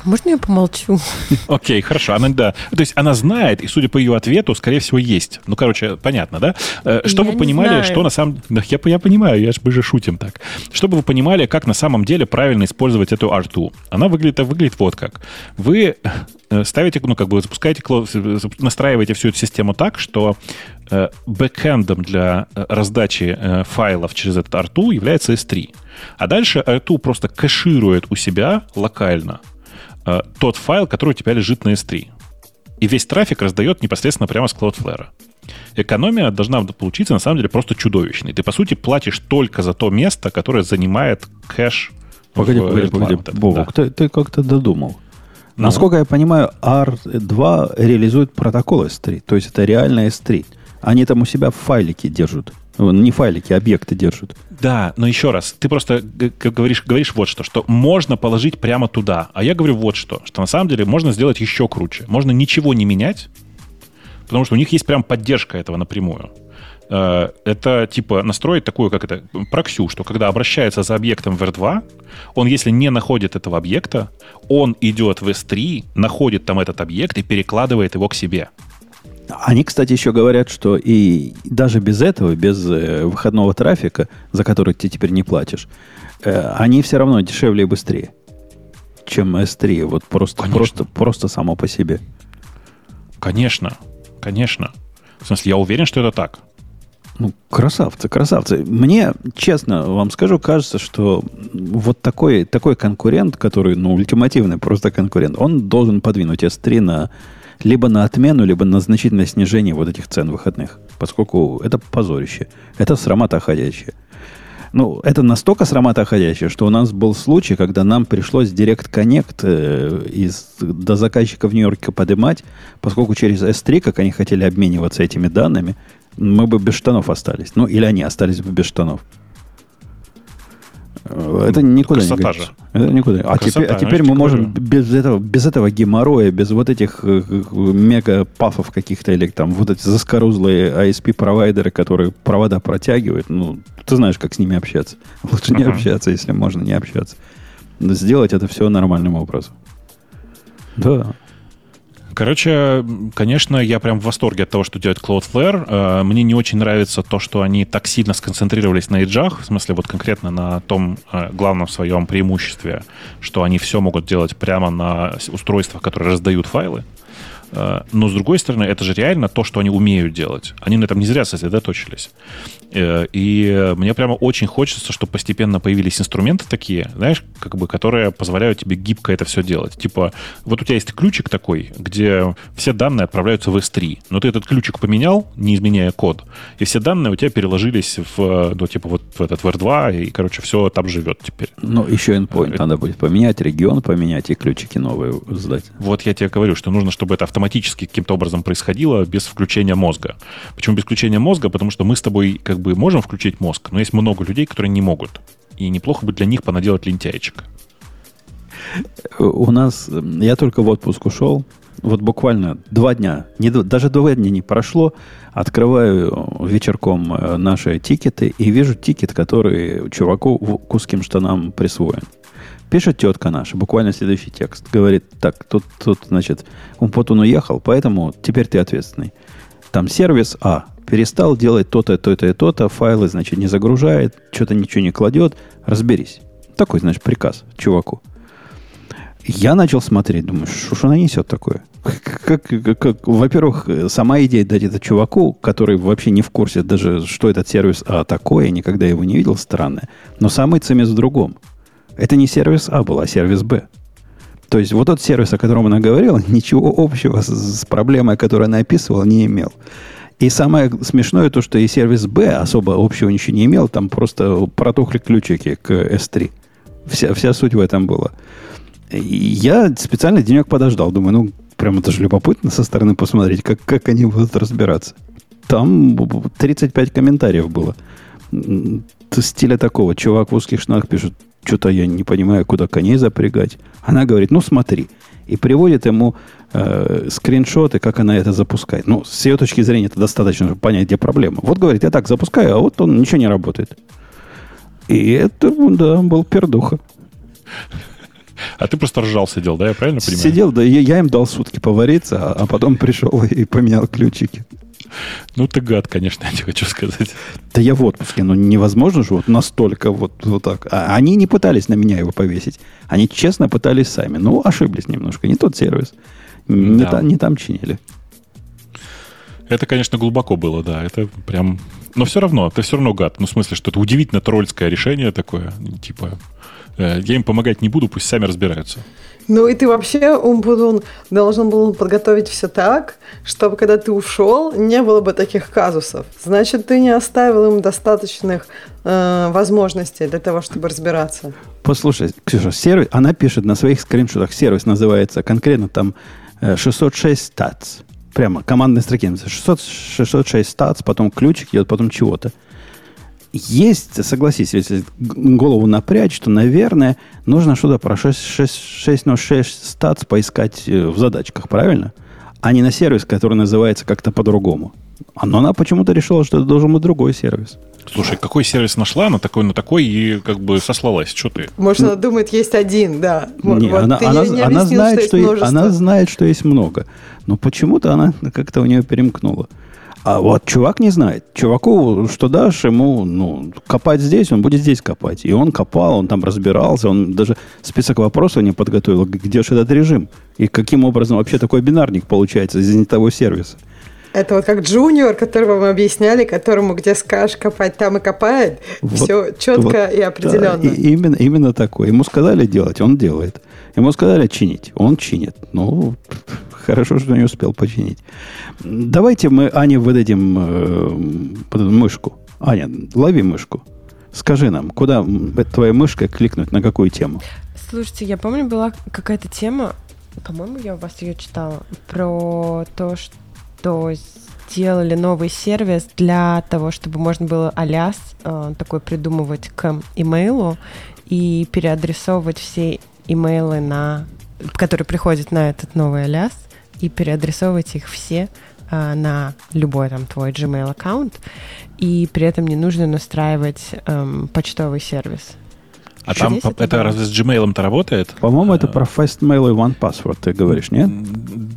Можно я помолчу? Окей, okay, хорошо. Она, да. То есть она знает, и судя по ее ответу, скорее всего, есть. Ну, короче, понятно, да? Э, чтобы вы понимали, знаю. что на самом... Да, я, я понимаю, я же мы же шутим так. Чтобы вы понимали, как на самом деле правильно использовать эту R2. Она выглядит, выглядит вот как. Вы э, ставите, ну, как бы запускаете, настраиваете всю эту систему так, что э, бэкэндом для раздачи файлов через этот R2 является S3. А дальше R2 просто кэширует у себя локально э, тот файл, который у тебя лежит на S3. И весь трафик раздает непосредственно прямо с Cloudflare. Экономия должна получиться на самом деле просто чудовищной. Ты, по сути, платишь только за то место, которое занимает кэш. Погоди, в, погоди, погоди. Богу, да. ты, ты как-то додумал. Ну. Насколько я понимаю, R2 реализует протокол S3. То есть это реально S3. Они там у себя файлики держат. Не файлики, объекты держат. Да, но еще раз, ты просто говоришь, говоришь вот что, что можно положить прямо туда. А я говорю вот что, что на самом деле можно сделать еще круче. Можно ничего не менять, потому что у них есть прям поддержка этого напрямую. Э, это типа настроить такую, как это, проксю, что когда обращается за объектом в R2, он, если не находит этого объекта, он идет в S3, находит там этот объект и перекладывает его к себе. Они, кстати, еще говорят, что и даже без этого, без э, выходного трафика, за который ты теперь не платишь, э, они все равно дешевле и быстрее, чем S3. Вот просто, просто, просто само по себе. Конечно, конечно. В смысле, я уверен, что это так. Ну, красавцы, красавцы. Мне, честно вам скажу, кажется, что вот такой, такой конкурент, который, ну, ультимативный просто конкурент, он должен подвинуть S3 на либо на отмену, либо на значительное снижение вот этих цен выходных. Поскольку это позорище. Это срамота ходящая. Ну, это настолько срамота ходящая, что у нас был случай, когда нам пришлось Direct Connect э, из, до заказчика в Нью-Йорке поднимать, поскольку через S3, как они хотели обмениваться этими данными, мы бы без штанов остались. Ну, или они остались бы без штанов. Это никуда Красота не годится. же. Это никуда. А Красота, теперь, а теперь мы можем без этого, без этого геморроя, без вот этих э, мега пафов каких-то, или там вот эти заскорузлые ISP-провайдеры, которые провода протягивают, ну, ты знаешь, как с ними общаться. Лучше uh-huh. не общаться, если можно не общаться. Сделать это все нормальным образом. Да. Короче, конечно, я прям в восторге от того, что делает Cloudflare. Э, мне не очень нравится то, что они так сильно сконцентрировались на эджах, в смысле вот конкретно на том э, главном своем преимуществе, что они все могут делать прямо на устройствах, которые раздают файлы. Э, но, с другой стороны, это же реально то, что они умеют делать. Они на этом не зря сосредоточились. Э, и мне прямо очень хочется, чтобы постепенно появились инструменты такие, знаешь, как бы, которые позволяют тебе гибко это все делать. Типа, вот у тебя есть ключик такой, где все данные отправляются в S3, но ты этот ключик поменял, не изменяя код, и все данные у тебя переложились в, ну, типа, вот в этот в R2, и, короче, все там живет теперь. Ну, еще endpoint это... надо будет поменять, регион поменять и ключики новые сдать. Вот я тебе говорю, что нужно, чтобы это автоматически каким-то образом происходило без включения мозга. Почему без включения мозга? Потому что мы с тобой как бы можем включить мозг, но есть много людей, которые не могут. И неплохо бы для них понаделать лентяйчик. У нас, я только в отпуск ушел, вот буквально два дня, не, даже два дня не прошло, открываю вечерком э, наши тикеты и вижу тикет, который чуваку к узким штанам присвоен. Пишет тетка наша, буквально следующий текст. Говорит, так, тут, тут значит, он уехал, поэтому теперь ты ответственный. Там сервис А перестал делать то-то, то-то и то-то, файлы, значит, не загружает, что-то ничего не кладет, разберись. Такой, значит, приказ чуваку. Я начал смотреть, думаю, что ж она несет такое? Как, как, как, во-первых, сама идея дать это чуваку, который вообще не в курсе даже, что этот сервис А такое, никогда его не видел, странное. Но самый цемес в другом. Это не сервис А был, а сервис Б. То есть вот тот сервис, о котором она говорила, ничего общего с, с проблемой, которую она описывала, не имел. И самое смешное то, что и сервис B особо общего ничего не имел, там просто протухли ключики к S3. Вся, вся суть в этом была. Я специально денек подождал, думаю, ну, прямо даже любопытно со стороны посмотреть, как, как они будут разбираться. Там 35 комментариев было. Стиля такого. Чувак в узких штанах пишет, что-то я не понимаю, куда коней запрягать. Она говорит, ну смотри. И приводит ему э, скриншоты, как она это запускает. Ну, с ее точки зрения, это достаточно, чтобы понять, где проблема. Вот говорит, я так запускаю, а вот он ничего не работает. И это, да, был пердуха. А ты просто ржал сидел, да, я правильно понимаю? Сидел, да, я, я им дал сутки повариться, а, а потом пришел и поменял ключики. Ну, ты гад, конечно, я тебе хочу сказать. Да я в отпуске, но невозможно же вот настолько вот, вот так. А они не пытались на меня его повесить. Они честно пытались сами. Ну, ошиблись немножко. Не тот сервис. Не, да. та, не там чинили. Это, конечно, глубоко было, да. Это прям... Но все равно, ты все равно гад. Ну, в смысле, что это удивительно тролльское решение такое. Типа, э, я им помогать не буду, пусть сами разбираются. Ну и ты вообще, Умпутун, должен был подготовить все так, чтобы когда ты ушел, не было бы таких казусов. Значит, ты не оставил им достаточных э, возможностей для того, чтобы разбираться. Послушай, Ксюша, сервис, она пишет на своих скриншотах, сервис называется конкретно там 606 э, stats. Прямо командной строки 600, 606 stats, потом ключик идет, потом чего-то есть, согласись, если голову напрячь, что, наверное, нужно что-то про 606 статс поискать э, в задачках, правильно? А не на сервис, который называется как-то по-другому. Но она почему-то решила, что это должен быть другой сервис. Слушай, какой сервис нашла, на такой, на такой и как бы сослалась. Что ты? Может, она думает, есть один, да. Не, вот она, она, не она, знает, что, что есть, она знает, что есть много. Но почему-то она как-то у нее перемкнула. А вот чувак не знает. Чуваку, что дашь ему, ну, копать здесь, он будет здесь копать. И он копал, он там разбирался, он даже список вопросов не подготовил, где же этот режим. И каким образом вообще такой бинарник получается из не того сервиса. Это вот как джуниор, которого мы объясняли, которому где скажешь копать, там и копает. Вот, Все четко вот, и определенно. Да, и, именно, именно такой. Ему сказали делать, он делает. Ему сказали чинить, он чинит. Ну, хорошо, что не успел починить. Давайте мы Ане выдадим э, мышку. Аня, лови мышку. Скажи нам, куда твоя мышка кликнуть, на какую тему? Слушайте, я помню, была какая-то тема, по-моему, я у вас ее читала, про то, что сделали новый сервис для того, чтобы можно было аляс э, такой придумывать к имейлу и переадресовывать все имейлы, на, которые приходят на этот новый аляс, и переадресовывать их все э, на любой там твой Gmail аккаунт, и при этом не нужно настраивать э, почтовый сервис. А там это, это разве с Gmail-то работает? По-моему, это про Fastmail и OnePassword ты говоришь, нет?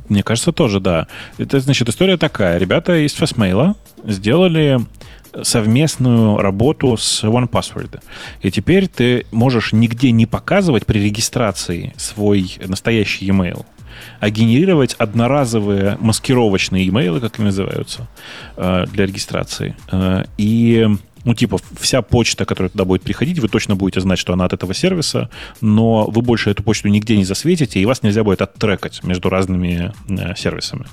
Мне кажется, тоже, да. Это, значит, история такая. Ребята из Fastmail сделали совместную работу с OnePassword. И теперь ты можешь нигде не показывать при регистрации свой настоящий e-mail, а генерировать одноразовые маскировочные имейлы, как они называются, э, для регистрации. Э, и ну, типа, вся почта, которая туда будет приходить, вы точно будете знать, что она от этого сервиса, но вы больше эту почту нигде не засветите, и вас нельзя будет оттрекать между разными э, сервисами.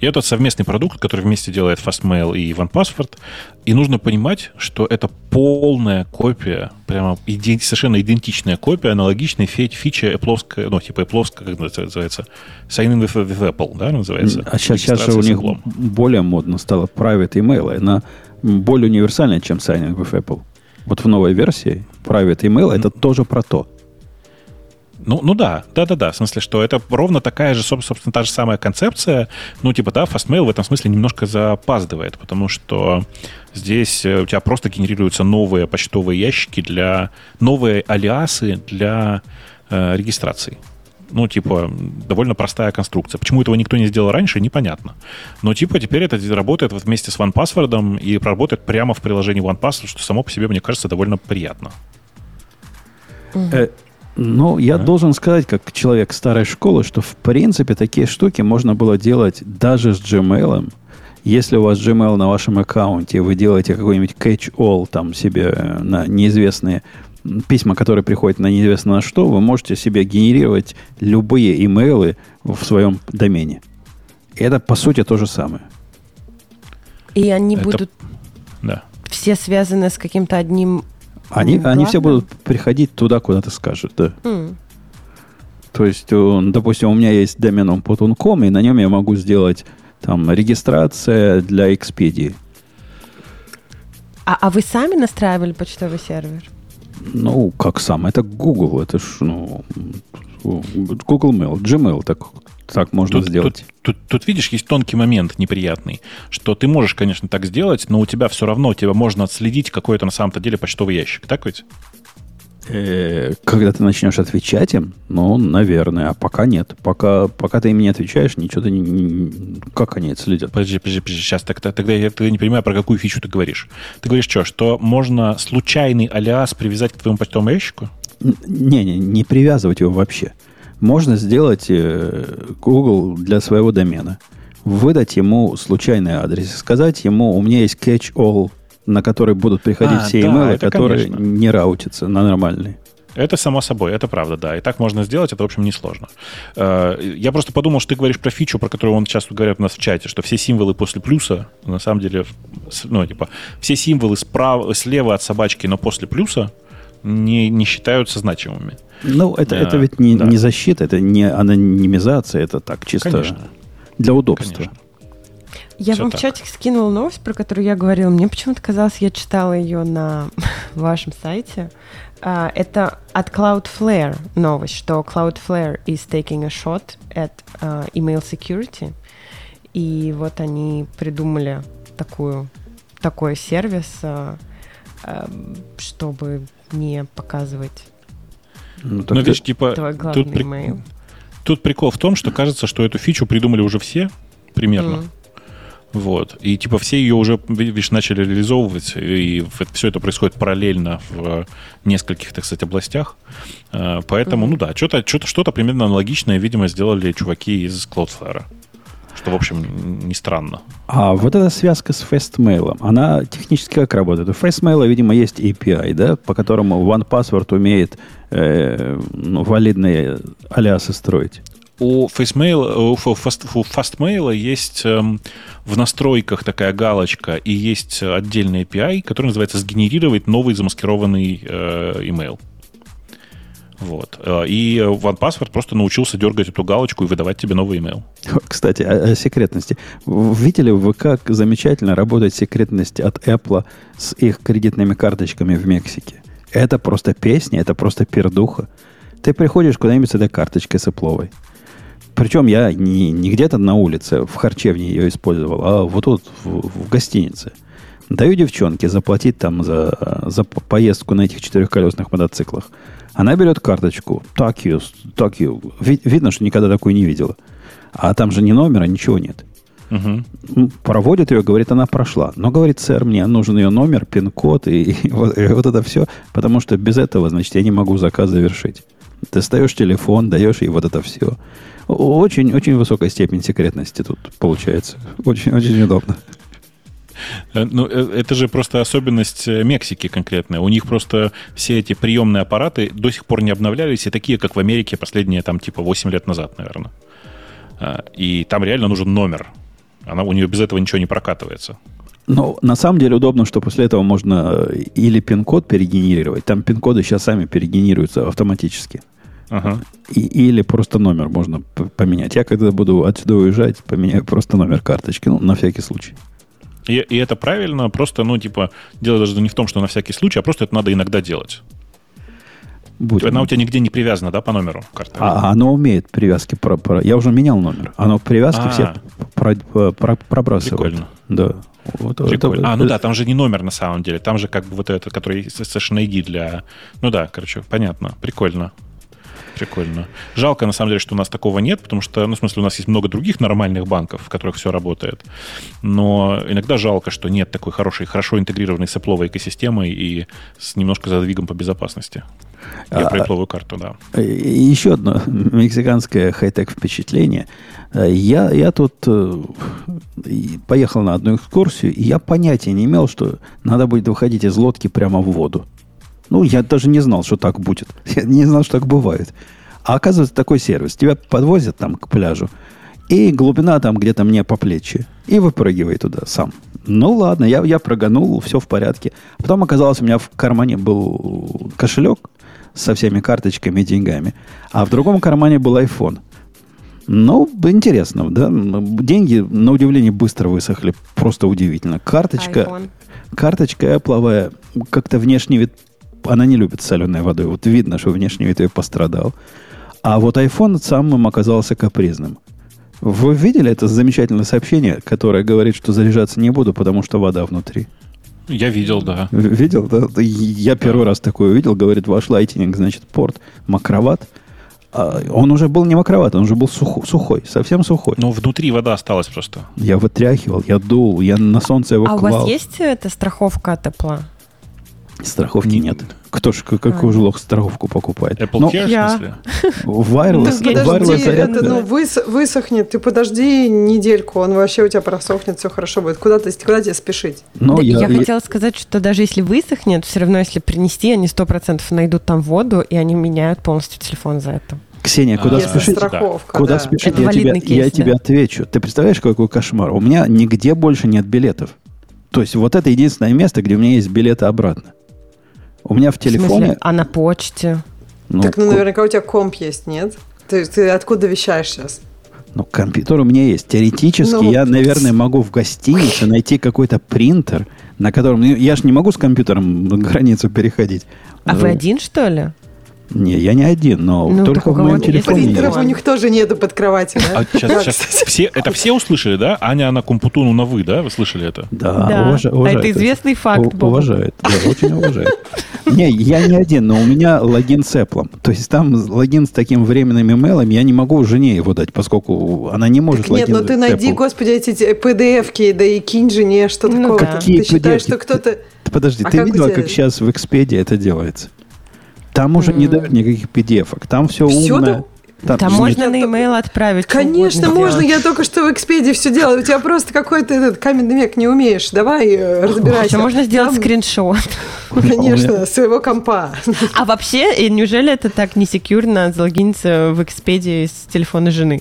И это совместный продукт, который вместе делает Fastmail и OnePassword. И нужно понимать, что это полная копия, прямо иди, совершенно идентичная копия аналогичной фичи Apple, ну, типа Apple, как называется, Sign in with, with Apple, да, называется? А сейчас, сейчас же у них более модно стало private email. Она более универсальная, чем Sign in with Apple. Вот в новой версии private email это тоже про то. Ну, ну да, да, да, да. В смысле, что это ровно такая же, собственно, та же самая концепция. Ну, типа, да, Fastmail в этом смысле немножко запаздывает, потому что здесь э, у тебя просто генерируются новые почтовые ящики для новые алиасы для э, регистрации. Ну, типа, довольно простая конструкция. Почему этого никто не сделал раньше, непонятно. Но, типа, теперь это работает вот вместе с OnePassword и работает прямо в приложении OnePassword, что само по себе, мне кажется, довольно приятно. Э, ну, я да? должен сказать, как человек старой школы, что в принципе такие штуки можно было делать даже с Gmail. Если у вас Gmail на вашем аккаунте, вы делаете какой-нибудь catch-all там себе на неизвестные письма, которые приходят на неизвестно на что, вы можете себе генерировать любые имейлы в своем домене. И это, по сути, то же самое. И они это... будут да. все связаны с каким-то одним они, они все будут приходить туда, куда ты скажешь, да. Mm. То есть, допустим, у меня есть домен Putun.com, и на нем я могу сделать там регистрация для Expedia. А, а вы сами настраивали почтовый сервер? Ну, как сам? Это Google, это ж, ну, Google Mail, Gmail, так так можно тут, сделать. Тут, тут, тут, видишь, есть тонкий момент неприятный, что ты можешь, конечно, так сделать, но у тебя все равно, тебя можно отследить какой-то на самом-то деле почтовый ящик, так ведь? Э, когда ты начнешь отвечать им, ну, наверное, а пока нет. Пока, пока ты им не отвечаешь, ничего ты не, как они отследят. Подожди, подожди, подожди, сейчас так, тогда я, тогда не понимаю, про какую фичу ты говоришь. Ты говоришь что, что можно случайный алиас привязать к твоему почтовому ящику? Не-не, не привязывать его вообще можно сделать э, Google для своего домена. Выдать ему случайный адрес. Сказать ему, у меня есть catch-all, на который будут приходить а, все да, которые конечно. не раутятся на нормальные. Это само собой, это правда, да. И так можно сделать, это, в общем, несложно. Э, я просто подумал, что ты говоришь про фичу, про которую он часто говорят у нас в чате, что все символы после плюса, на самом деле, ну, типа, все символы справа, слева от собачки, но после плюса не, не считаются значимыми. Ну, это, это ведь не, да. не защита, это не анонимизация, это так, чисто Конечно. для удобства. Конечно. Я Все вам так. в чатик скинула новость, про которую я говорила. Мне почему-то казалось, я читала ее на вашем сайте. Uh, это от Cloudflare новость, что Cloudflare is taking a shot at uh, email security. И вот они придумали такую, такой сервис, э, чтобы не показывать ну, ну видишь, типа, тут, при... тут прикол в том, что кажется, что эту фичу придумали уже все примерно. Mm. Вот. И типа все ее уже, видишь, начали реализовывать, и все это происходит параллельно в нескольких, так сказать, областях. Э, поэтому, mm-hmm. ну да, что-то, что-то, что-то примерно аналогичное, видимо, сделали чуваки из Cloudflare. Что, в общем, не странно. А вот эта связка с FastMail, она технически как работает? У FastMail, видимо, есть API, да, по которому OnePassword умеет э, ну, валидные алиасы строить у FaceMail, у, Fast, у FastMail есть эм, в настройках такая галочка и есть отдельный API, который называется «Сгенерировать новый замаскированный э, email». Вот. Э, и OnePassword просто научился дергать эту галочку и выдавать тебе новый email. Кстати, о, о секретности. Видели вы, как замечательно работает секретность от Apple с их кредитными карточками в Мексике? Это просто песня, это просто пердуха. Ты приходишь куда-нибудь с этой карточкой с Apple. Причем я не, не где-то на улице, в харчевне ее использовал, а вот тут, в, в гостинице. Даю девчонке заплатить там за, за поездку на этих четырехколесных мотоциклах. Она берет карточку. Так ее, так ее. видно, что никогда такую не видела. А там же ни номера, ничего нет. Угу. Проводит ее, говорит, она прошла. Но говорит, сэр, мне нужен ее номер, пин-код и, и, вот, и вот это все, потому что без этого, значит, я не могу заказ завершить. Ты ставишь телефон, даешь ей вот это все. Очень, очень высокая степень секретности тут получается. Очень, очень удобно. Э, ну, э, это же просто особенность э, Мексики конкретная. У них просто все эти приемные аппараты до сих пор не обновлялись, и такие, как в Америке последние, там, типа, 8 лет назад, наверное. И там реально нужен номер. Она, у нее без этого ничего не прокатывается. Но на самом деле удобно, что после этого можно или пин-код перегенерировать. Там пин-коды сейчас сами перегенерируются автоматически. Ага. И, или просто номер можно поменять. Я когда буду отсюда уезжать, поменяю просто номер карточки, ну, на всякий случай. И, и это правильно, просто, ну, типа, дело даже не в том, что на всякий случай, а просто это надо иногда делать. Будь Она у тебя нигде не привязана, да, по номеру карты? А, оно умеет привязки. Про, про, я уже менял номер. Оно привязки А-а-а. все про, про, пробрасывает. Прикольно. Да. Вот, Прикольно. Это, а, ну да, там же не номер на самом деле. Там же как бы вот этот, который Session ID для... Ну да, короче, понятно. Прикольно. Прикольно. Жалко, на самом деле, что у нас такого нет, потому что, ну, в смысле, у нас есть много других нормальных банков, в которых все работает. Но иногда жалко, что нет такой хорошей, хорошо интегрированной сэпловой экосистемы и с немножко задвигом по безопасности. Я а, про Apple карту, да. Еще одно мексиканское хай-тек впечатление. Я, я тут э, поехал на одну экскурсию, и я понятия не имел, что надо будет выходить из лодки прямо в воду. Ну, я даже не знал, что так будет. Я не знал, что так бывает. А оказывается, такой сервис. Тебя подвозят там к пляжу, и глубина там где-то мне по плечи. И выпрыгивай туда сам. Ну ладно, я, я прогонул, все в порядке. Потом оказалось, у меня в кармане был кошелек со всеми карточками и деньгами. А в другом кармане был iPhone. Ну, интересно, да? Деньги, на удивление, быстро высохли. Просто удивительно. Карточка, iPhone. карточка Apple как-то внешний вид она не любит соленой водой. Вот видно, что внешний вид ее пострадал. А вот iPhone самым оказался капризным. Вы видели это замечательное сообщение, которое говорит, что заряжаться не буду, потому что вода внутри? Я видел, да. Видел, да? Я первый раз такое увидел. Говорит, ваш лайтинг, значит, порт макроват. А он уже был не макроват, он уже был сух, сухой, совсем сухой. Но внутри вода осталась просто. Я вытряхивал, я дул, я на солнце его А клал. у вас есть эта страховка тепла? Страховки нет. Кто ж какой а. лох страховку покупает? Apple Но, Care, я. в смысле? Wireless, да, wireless это, ну, выс, высохнет, ты подожди недельку, он вообще у тебя просохнет, все хорошо будет. Куда, ты, куда тебе спешить? Но да, я, я, я хотела сказать, что даже если высохнет, все равно если принести, они сто процентов найдут там воду, и они меняют полностью телефон за это. Ксения, куда а, спешить? Страховка, куда да. спешить? Это я тебе, кейс, я да. тебе отвечу. Ты представляешь, какой кошмар? У меня нигде больше нет билетов. То есть вот это единственное место, где у меня есть билеты обратно. У меня в телефоне... В смысле? А на почте? Ну, так, ну, наверняка у тебя комп есть, нет? Ты, ты откуда вещаешь сейчас? Ну, компьютер у меня есть. Теоретически ну, я, наверное, могу в гостинице найти какой-то принтер, на котором... Ну, я же не могу с компьютером границу переходить. А вы один, что ли? Не, я не один, но ну, только в моем телефоне. Принтеров у них тоже нету под кроватью, да? А сейчас, сейчас все, это все услышали, да? Аня на Компутуну на вы, да? Вы слышали это? Да, да. Уваж, уважает. А это известный факт, У, Уважает, да, очень уважает. Не, я не один, но у меня логин с Apple. То есть там логин с таким временным имейлом, я не могу жене его дать, поскольку она не может так Нет, но ну ты найди, господи, эти PDF-ки, да и кинь жене, что ну, такое. Какие ты считаешь, что кто-то... Подожди, а ты видела, как сейчас в Expedia это делается? Там уже не дают никаких PDF-ок. Там все, все умно. Там, Там можно на e-mail отправить. Конечно, можно. Делать. Я только что в Экспедии все делаю. У тебя просто какой-то этот каменный век не умеешь. Давай э, разбирайся. Можно сделать Там... скриншот. Конечно, своего компа. А вообще, неужели это так не секьюрно залогиниться в Экспедии с телефона жены?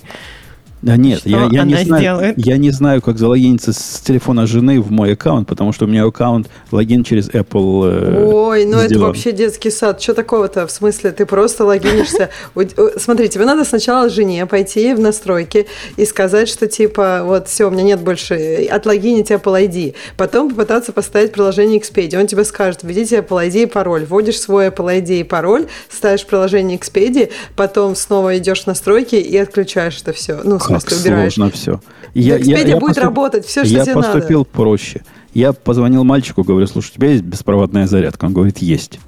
Да нет, я, я, не знаю, я не знаю, как залогиниться с телефона жены в мой аккаунт, потому что у меня аккаунт логин через Apple. Э, Ой, ну сделан. это вообще детский сад. Что такого-то? В смысле, ты просто логинишься. Смотри, тебе надо сначала жене пойти в настройки и сказать, что типа, вот все, у меня нет больше, отлогинить Apple ID. Потом попытаться поставить приложение Expedia. Он тебе скажет, введите Apple ID и пароль. Вводишь свой Apple ID и пароль, ставишь приложение Expedia, потом снова идешь в настройки и отключаешь это все. Ну, как убираешь. сложно все. Я, Экспедия я, я будет поступ... работать, все, что я тебе поступил надо. проще. Я позвонил мальчику, говорю, слушай, у тебя есть беспроводная зарядка? Он говорит, есть.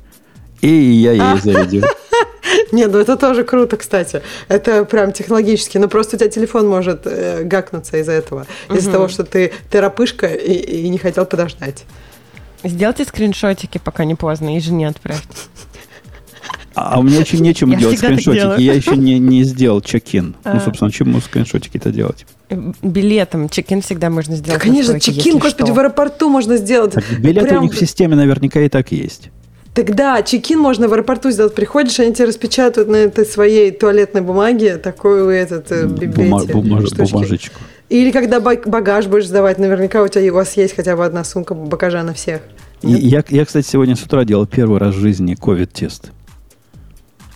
И я ей зарядил. Не, ну это тоже круто, кстати. Это прям технологически. Но просто у тебя телефон может э, гакнуться из-за этого. Из-за того, что ты терапышка и, и не хотел подождать. Сделайте скриншотики, пока не поздно, и жене отправьте. А у меня очень нечем делать скриншотики. Я еще не, не сделал чек-ин. Ну, а. собственно, чему скриншотики-то делать? Билетом. Чек-ин всегда можно сделать. Да, конечно, чек-ин, господи, в аэропорту можно сделать. Так, билеты Прям... у них в системе наверняка и так есть. Тогда чекин можно в аэропорту сделать. Приходишь, они тебе распечатают на этой своей туалетной бумаге такую этот э, Бума, бумаж, бумажечку. Или когда багаж будешь сдавать, наверняка у тебя у вас есть хотя бы одна сумка багажа на всех. Я, я, кстати, сегодня с утра делал первый раз в жизни ковид-тест.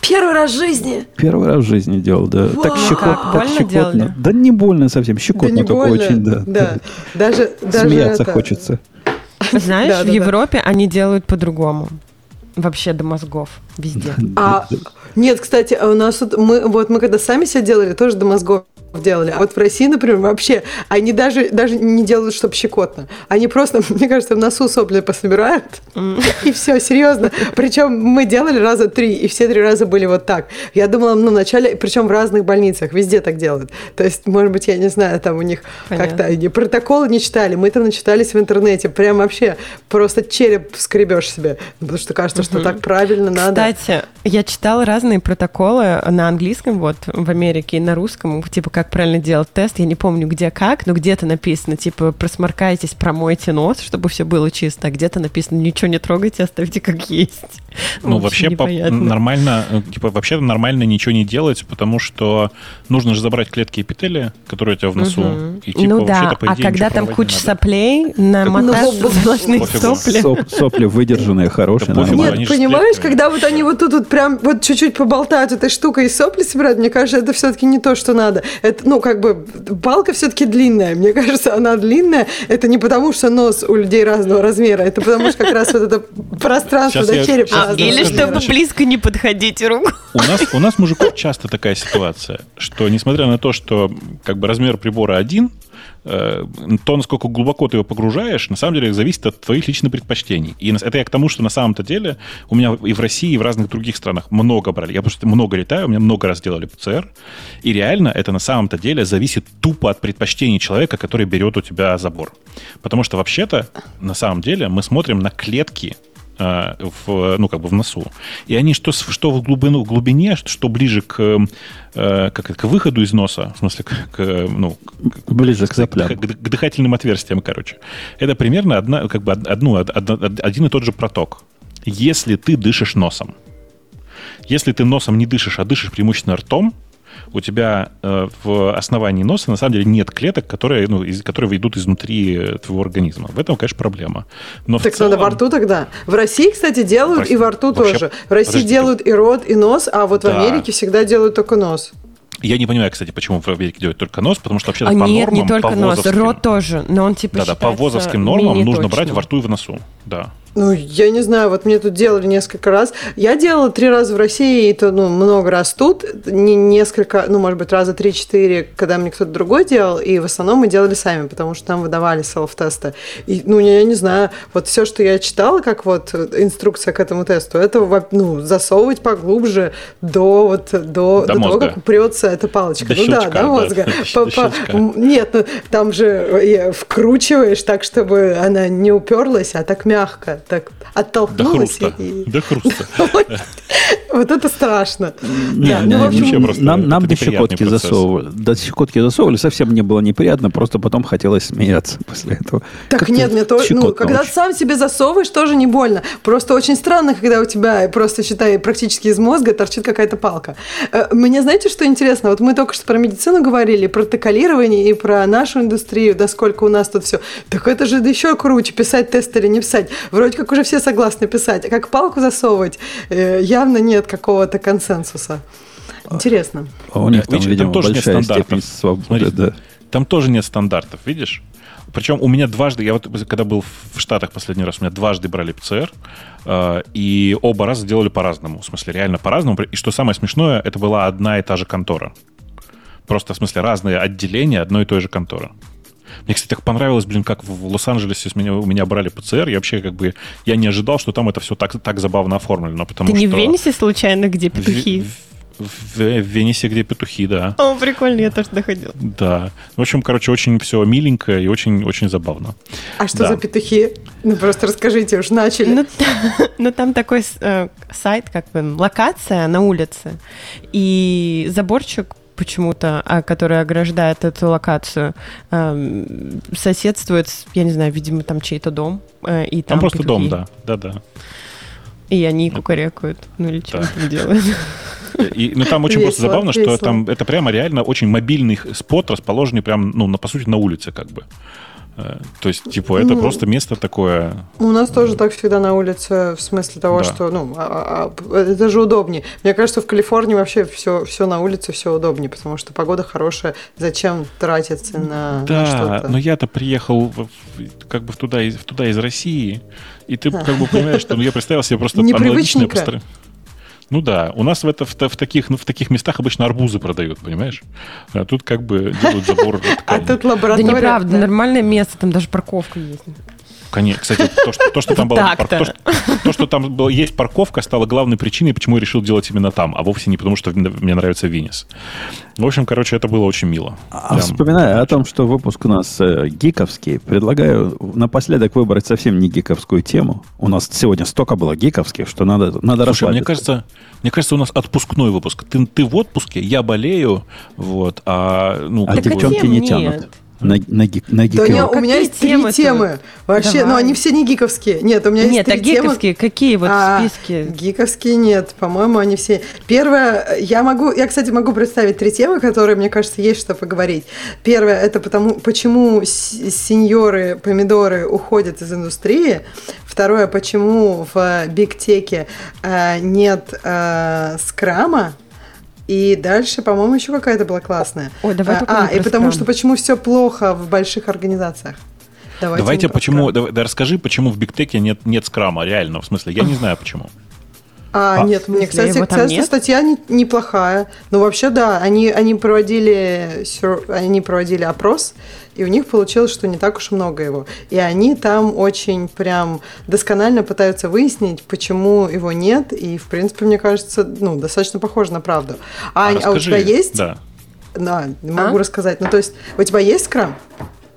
Первый раз в жизни? Первый раз в жизни делал, да. Вау. Так щекотно. Так щекотно. Делали? Да не больно совсем, щекотно да только больно. очень, да. Да, даже, даже Смеяться это... хочется. Знаешь, да, в да, Европе да. они делают по-другому. Вообще до мозгов везде. А, нет, кстати, у нас тут мы вот мы когда сами себя делали, тоже до мозгов делали. А вот в России, например, вообще они даже, даже не делают, чтобы щекотно. Они просто, мне кажется, в носу сопли пособирают. И все, серьезно. Причем мы делали раза три, и все три раза были вот так. Я думала, ну, вначале, причем в разных больницах, везде так делают. То есть, может быть, я не знаю, там у них как-то они протоколы не читали. Мы там начитались в интернете. Прям вообще просто череп скребешь себе. Потому что кажется, что так правильно надо. Кстати, я читала разные протоколы на английском, вот в Америке, и на русском, типа как правильно делать тест. Я не помню, где как, но где-то написано, типа, просморкайтесь, промойте нос, чтобы все было чисто, а где-то написано, ничего не трогайте, оставьте как есть. Ну, вообще по- нормально, э, типа, вообще нормально ничего не делать, потому что нужно же забрать клетки эпителия, которые у тебя в носу. Угу. И, типа, ну да, а когда там куча соплей, намотать ну, сплошные сопли. Соп, сопли выдержанные, хорошие. Нет, понимаешь, когда вот они вот тут вот прям вот чуть-чуть поболтают этой штукой и сопли собирают, мне кажется, это все-таки не то, что надо. Это, ну, как бы, палка все-таки длинная. Мне кажется, она длинная. Это не потому, что нос у людей разного размера, это потому, что как раз вот это пространство до черепа Или чтобы близко не подходить руку. У нас, у нас мужиков часто такая ситуация, что несмотря на то, что как бы размер прибора один, то, насколько глубоко ты его погружаешь, на самом деле зависит от твоих личных предпочтений. И это я к тому, что на самом-то деле у меня и в России, и в разных других странах много брали. Я просто много летаю, у меня много раз делали ПЦР. И реально это на самом-то деле зависит тупо от предпочтений человека, который берет у тебя забор. Потому что вообще-то, на самом деле, мы смотрим на клетки Э, в, ну, как бы в носу. И они что, что в, глубину, в глубине, что ближе к, э, как, к выходу из носа, в смысле, к, ну, ближе к, к К, к дыхательным отверстиям, короче. Это примерно одна, как бы одну, один и тот же проток. Если ты дышишь носом, если ты носом не дышишь, а дышишь преимущественно ртом, у тебя э, в основании носа на самом деле нет клеток, которые, ну, из, которые идут изнутри твоего организма. В этом, конечно, проблема. Но так целом... надо во рту тогда. В России, кстати, делают России... и во рту Вообще... тоже. В России Подождите. делают и рот, и нос, а вот да. в Америке всегда делают только нос. Я не понимаю, кстати, почему в Америке делают только нос, потому что вообще-то а по нет, нормам, не только нос, рот тоже, но он типа Да, да, по возовским нормам нужно брать во рту и в носу, да. Ну, я не знаю, вот мне тут делали несколько раз. Я делала три раза в России, и то, ну, много раз тут. Не несколько, ну, может быть, раза три-четыре, когда мне кто-то другой делал, и в основном мы делали сами, потому что там выдавали селф-тесты. И, ну, я не знаю, вот все, что я читала, как вот инструкция к этому тесту, это, ну, засовывать поглубже до вот, до, до, до того, как упрется эта палочка. До ну щелчка, да, до мозга. По, нет, ну, там же э, вкручиваешь так, чтобы она не уперлась, а так мягко так оттолкнулась. До хруста. И... До хруста. Вот это страшно. Нам нам до щекотки засовывали. До щекотки засовывали, совсем не было неприятно, просто потом хотелось смеяться после этого. Так нет, мне тоже, ну, когда сам себе засовываешь, тоже не больно. Просто очень странно, когда у тебя просто, считай, практически из мозга торчит какая-то палка. Э, мне знаете, что интересно? Вот мы только что про медицину говорили, про протоколирование и про нашу индустрию, да сколько у нас тут все. Так это же еще круче, писать тест или не писать. Вроде как уже все согласны писать. А как палку засовывать, э, явно нет какого-то консенсуса. Интересно. А у них там, видимо, там тоже большая нет стандартов. свободы, Смотри, да. Там тоже нет стандартов, видишь? Причем у меня дважды, я вот когда был в Штатах последний раз, у меня дважды брали ПЦР, э, и оба раза сделали по-разному. В смысле, реально по-разному. И что самое смешное, это была одна и та же контора. Просто, в смысле, разные отделения одной и той же конторы. Мне, кстати, так понравилось, блин, как в Лос-Анджелесе меня, у меня брали ПЦР. Я вообще как бы я не ожидал, что там это все так, так забавно оформлено. Потому Ты что... не в Венесе случайно, где петухи? В, в, Венесе, где петухи, да. О, прикольно, я тоже доходил. Да. В общем, короче, очень все миленько и очень-очень забавно. А что да. за петухи? Ну, просто расскажите, уж начали. Ну, ну там такой э, сайт, как бы, локация на улице, и заборчик почему-то, а, который ограждает эту локацию, эм, соседствует, я не знаю, видимо, там чей-то дом. Э, и там, там просто петухи. дом, да, да-да. И они кукарекают, ну или что да. там делают. И, ну, там очень весело, просто забавно, весело. что там это прямо реально очень мобильный спот, расположенный прям, ну, на, по сути, на улице как бы. Э, то есть, типа, это ну, просто место такое... У нас тоже так всегда на улице, в смысле того, да. что, ну, а, а, а, это же удобнее. Мне кажется, в Калифорнии вообще все, все на улице, все удобнее, потому что погода хорошая. Зачем тратиться на, да, на что-то? но я-то приехал в, как бы туда, туда из России, и ты как бы понимаешь, что ну, я представил себе просто аналогичное построение. Ну да, у нас в, это, в, в, таких, ну, в таких местах обычно арбузы продают, понимаешь? А тут как бы делают забор. А тут лаборатория. Да неправда, нормальное место, там даже парковка есть. Конечно, кстати, то, что, то, что там было, пар, то, что, то, что там было, есть парковка, стало главной причиной, почему я решил делать именно там, а вовсе не потому, что мне нравится Винис. В общем, короче, это было очень мило. А Прям вспоминая о том, что выпуск у нас э, гиковский, предлагаю напоследок выбрать совсем не гиковскую тему. У нас сегодня столько было гиковских, что надо, надо Слушай, мне кажется, мне кажется, у нас отпускной выпуск. Ты, ты в отпуске, я болею, вот, а... Ну, а девчонки не тянут. На, на, гик, на да не, у меня есть темы три темы. Вообще, Давай. но они все не гиковские. Нет, у меня нет, есть три а гиковские темы. какие вот а, в списке? Гиковские нет, по-моему, они все. Первое, я могу, я, кстати, могу представить три темы, которые, мне кажется, есть что поговорить. Первое, это потому, почему сеньоры помидоры уходят из индустрии. Второе, почему в бигтеке э, нет э, скрама, и дальше, по-моему, еще какая-то была классная. Ой, давай А, а и потому что почему все плохо в больших организациях. Давайте, Давайте почему, да, да расскажи, почему в Бигтеке нет, нет скрама, реально, в смысле, я не знаю почему. А, а нет, мне, кстати, кстати нет? статья не, неплохая. Ну, вообще, да, они, они, проводили, они проводили опрос, и у них получилось, что не так уж много его. И они там очень прям досконально пытаются выяснить, почему его нет, и, в принципе, мне кажется, ну, достаточно похоже на правду. А, а, а у тебя есть... Да. Да, могу а? рассказать. Ну, то есть, у тебя есть скрам?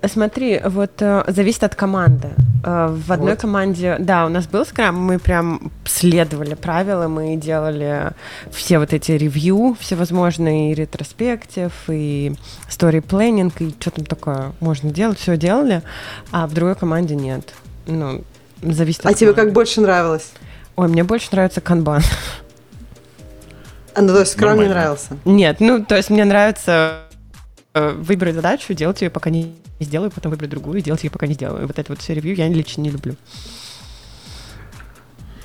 Смотри, вот э, зависит от команды. Э, в одной вот. команде, да, у нас был скрам, мы прям следовали правилам, мы делали все вот эти ревью, всевозможные и ретроспектив, и story planning, и что там такое можно делать, все делали, а в другой команде нет. Ну, зависит от А команды. тебе как больше нравилось? Ой, мне больше нравится канбан. А, ну, то есть скрам не нравился? Нет, ну, то есть мне нравится э, выбрать задачу, делать ее, пока не сделаю, потом выберу другую и делать ее пока не сделаю. Вот это вот все ревью я лично не люблю.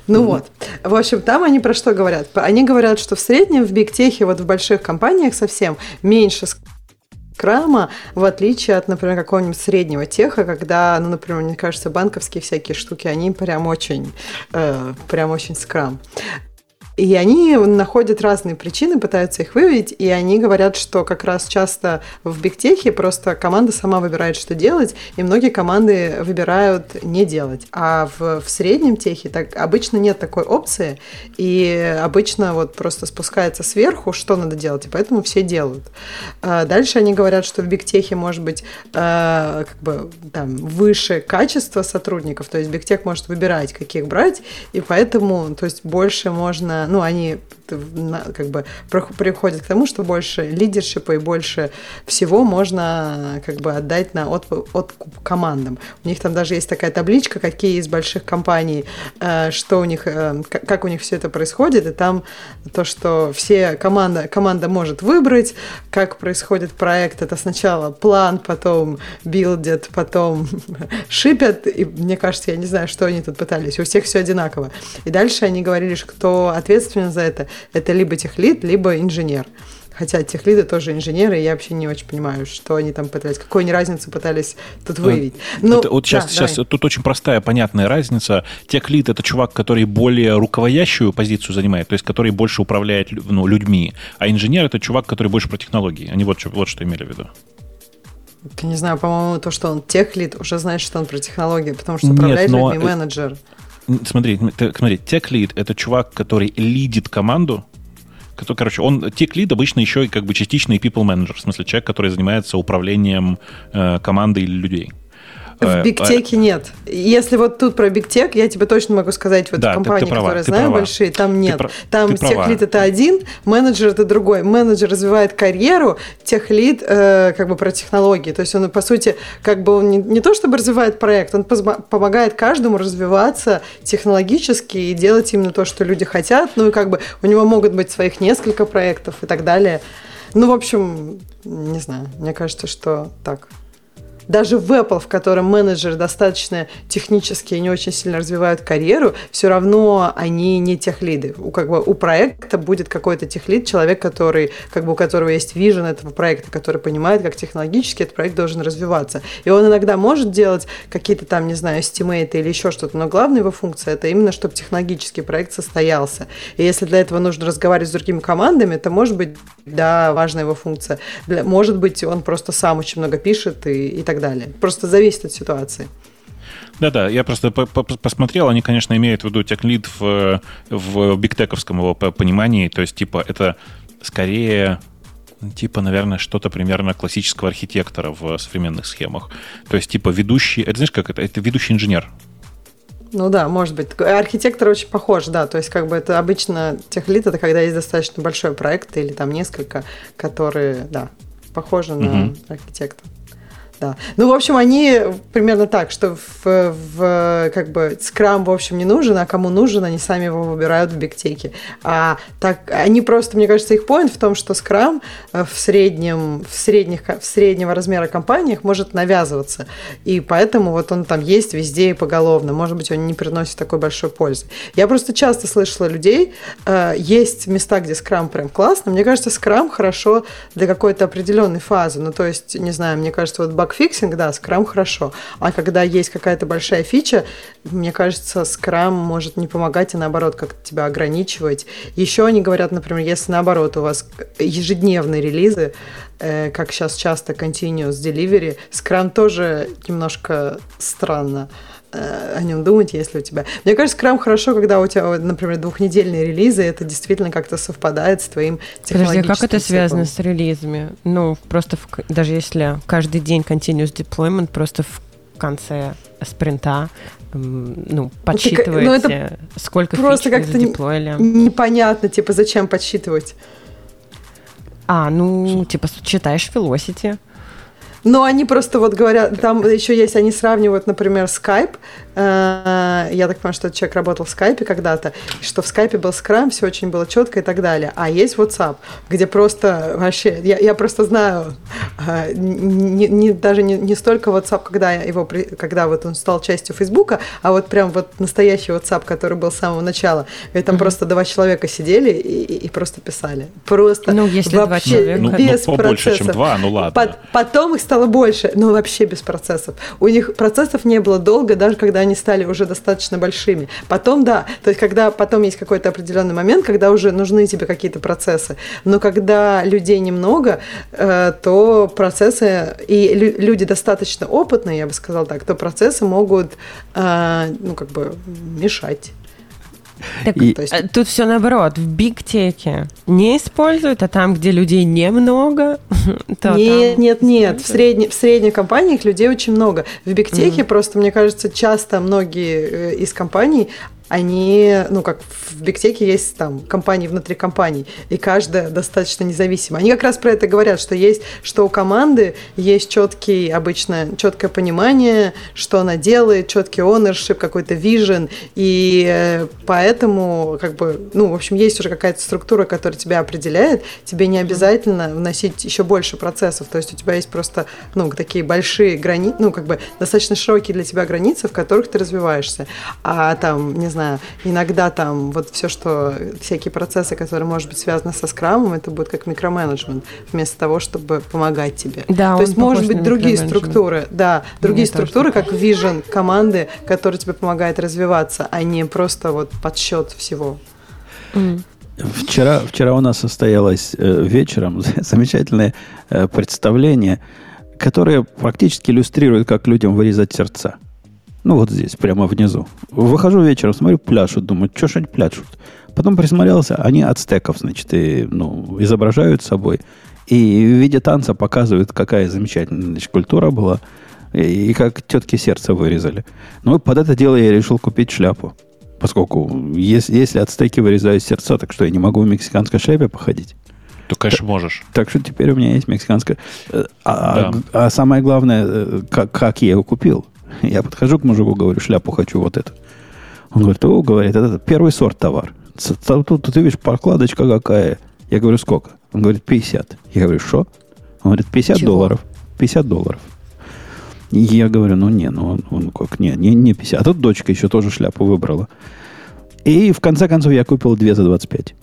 Ну mm-hmm. вот. В общем, там они про что говорят? Они говорят, что в среднем в бигтехе, вот в больших компаниях совсем меньше скрама, в отличие от, например, какого-нибудь среднего теха, когда, ну, например, мне кажется, банковские всякие штуки, они прям очень, э, прям очень скрам. И они находят разные причины, пытаются их выявить, и они говорят, что как раз часто в бигтехе просто команда сама выбирает, что делать, и многие команды выбирают не делать. А в, в среднем техе так обычно нет такой опции, и обычно вот просто спускается сверху, что надо делать, и поэтому все делают. А дальше они говорят, что в бигтехе может быть э, как бы там выше качество сотрудников, то есть бигтех может выбирать, каких брать, и поэтому, то есть больше можно ну, они как бы приходят к тому, что больше лидершипа и больше всего можно как бы отдать на откуп командам. У них там даже есть такая табличка, какие из больших компаний, э, что у них, э, как у них все это происходит, и там то, что все команда, команда может выбрать, как происходит проект, это сначала план, потом билдят, потом шипят, и мне кажется, я не знаю, что они тут пытались, у всех все одинаково. И дальше они говорили, что кто ответственен за это, это либо техлит, либо инженер. Хотя техлиды тоже инженеры, и я вообще не очень понимаю, что они там пытались, какую они разницу пытались тут выявить. Ну, это, вот сейчас, да, сейчас тут очень простая, понятная разница. Техлид это чувак, который более руководящую позицию занимает, то есть который больше управляет ну, людьми, а инженер это чувак, который больше про технологии. Они вот, вот что имели в виду. Я не знаю, по-моему, то, что он техлид, уже знаешь, что он про технологии, потому что управляет Нет, но... людьми менеджер. Смотри, смотри, тех-лид — это чувак, который лидит команду, который, короче, он тех-лид обычно еще и как бы частичный people manager, в смысле человек, который занимается управлением э, командой или людей. В э, Бигтеке нет. Если вот тут про Бигтек, я тебе точно могу сказать, вот да, компании, которые знаю права. большие, там нет. Ты, там техлид это один, менеджер это другой. Менеджер развивает карьеру, техлид э, как бы про технологии. То есть он, по сути, как бы он не, не то чтобы развивает проект, он помогает каждому развиваться технологически и делать именно то, что люди хотят. Ну и как бы у него могут быть своих несколько проектов и так далее. Ну, в общем, не знаю, мне кажется, что так даже в Apple, в котором менеджеры достаточно технически и не очень сильно развивают карьеру, все равно они не техлиды. У, как бы, у проекта будет какой-то техлид, человек, который, как бы, у которого есть вижен этого проекта, который понимает, как технологически этот проект должен развиваться. И он иногда может делать какие-то там, не знаю, стимейты или еще что-то, но главная его функция это именно, чтобы технологический проект состоялся. И если для этого нужно разговаривать с другими командами, это может быть, да, важная его функция. Для, может быть, он просто сам очень много пишет и, и так так далее. Просто зависит от ситуации. Да-да, я просто посмотрел, они, конечно, имеют в виду теклид в, в бигтековском его понимании, то есть, типа, это скорее типа, наверное, что-то примерно классического архитектора в современных схемах. То есть, типа, ведущий, это знаешь, как это? Это ведущий инженер. Ну да, может быть. Архитектор очень похож, да. То есть, как бы это обычно техлит, это когда есть достаточно большой проект или там несколько, которые, да, похожи угу. на архитектора да. Ну, в общем, они примерно так, что в, в как бы скрам, в общем, не нужен, а кому нужен, они сами его выбирают в бигтеке. А так, они просто, мне кажется, их поинт в том, что скрам э, в среднем, в средних, в среднего размера компаниях может навязываться. И поэтому вот он там есть везде и поголовно. Может быть, он не приносит такой большой пользы. Я просто часто слышала людей, э, есть места, где скрам прям классно. Мне кажется, скрам хорошо для какой-то определенной фазы. Ну, то есть, не знаю, мне кажется, вот bug fixing, да, скрам хорошо. А когда есть какая-то большая фича, мне кажется, скрам может не помогать, а наоборот, как-то тебя ограничивать. Еще они говорят, например, если наоборот у вас ежедневные релизы, э, как сейчас часто continuous delivery, скрам тоже немножко странно о нем думать, если у тебя... Мне кажется, скрам хорошо, когда у тебя, например, двухнедельные релизы, это действительно как-то совпадает с твоим технологическим Подожди, а как это связано с релизами? Ну, просто в, даже если каждый день continuous deployment, просто в конце спринта ну, подсчитываете, ну, это сколько просто как-то задеплоили. непонятно, типа, зачем подсчитывать. А, ну, типа, читаешь Velocity. Но они просто вот говорят, там еще есть, они сравнивают, например, Skype. Э, я так понимаю, что этот человек работал в Skype когда-то, что в Skype был скрам, все очень было четко и так далее. А есть WhatsApp, где просто вообще, я, я просто знаю, э, не, не, даже не, не столько WhatsApp, когда его, когда вот он стал частью Фейсбука, а вот прям вот настоящий WhatsApp, который был с самого начала, и там mm-hmm. просто два человека сидели и, и, и просто писали. Просто ну, если вообще два человека. Ну, без ну, побольше, процессов. чем два, ну ладно. По- потом их стало больше, но вообще без процессов. У них процессов не было долго, даже когда они стали уже достаточно большими. Потом, да, то есть когда потом есть какой-то определенный момент, когда уже нужны тебе какие-то процессы. Но когда людей немного, э, то процессы, и люди достаточно опытные, я бы сказала так, то процессы могут, э, ну, как бы мешать. Так, и... есть... Э, тут все наоборот. В бигтеке не используют, а там, где людей немного, то Нет, нет, нет. В, средне, в средних компаниях людей очень много. В бигтеке mm. просто, мне кажется, часто многие э, из компаний, они, ну, как в Бигтеке есть там компании внутри компаний, и каждая достаточно независима. Они как раз про это говорят, что есть, что у команды есть четкий, обычно четкое понимание, что она делает, четкий ownership, какой-то vision, и э, поэтому, как бы, ну, в общем, есть уже какая-то структура, которая тебя определяет, тебе не обязательно вносить еще больше процессов, то есть у тебя есть просто, ну, такие большие границы, ну, как бы достаточно широкие для тебя границы, в которых ты развиваешься, а там, не знаю, иногда там вот все, что всякие процессы, которые, может быть, связаны со скрамом, это будет как микроменеджмент, вместо того, чтобы помогать тебе. Да, То есть, может быть, другие структуры, да, другие Мне структуры, как vision команды, которые тебе помогают развиваться, а не просто вот подсчет всего. Вчера, вчера у нас состоялось э, вечером замечательное э, представление, которое практически иллюстрирует, как людям вырезать сердца. Ну, вот здесь, прямо внизу. Выхожу вечером, смотрю, пляшут. Думаю, что ж они пляшут? Потом присмотрелся, они от стеков, значит, и, ну, изображают собой. И в виде танца показывают, какая замечательная значит, культура была. И, и как тетки сердце вырезали. Ну, под это дело я решил купить шляпу. Поскольку если, если от стейки вырезают сердца, так что я не могу в мексиканской шляпе походить. То, конечно, можешь. Так что теперь у меня есть мексиканская. Э, а, да. а, а самое главное, э, как, как я его купил. Я подхожу к мужику, говорю, шляпу хочу вот эту. Он говорит, о, говорит, это первый сорт товар. Тут, ты видишь, прокладочка какая. Я говорю, сколько? Он говорит, 50. Я говорю, что? Он говорит, 50 Чего? долларов. 50 долларов. И я говорю, ну не, ну он, он как, не, не, не 50. А тут дочка еще тоже шляпу выбрала. И в конце концов я купил 2 за 25.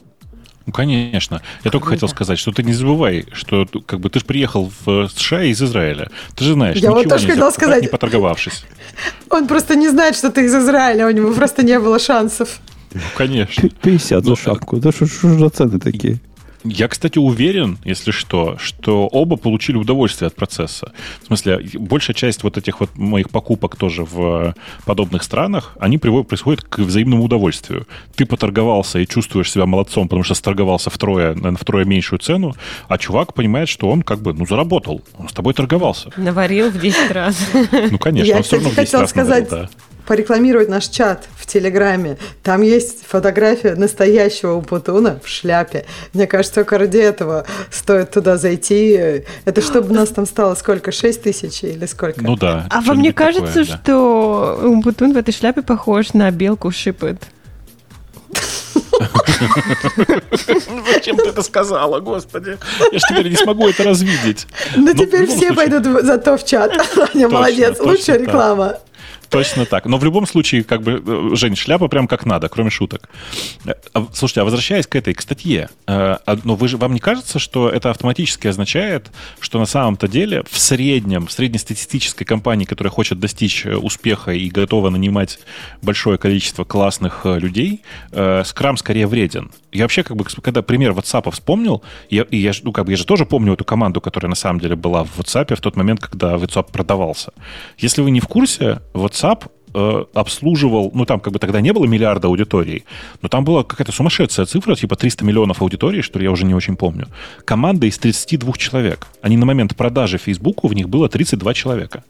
Ну, конечно. Я только хотел сказать, что ты не забывай, что как бы ты же приехал в США из Израиля. Ты же знаешь, Я ничего вот тоже нельзя хотел сказать. не поторговавшись. Он просто не знает, что ты из Израиля, у него просто не было шансов. Ну, конечно. 50 за ну, шапку. Да что, что за цены такие? Я, кстати, уверен, если что, что оба получили удовольствие от процесса. В смысле, большая часть вот этих вот моих покупок тоже в подобных странах, они приводят, происходят к взаимному удовольствию. Ты поторговался и чувствуешь себя молодцом, потому что сторговался втрое, на втрое меньшую цену, а чувак понимает, что он как бы, ну, заработал. Он с тобой торговался. Наварил в 10 раз. Ну, конечно, Я, он все равно в 10 раз сказать, наварил, да порекламировать наш чат в Телеграме. Там есть фотография настоящего Умпутуна в шляпе. Мне кажется, только ради этого стоит туда зайти. Это чтобы у нас там стало сколько? 6 тысяч или сколько? Ну да. А вам не кажется, такое, да. что Умпутун в этой шляпе похож на белку шипает? Зачем ты это сказала, господи? Я же теперь не смогу это развидеть. Ну, теперь все пойдут зато в чат. Молодец, лучшая реклама. Точно так. Но в любом случае, как бы, э, Жень, шляпа прям как надо, кроме шуток. Э, а, слушайте, а возвращаясь к этой, к статье, э, а, но вы же, вам не кажется, что это автоматически означает, что на самом-то деле в среднем, в среднестатистической компании, которая хочет достичь успеха и готова нанимать большое количество классных людей, скрам скорее вреден? Я вообще, как бы, когда пример WhatsApp вспомнил, я, и я, ну, как бы, я же тоже помню эту команду, которая на самом деле была в WhatsApp в тот момент, когда WhatsApp продавался. Если вы не в курсе, WhatsApp э, обслуживал, ну там как бы тогда не было миллиарда аудиторий, но там была какая-то сумасшедшая цифра, типа 300 миллионов аудиторий, что я уже не очень помню. Команда из 32 человек. Они на момент продажи Фейсбуку, в них было 32 человека.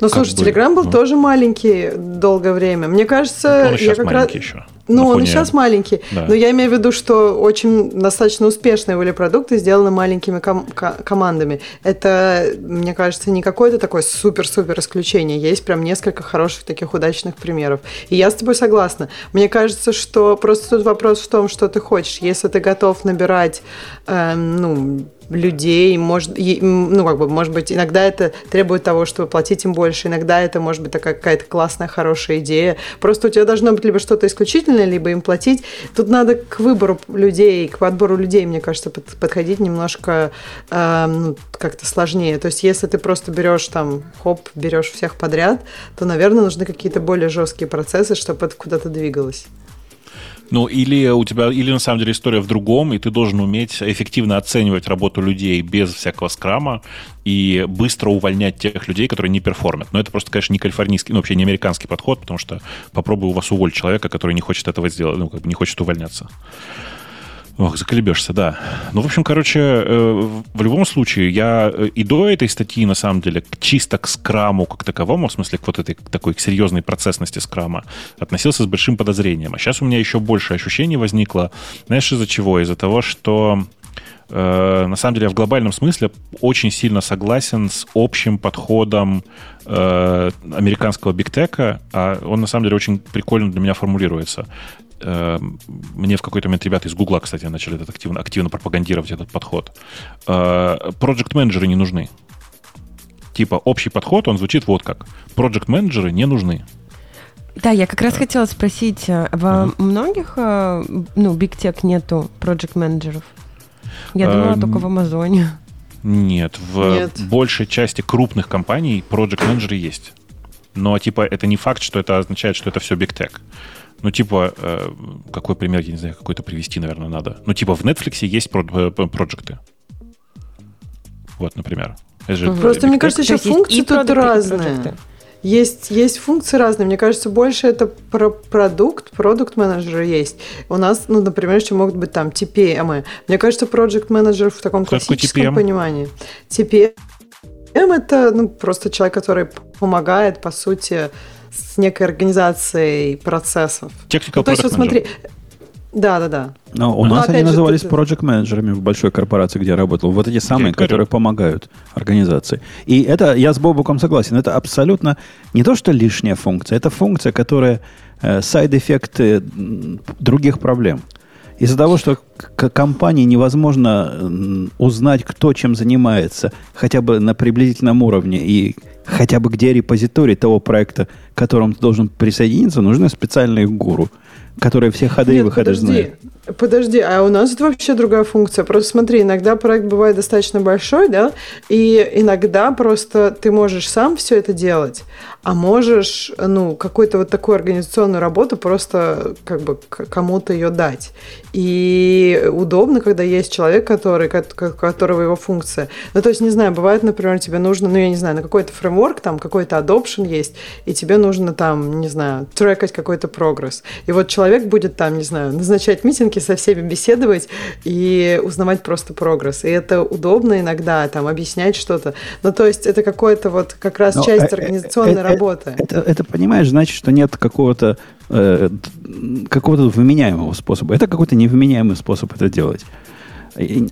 Ну, слушай, Телеграм был ну. тоже маленький долгое время. Мне кажется, Он я как раз... еще. Ну, он сейчас маленький. Да. Но я имею в виду, что очень достаточно успешные были продукты, сделаны маленькими ком- командами. Это, мне кажется, не какое-то такое супер-супер исключение. Есть прям несколько хороших таких удачных примеров. И я с тобой согласна. Мне кажется, что просто тут вопрос в том, что ты хочешь. Если ты готов набирать, э, ну, людей, может, ну, как бы, может быть, иногда это требует того, чтобы платить им больше, иногда это может быть такая какая-то классная, хорошая идея. Просто у тебя должно быть либо что-то исключительное, либо им платить. Тут надо к выбору людей, к подбору людей, мне кажется, подходить немножко э, ну, как-то сложнее. То есть, если ты просто берешь там, хоп, берешь всех подряд, то, наверное, нужны какие-то более жесткие процессы, чтобы это куда-то двигалось. Ну, или у тебя, или на самом деле история в другом, и ты должен уметь эффективно оценивать работу людей без всякого скрама и быстро увольнять тех людей, которые не перформят. Но это просто, конечно, не калифорнийский, ну, вообще не американский подход, потому что попробуй у вас уволить человека, который не хочет этого сделать, ну, как бы не хочет увольняться. Ох, заколебешься, да. Ну, в общем, короче, э, в любом случае, я э, и до этой статьи, на самом деле, чисто к скраму как таковому, в смысле, к вот этой такой к серьезной процессности скрама, относился с большим подозрением. А сейчас у меня еще больше ощущений возникло. Знаешь, из-за чего? Из-за того, что э, на самом деле, я в глобальном смысле очень сильно согласен с общим подходом американского бигтека, а он на самом деле очень прикольно для меня формулируется. Эм, мне в какой-то момент ребята из Гугла, кстати, начали этот активно, активно пропагандировать этот подход. Проект менеджеры не нужны. Типа общий подход, он звучит вот как. Проект менеджеры не нужны. Да, я как раз хотела спросить, э, во uh-huh. многих, э, ну, Big Tech нету проект менеджеров? Я думала, uh, только в Амазоне. Нет, в Нет. большей части крупных компаний проект менеджеры есть. Но, типа, это не факт, что это означает, что это все Big Tech. Ну, типа, э, какой пример, я не знаю, какой-то привести, наверное, надо. Ну, типа, в Netflix есть про- э, проекты. Вот, например. же Просто, мне кажется, еще функции тут разные. Есть, есть функции разные. Мне кажется, больше это про продукт, продукт менеджера есть. У нас, ну, например, еще могут быть там TPM. Мне кажется, проект менеджер в таком Что классическом понимании. TPM это ну, просто человек, который помогает, по сути, с некой организацией процессов. Technical ну, то есть, вот смотри, да, да, да. Но у Но нас они назывались project менеджерами в большой корпорации, где я работал. Вот эти самые, которые помогают организации. И это, я с Бобуком согласен, это абсолютно не то, что лишняя функция, это функция, которая э, side effect других проблем. Из-за того, что к компании невозможно узнать, кто чем занимается, хотя бы на приблизительном уровне, и хотя бы где репозиторий того проекта, к которому ты должен присоединиться, нужны специальные гуру, которые все ходы Нет, и выходы подожди. знают. Подожди, а у нас это вообще другая функция. Просто смотри, иногда проект бывает достаточно большой, да, и иногда просто ты можешь сам все это делать, а можешь, ну, какую-то вот такую организационную работу просто как бы кому-то ее дать. И удобно, когда есть человек, который, которого его функция. Ну, то есть, не знаю, бывает, например, тебе нужно, ну, я не знаю, на какой-то фреймворк, там какой-то adoption есть, и тебе нужно там, не знаю, трекать какой-то прогресс. И вот человек будет там, не знаю, назначать митинг рынке со всеми беседовать и узнавать просто прогресс. И это удобно иногда, там, объяснять что-то. Ну, то есть это какое-то вот как раз Но, часть э, э, организационной э, работы. Это, это, это, понимаешь, значит, что нет какого-то э, какого-то вменяемого способа. Это какой-то невменяемый способ это делать.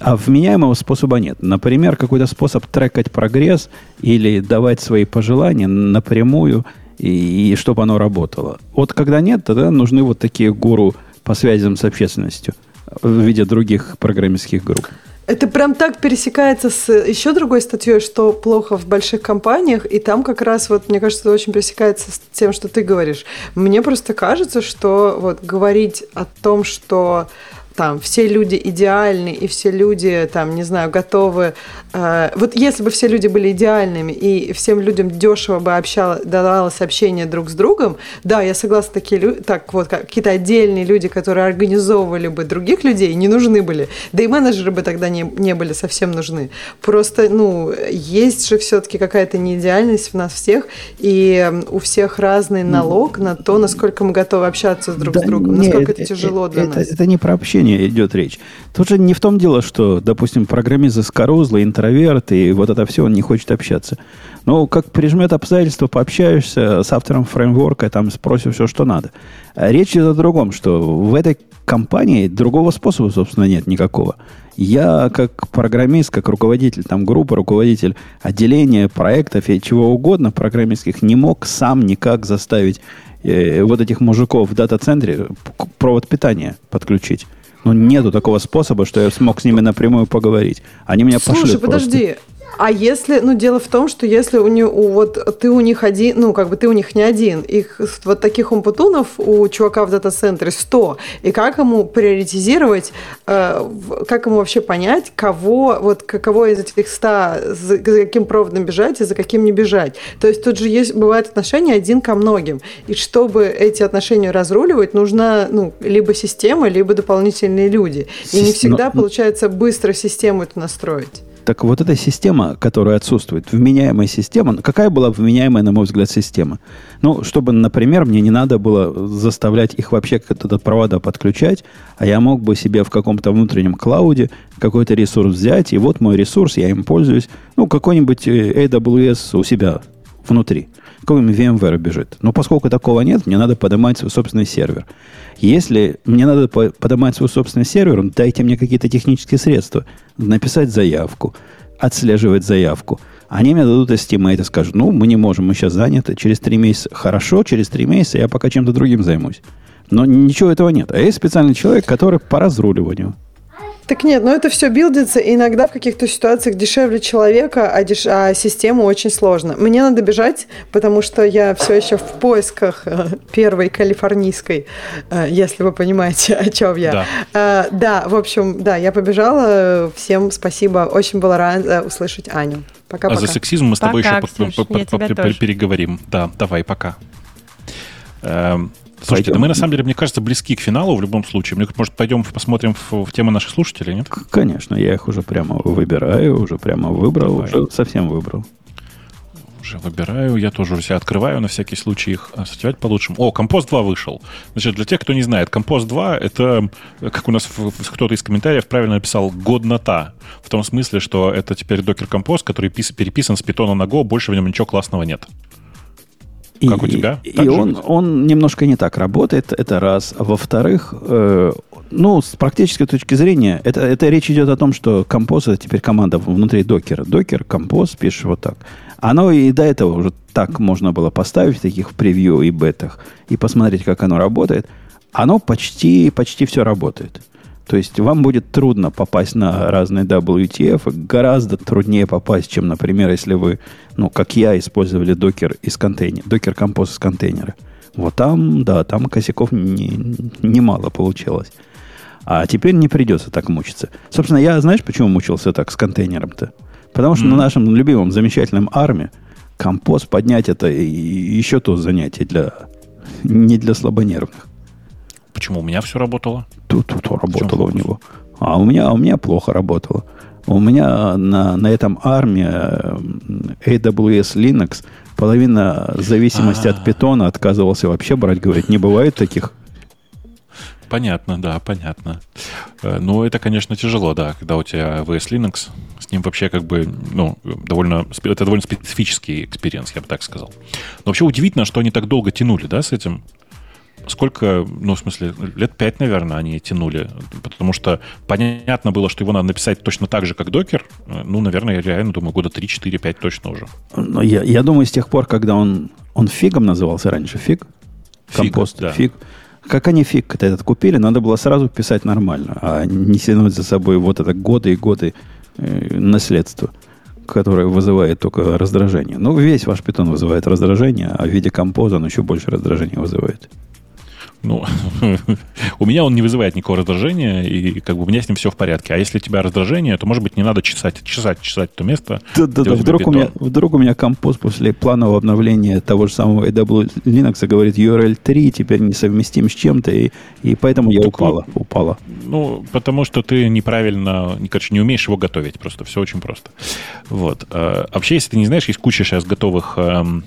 А вменяемого способа нет. Например, какой-то способ трекать прогресс или давать свои пожелания напрямую, и, и чтобы оно работало. Вот когда нет, тогда нужны вот такие гуру по связям с общественностью в виде других программистских групп. Это прям так пересекается с еще другой статьей, что плохо в больших компаниях, и там как раз вот, мне кажется, это очень пересекается с тем, что ты говоришь. Мне просто кажется, что вот говорить о том, что там все люди идеальны и все люди там не знаю готовы э, вот если бы все люди были идеальными и всем людям дешево бы общало давалось общение друг с другом да я согласна такие люди так вот какие-то отдельные люди которые организовывали бы других людей не нужны были. Да и менеджеры бы тогда не, не были совсем нужны. Просто ну есть же все-таки какая-то неидеальность в нас всех и у всех разный налог на то насколько мы готовы общаться друг да с другом нет, насколько это, это тяжело для это, нас. это не про общение общения идет речь. Тут же не в том дело, что, допустим, программист заскорузлый, интроверт, и вот это все, он не хочет общаться. Но как прижмет обстоятельства, пообщаешься с автором фреймворка, там спросишь все, что надо. Речь идет о другом, что в этой компании другого способа, собственно, нет никакого. Я как программист, как руководитель там группы, руководитель отделения проектов и чего угодно программистских не мог сам никак заставить э, вот этих мужиков в дата-центре провод питания подключить. Ну, нету такого способа, что я смог с ними напрямую поговорить. Они меня Слушай, пошлют подожди, просто. А если, ну, дело в том, что если у них, вот ты у них один, ну, как бы ты у них не один, их вот таких умпутунов у чувака в дата-центре 100, и как ему приоритизировать, э, как ему вообще понять, кого, вот кого из этих 100, за, за каким проводом бежать и за каким не бежать. То есть тут же есть, бывают отношения один ко многим, и чтобы эти отношения разруливать, нужна, ну, либо система, либо дополнительные люди. И не всегда получается быстро систему эту настроить. Так вот эта система, которая отсутствует, вменяемая система, какая была вменяемая, на мой взгляд, система? Ну, чтобы, например, мне не надо было заставлять их вообще как-то провода подключать, а я мог бы себе в каком-то внутреннем клауде какой-то ресурс взять, и вот мой ресурс, я им пользуюсь, ну, какой-нибудь э, AWS у себя внутри. Какой-нибудь VMware бежит. Но поскольку такого нет, мне надо поднимать свой собственный сервер. Если мне надо поднимать свой собственный сервер, дайте мне какие-то технические средства. Написать заявку, отслеживать заявку. Они мне дадут estimate и скажут, ну, мы не можем, мы сейчас заняты. Через три месяца хорошо, через три месяца я пока чем-то другим займусь. Но ничего этого нет. А есть специальный человек, который по разруливанию. Так нет, но это все билдится, и иногда в каких-то ситуациях дешевле человека, а, деш... а систему очень сложно. Мне надо бежать, потому что я все еще в поисках э, первой калифорнийской, э, если вы понимаете, о чем я. Да. А, да, в общем, да, я побежала. Всем спасибо. Очень была рада услышать Аню. Пока-пока. А за сексизм мы с тобой пока, еще переговорим. Да, давай, пока. Слушайте, да мы на самом деле, мне кажется, близки к финалу в любом случае. Мне, может, пойдем посмотрим в, в темы наших слушателей, нет? Конечно, я их уже прямо выбираю, уже прямо выбрал, Давай. уже совсем выбрал. Уже выбираю, я тоже уже себя открываю на всякий случай их сортировать получше. О, Компост 2 вышел. Значит, для тех, кто не знает, Компост 2 это, как у нас кто-то из комментариев правильно написал, годнота. В том смысле, что это теперь докер Компост, который переписан с питона на Go, больше в нем ничего классного нет. И, как у тебя? и он, он немножко не так работает, это раз. Во-вторых, э, ну, с практической точки зрения, это, это речь идет о том, что композ это теперь команда внутри докера. Докер, композ, пишешь вот так. Оно и до этого уже так можно было поставить в таких превью и бетах и посмотреть, как оно работает. Оно почти, почти все работает. То есть вам будет трудно попасть на разные WTF, гораздо труднее попасть, чем, например, если вы, ну, как я, использовали докер из контейнера, докер композ из контейнера. Вот там, да, там косяков не, немало получилось. А теперь не придется так мучиться. Собственно, я, знаешь, почему мучился так с контейнером-то? Потому что mm-hmm. на нашем любимом, замечательном арме композ поднять это еще то занятие для не для слабонервных. Почему у меня все работало? Тут, тут работало у него. А у меня, у меня плохо работало. У меня на, на этом армии э, AWS Linux половина зависимости А-а-а. от питона отказывался вообще брать, говорит, не бывает таких. Понятно, да, понятно. Э, ну, это, конечно, тяжело, да, когда у тебя AWS Linux, с ним вообще как бы, ну, довольно, это довольно специфический experience, я бы так сказал. Но вообще удивительно, что они так долго тянули, да, с этим сколько, ну, в смысле, лет пять, наверное, они тянули. Потому что понятно было, что его надо написать точно так же, как Docker. Ну, наверное, я реально думаю, года 3, 4, 5 точно уже. Но я, я думаю, с тех пор, когда он, он Fig'ом назывался раньше, Fig, Compose, Fig, да. Fig, как они Fig этот купили, надо было сразу писать нормально, а не тянуть за собой вот это годы и годы э, наследства, которое вызывает только раздражение. Ну, весь ваш питон вызывает раздражение, а в виде композа он еще больше раздражения вызывает. Ну, у меня он не вызывает никакого раздражения, и как бы у меня с ним все в порядке. А если у тебя раздражение, то, может быть, не надо чесать, чесать, чесать то место. Да-да-да, вдруг у, меня, вдруг у меня композ после планового обновления того же самого AW Linux говорит URL 3 теперь несовместим с чем-то, и, и поэтому я Только, упала, упала. Ну, потому что ты неправильно, короче, не умеешь его готовить, просто все очень просто. Вот. А, вообще, если ты не знаешь, есть куча сейчас готовых эм,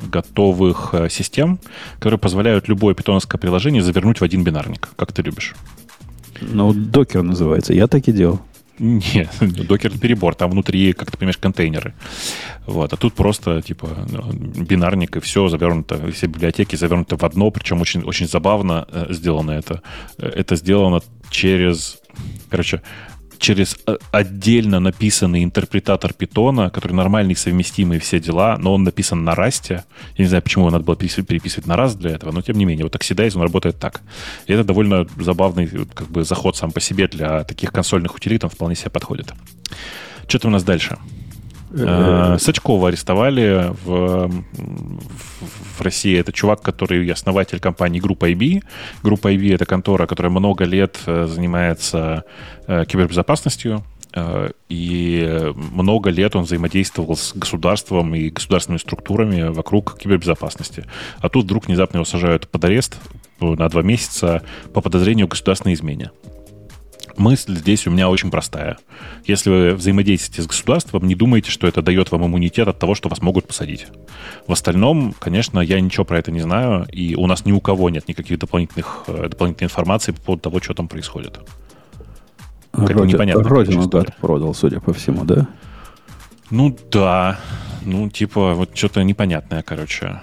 готовых э, систем, которые позволяют любое питоновское приложение завернуть в один бинарник, как ты любишь. Ну, докер называется. Я так и делал. Нет, докер перебор, там внутри, как ты понимаешь, контейнеры. Вот. А тут просто, типа, ну, бинарник, и все завернуто, все библиотеки завернуты в одно, причем очень, очень забавно э, сделано это. Э, это сделано через... Короче, через э, отдельно написанный интерпретатор питона, который нормальный, совместимый, все дела, но он написан на расте. Я не знаю, почему его надо было переписывать на раст для этого, но тем не менее, вот Oxidize, он работает так. И это довольно забавный как бы, заход сам по себе для таких консольных утилит, он вполне себе подходит. Что там у нас дальше? Сачкова арестовали в, в России. Это чувак, который основатель компании Группа IB. Группа IB — это контора, которая много лет э, занимается кибербезопасностью. И много лет он взаимодействовал с государством и государственными структурами вокруг кибербезопасности. А тут вдруг внезапно его сажают под арест на два месяца по подозрению в государственной измене мысль здесь у меня очень простая. Если вы взаимодействуете с государством, не думайте, что это дает вам иммунитет от того, что вас могут посадить. В остальном, конечно, я ничего про это не знаю, и у нас ни у кого нет никаких дополнительных, э, дополнительной информации по поводу того, что там происходит. Родину, непонятно. Родину гад продал, судя по всему, да? Ну да. Ну, типа, вот что-то непонятное, короче.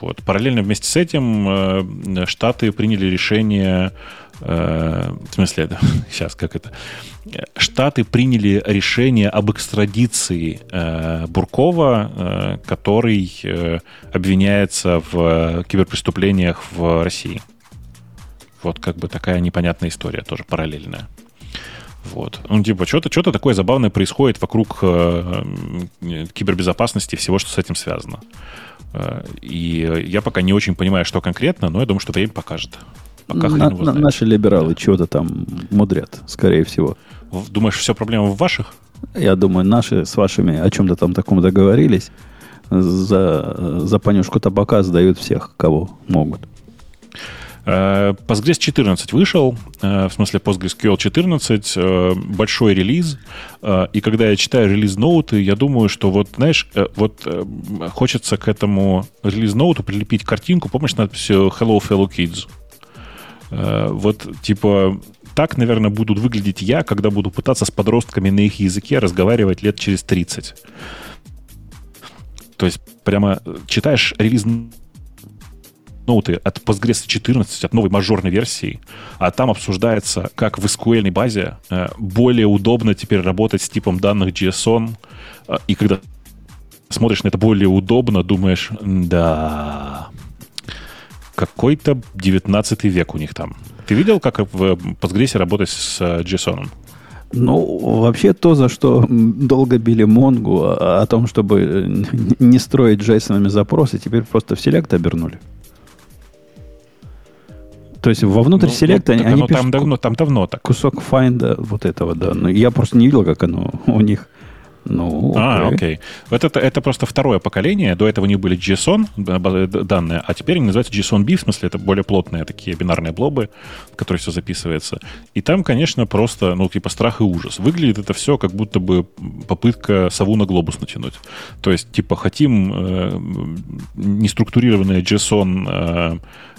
Вот. Параллельно вместе с этим э, Штаты приняли решение Э, в смысле, сейчас как это, Штаты приняли решение об экстрадиции э, Буркова, э, который э, обвиняется в киберпреступлениях в России. Вот как бы такая непонятная история, тоже параллельная. Вот. Ну, типа, что-то что такое забавное происходит вокруг э, кибербезопасности и всего, что с этим связано. Э, и я пока не очень понимаю, что конкретно, но я думаю, что время покажет. Пока на, на, Наши либералы да. чего-то там мудрят, скорее всего. Думаешь, все проблема в ваших? Я думаю, наши с вашими о чем-то там таком договорились. За, за понюшку табака сдают всех, кого могут. Э, Postgres 14 вышел, э, в смысле PostgreSQL 14, э, большой релиз, и когда я читаю релиз-ноуты, я думаю, что вот, знаешь, вот хочется к этому релиз-ноуту прилепить картинку, помнишь, надписью Hello, fellow kids? Э, вот, типа, так, наверное, будут выглядеть я, когда буду пытаться с подростками на их языке разговаривать лет через 30. То есть прямо читаешь релиз ноуты от Postgres 14, от новой мажорной версии, а там обсуждается, как в SQL базе э, более удобно теперь работать с типом данных JSON, э, и когда смотришь на это более удобно, думаешь, да, какой-то 19 век у них там. Ты видел, как в Postgres работать с э, JSON? Ну, вообще то, за что долго били Монгу о, о том, чтобы э, не строить JSON запросы, теперь просто в селект обернули. То есть вовнутрь ну, селекта ну, они, они там давно, там давно так. Кусок файнда вот этого, да. Но я просто не видел, как оно у них ну, а, окей. Вот это, это просто второе поколение. До этого не были JSON данные, а теперь они называются JSON-B, в смысле это более плотные такие бинарные блобы, в которые все записывается. И там, конечно, просто, ну, типа страх и ужас. Выглядит это все как будто бы попытка сову на глобус натянуть. То есть, типа, хотим э, неструктурированные JSON э,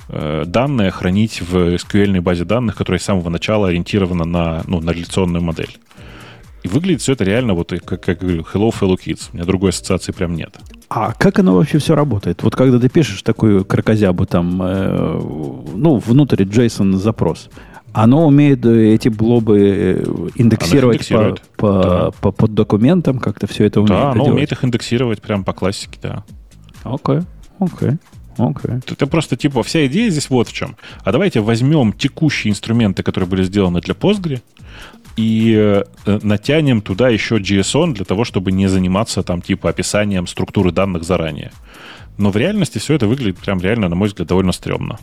э, данные хранить в SQL базе данных, которая с самого начала ориентирована на, ну, на реляционную модель. И выглядит все это реально вот как, как говорю, hello, fellow kids. У меня другой ассоциации прям нет. А как оно вообще все работает? Вот когда ты пишешь такую крокозябу там, э, ну, внутрь JSON запрос, оно умеет э, эти блобы э, индексировать по, по, да. по, под документам, как-то все это умеет. Да, оно делать. умеет их индексировать прям по классике, да. Окей, окей. Okay. Это просто типа вся идея здесь вот в чем. А давайте возьмем текущие инструменты, которые были сделаны для Postgre, и э, натянем туда еще JSON для того, чтобы не заниматься там типа описанием структуры данных заранее. Но в реальности все это выглядит прям реально, на мой взгляд, довольно стрёмно.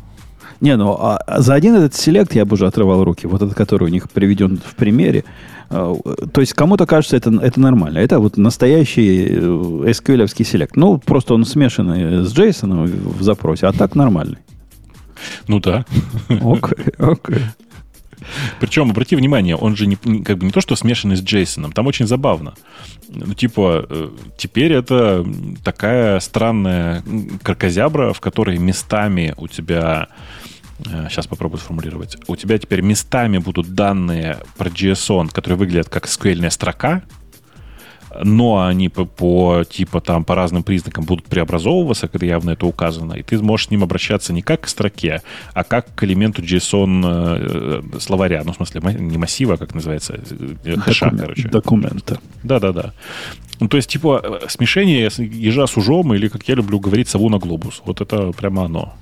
Не, ну а за один этот селект я бы уже отрывал руки, вот этот, который у них приведен в примере. А, то есть кому-то кажется, это, это нормально. Это вот настоящий э, SQL селект. Ну, просто он смешанный с JSON в запросе, а так нормальный. Ну да. Окей, окей. Причем, обрати внимание, он же не, как бы не то, что смешанный с Джейсоном, там очень забавно. Ну, типа, э, теперь это такая странная кракозябра, в которой местами у тебя Сейчас попробую сформулировать. У тебя теперь местами будут данные про JSON, которые выглядят как SQL строка, но они по, по типа там по разным признакам будут преобразовываться, когда явно это указано, и ты можешь с ним обращаться не как к строке, а как к элементу JSON э, словаря, ну, в смысле, не массива, а как называется, э, хэша, Документ, короче. Документа. Да-да-да. Ну, то есть, типа, э, смешение ежа с ужом, или, как я люблю говорить, сову на глобус. Вот это прямо оно.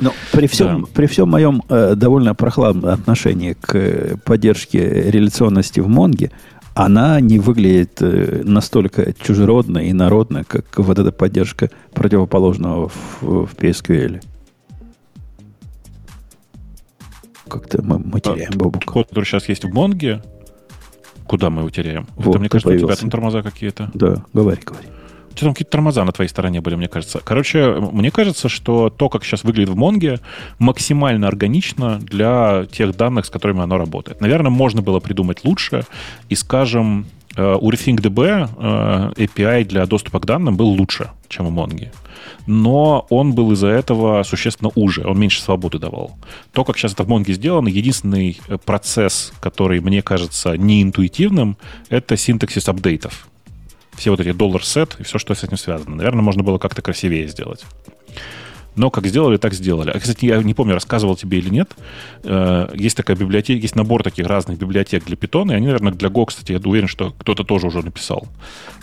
Но при всем, да. при всем моем э, довольно прохладном отношении к э, поддержке реляционности в Монге, она не выглядит э, настолько чужеродно и народно, как вот эта поддержка противоположного в, в PSQL. Как-то мы, мы теряем а, бабук. Код, который сейчас есть в Монге, куда мы его теряем? Вот, Это, мне кажется, появился. у тебя там тормоза какие-то. Да, говори, говори. Что там какие-то тормоза на твоей стороне были, мне кажется. Короче, мне кажется, что то, как сейчас выглядит в Монге, максимально органично для тех данных, с которыми оно работает. Наверное, можно было придумать лучше. И, скажем, э, у RethinkDB э, API для доступа к данным был лучше, чем у Монги. Но он был из-за этого существенно уже, он меньше свободы давал. То, как сейчас это в Монге сделано, единственный э, процесс, который мне кажется неинтуитивным, это синтаксис апдейтов все вот эти доллар-сет и все, что с этим связано. Наверное, можно было как-то красивее сделать. Но как сделали, так сделали. А, кстати, я не помню, рассказывал тебе или нет. Э, есть такая библиотека, есть набор таких разных библиотек для питона, и они, наверное, для Go, кстати, я уверен, что кто-то тоже уже написал.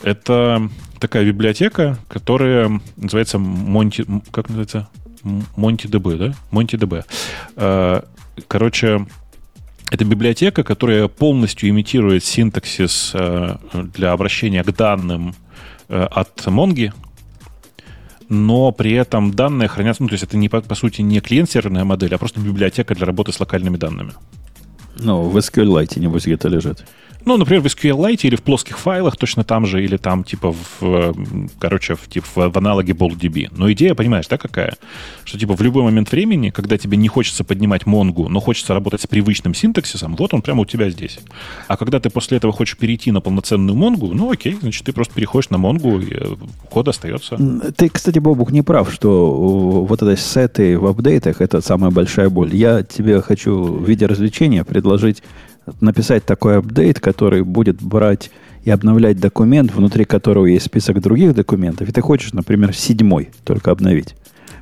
Это такая библиотека, которая называется Монти... Как называется? MontyDB, да? MontyDB. Э, короче, это библиотека, которая полностью имитирует синтаксис э, для обращения к данным э, от Монги, но при этом данные хранятся, ну, то есть это не, по, по сути не клиент-серверная модель, а просто библиотека для работы с локальными данными. Ну, в SQLite, небось, где-то лежит. Ну, например, в SQLite или в плоских файлах точно там же, или там, типа, в, короче, в, типа, в аналоге BoldDB. Но идея, понимаешь, да, какая? Что, типа, в любой момент времени, когда тебе не хочется поднимать Монгу, но хочется работать с привычным синтаксисом, вот он прямо у тебя здесь. А когда ты после этого хочешь перейти на полноценную Монгу, ну, окей, значит, ты просто переходишь на Монгу, и э, код остается. Ты, кстати, Бобук, не прав, что вот это сеты в апдейтах — это самая большая боль. Я тебе хочу в виде развлечения предложить написать такой апдейт, который будет брать и обновлять документ, внутри которого есть список других документов, и ты хочешь, например, седьмой только обновить.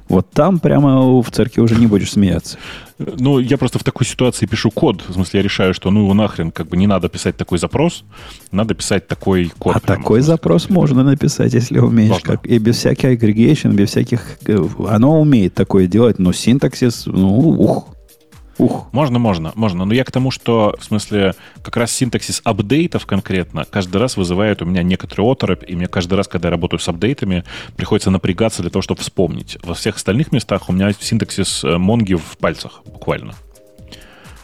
Вот там прямо в церкви уже не будешь смеяться. Ну, я просто в такой ситуации пишу код. В смысле, я решаю, что ну его нахрен, как бы не надо писать такой запрос, надо писать такой код. А прямо, такой запрос можно написать, если умеешь. Как, и без всяких агрегейшн, без всяких... Э, оно умеет такое делать, но синтаксис, ну, ух, Ух. Можно, можно, можно. Но я к тому, что, в смысле, как раз синтаксис апдейтов конкретно каждый раз вызывает у меня некоторые оторопь, и мне каждый раз, когда я работаю с апдейтами, приходится напрягаться для того, чтобы вспомнить. Во всех остальных местах у меня синтаксис э, Монги в пальцах буквально.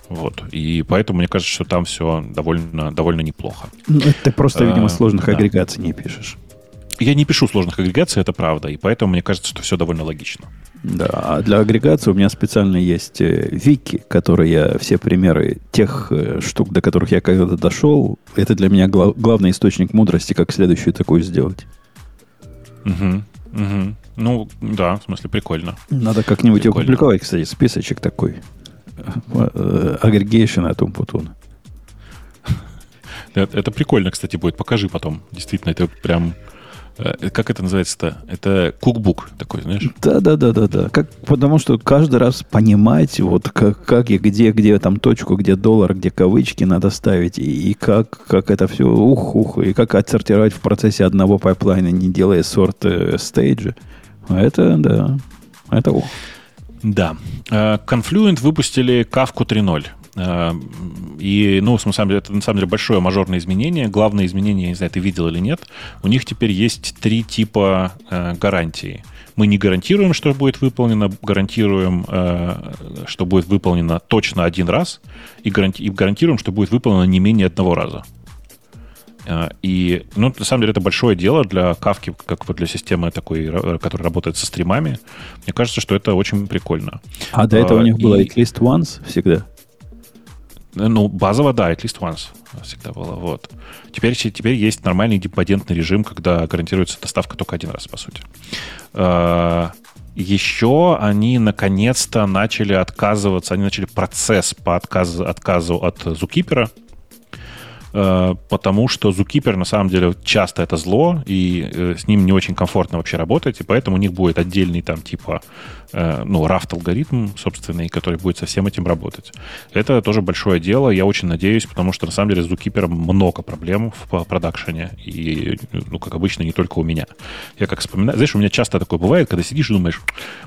Вот. И поэтому мне кажется, что там все довольно, довольно неплохо. Ну, ты просто, видимо, а, сложных да. агрегаций не пишешь. Я не пишу сложных агрегаций, это правда, и поэтому мне кажется, что все довольно логично. Да, а для агрегации у меня специально есть э, вики, которые я все примеры тех э, штук, до которых я когда-то дошел, это для меня глав, главный источник мудрости, как следующую такую сделать. Угу, угу. Ну, да, в смысле, прикольно. Надо как-нибудь прикольно. опубликовать, кстати, списочек такой. Aggregation от Умпутуна. Это прикольно, кстати, будет. Покажи потом. Действительно, это прям Э, как это называется-то? Это cookbook такой, знаешь? Да, да, да, да, да. Как, потому что каждый раз понимать, вот как, как и где, где там точку, где доллар, где кавычки надо ставить, и, и как, как это все ух-ух, и как отсортировать в процессе одного пайплайна, не делая sort э, стейджа. Это, да, это ух. Да. Э, Confluent выпустили Kafka 3.0. Эм, и, ну, на самом деле, это на самом деле большое мажорное изменение. Главное изменение, я не знаю, ты видел или нет, у них теперь есть три типа э, гарантии. Мы не гарантируем, что будет выполнено, гарантируем, э, что будет выполнено точно один раз, и, гаранти- и гарантируем, что будет выполнено не менее одного раза. Э, и, ну, на самом деле, это большое дело для кавки, как вот для системы такой, которая работает со стримами. Мне кажется, что это очень прикольно. А до этого у них и... было at least once всегда? Ну, базово, да, at least once всегда было. Вот. Теперь, теперь есть нормальный деподентный режим, когда гарантируется доставка только один раз, по сути. А, еще они наконец-то начали отказываться, они начали процесс по отказу, отказу от Э, потому что Zookeeper на самом деле часто это зло, и э, с ним не очень комфортно вообще работать, и поэтому у них будет отдельный там типа Э, ну, рафт-алгоритм собственный, который будет со всем этим работать. Это тоже большое дело, я очень надеюсь, потому что, на самом деле, с Zookeeper много проблем в продакшене, и, ну, как обычно, не только у меня. Я как вспоминаю, знаешь, у меня часто такое бывает, когда сидишь и думаешь,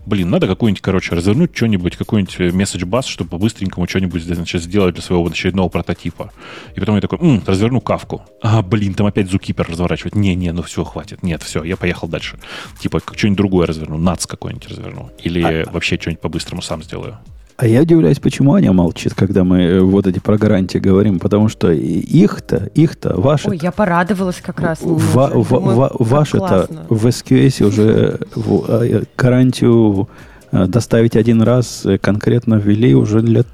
блин, надо какой-нибудь, короче, развернуть что-нибудь, какой-нибудь bus, чтобы по-быстренькому что-нибудь значит, сделать для своего очередного прототипа. И потом я такой, Разверну кавку. А, блин, там опять Zookeeper разворачивать. Не-не, ну все, хватит. Нет, все, я поехал дальше. Типа, что-нибудь другое разверну, NATS какой-нибудь разверну. Или а, вообще что-нибудь по-быстрому сам сделаю. А я удивляюсь, почему Аня молчит, когда мы э, вот эти про гарантии говорим, потому что их-то, их-то, ваши... Ой, я порадовалась как раз. Ва- ва- ваши-то в SQS уже э, гарантию э, доставить один раз конкретно ввели уже лет,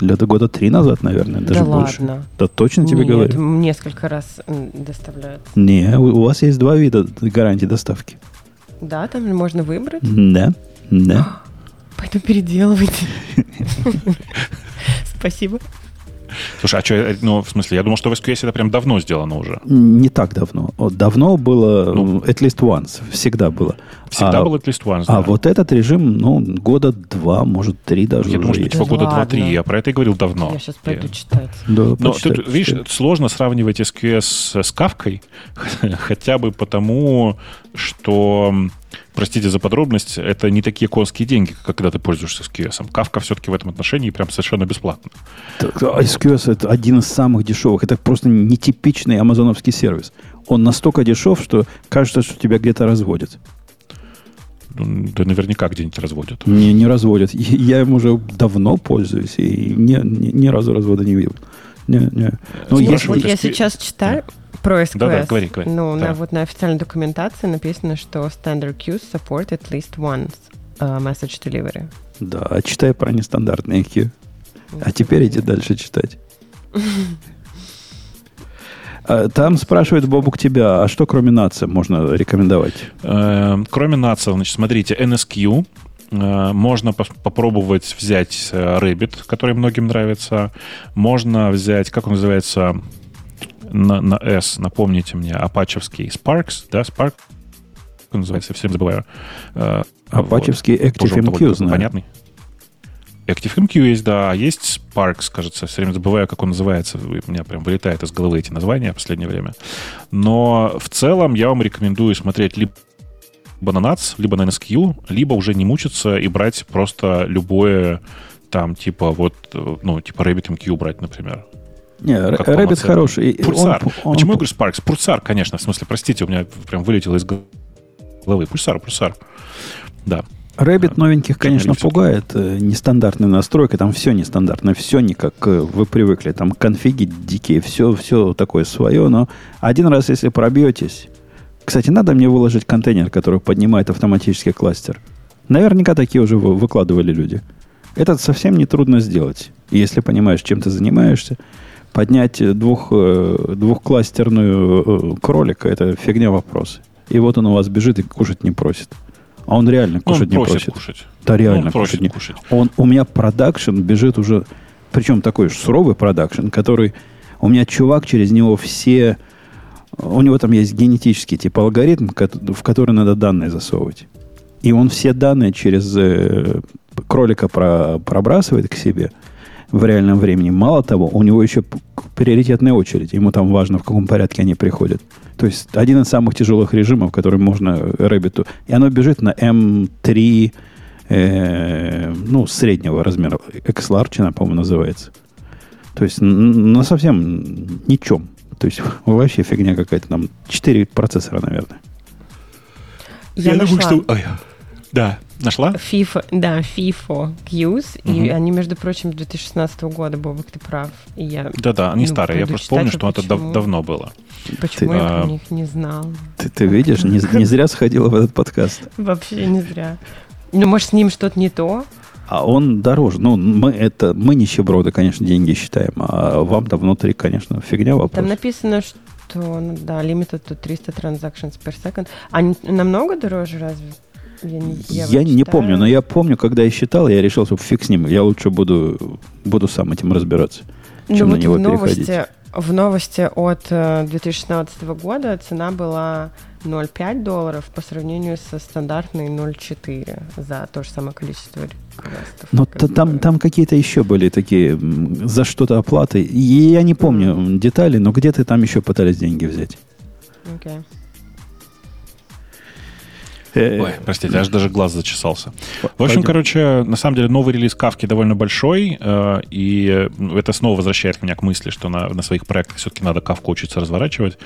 лет года три назад, наверное, даже да больше. Ладно. Да точно тебе Нет, говорю. несколько раз доставляют. Не, у вас есть два вида гарантии доставки. Да, там можно выбрать? Да. Да. Пойду переделывать. Спасибо. Слушай, а что, ну, в смысле, я думал, что в SQS это прям давно сделано уже. Не так давно. Давно было ну, at least once, всегда было. Всегда а, был at least once, А да. вот этот режим, ну, года два, может, три даже Я думаю, что типа года два-три, я про это и говорил давно. Я сейчас пойду я... читать. Да, Но почитать, тут, видишь, сложно сравнивать SQS с кавкой, хотя бы потому, что простите за подробность, это не такие конские деньги, как когда ты пользуешься SQS. Кавка все-таки в этом отношении прям совершенно бесплатно. SQS это один из самых дешевых. Это просто нетипичный амазоновский сервис. Он настолько дешев, что кажется, что тебя где-то разводят. Ну, да наверняка где-нибудь разводят. Не, не разводят. Я им уже давно пользуюсь и ни, ни, ни разу развода не видел. Не, не. Ну, если... Вот я сейчас читаю, про SQS. Да, да, говори, говори. Ну, да. на, вот на официальной документации написано, что Standard Queues support at least once uh, message delivery. Да, а читай про нестандартные queue. А теперь иди дальше читать. А, там спрашивает Бобук тебя, а что кроме NATS можно рекомендовать? Эм, кроме NATS, значит, смотрите, NSQ, э, можно попробовать взять э, Rabbit, который многим нравится. Можно взять, как он называется, на, на S, напомните мне, апачевский Sparks, да, Spark, как называется, я всем забываю. Э, апачевский вот. ActiveMQ, знаю. Понятный. ActiveMQ есть, да, а есть Sparks, кажется, все время забываю, как он называется. У меня прям вылетает из головы эти названия в последнее время. Но в целом я вам рекомендую смотреть либо на NATS, либо на NSQ, либо уже не мучиться и брать просто любое там, типа, вот, э, ну, типа RabbitMQ брать, например. Не, Rabbit хороший. Пульсар. Он, он... Почему я говорю Sparks? Пульсар, конечно. В смысле, простите, у меня прям вылетело из головы. Пульсар, пульсар. Да. Rabbit новеньких, конечно, пугает. Э, нестандартная настройка, там все нестандартно, все не как э, вы привыкли. Там конфиги дикие, все, все такое свое, но один раз, если пробьетесь... Кстати, надо мне выложить контейнер, который поднимает автоматический кластер. Наверняка такие уже выкладывали люди. Это совсем не трудно сделать, если понимаешь, чем ты занимаешься поднять двух, э, двухкластерную э, кролика, это фигня вопросы. И вот он у вас бежит и кушать не просит. А он реально кушать он не просит. просит. Кушать. Да, реально он кушать не кушать. Он, у меня продакшн бежит уже, причем такой уж суровый продакшн, который... У меня чувак через него все... У него там есть генетический типа алгоритм, в который надо данные засовывать. И он все данные через э, кролика про, пробрасывает к себе – в реальном времени. Мало того, у него еще приоритетная очередь. Ему там важно, в каком порядке они приходят. То есть один из самых тяжелых режимов, который можно Рэббиту. И оно бежит на M3, э, ну, среднего размера. X-Large, по-моему, называется. То есть на совсем ничем. То есть вообще фигня какая-то. Там 4 процессора, наверное. Я, Я думаю, что... Ой. Да, нашла? FIFA, да, FIFA Qs, угу. и они, между прочим, 2016 года, Бобок, ты прав. И я, Да-да, они ну, старые, я просто помню, что это дав- давно было. Почему ты, я а... про них не знал? Ты, ты видишь, не, не зря сходила в этот подкаст. Вообще не зря. Ну, может, с ним что-то не то? А он дороже. Ну, мы это мы нищеброды, конечно, деньги считаем, а вам-то внутри, конечно, фигня вопрос. Там написано, что, ну, да, limited to 300 transactions per second. Они намного дороже разве? Я не, я я не помню, но я помню, когда я считал, я решил, что фиг с ним, я лучше буду, буду сам этим разбираться, ну, чем вот на него в новости, переходить. В новости от 2016 э, года цена была 0,5 долларов по сравнению со стандартной 0,4 за то же самое количество реквестов. Но там, там какие-то еще были такие за что-то оплаты. И я не помню детали, но где-то там еще пытались деньги взять. Okay. Э, Ой, простите, аж даже глаз зачесался. В общем, короче, на самом деле новый релиз Кавки довольно большой, э, и это снова возвращает меня к мысли, что на, на своих проектах все-таки надо Кавку учиться разворачивать.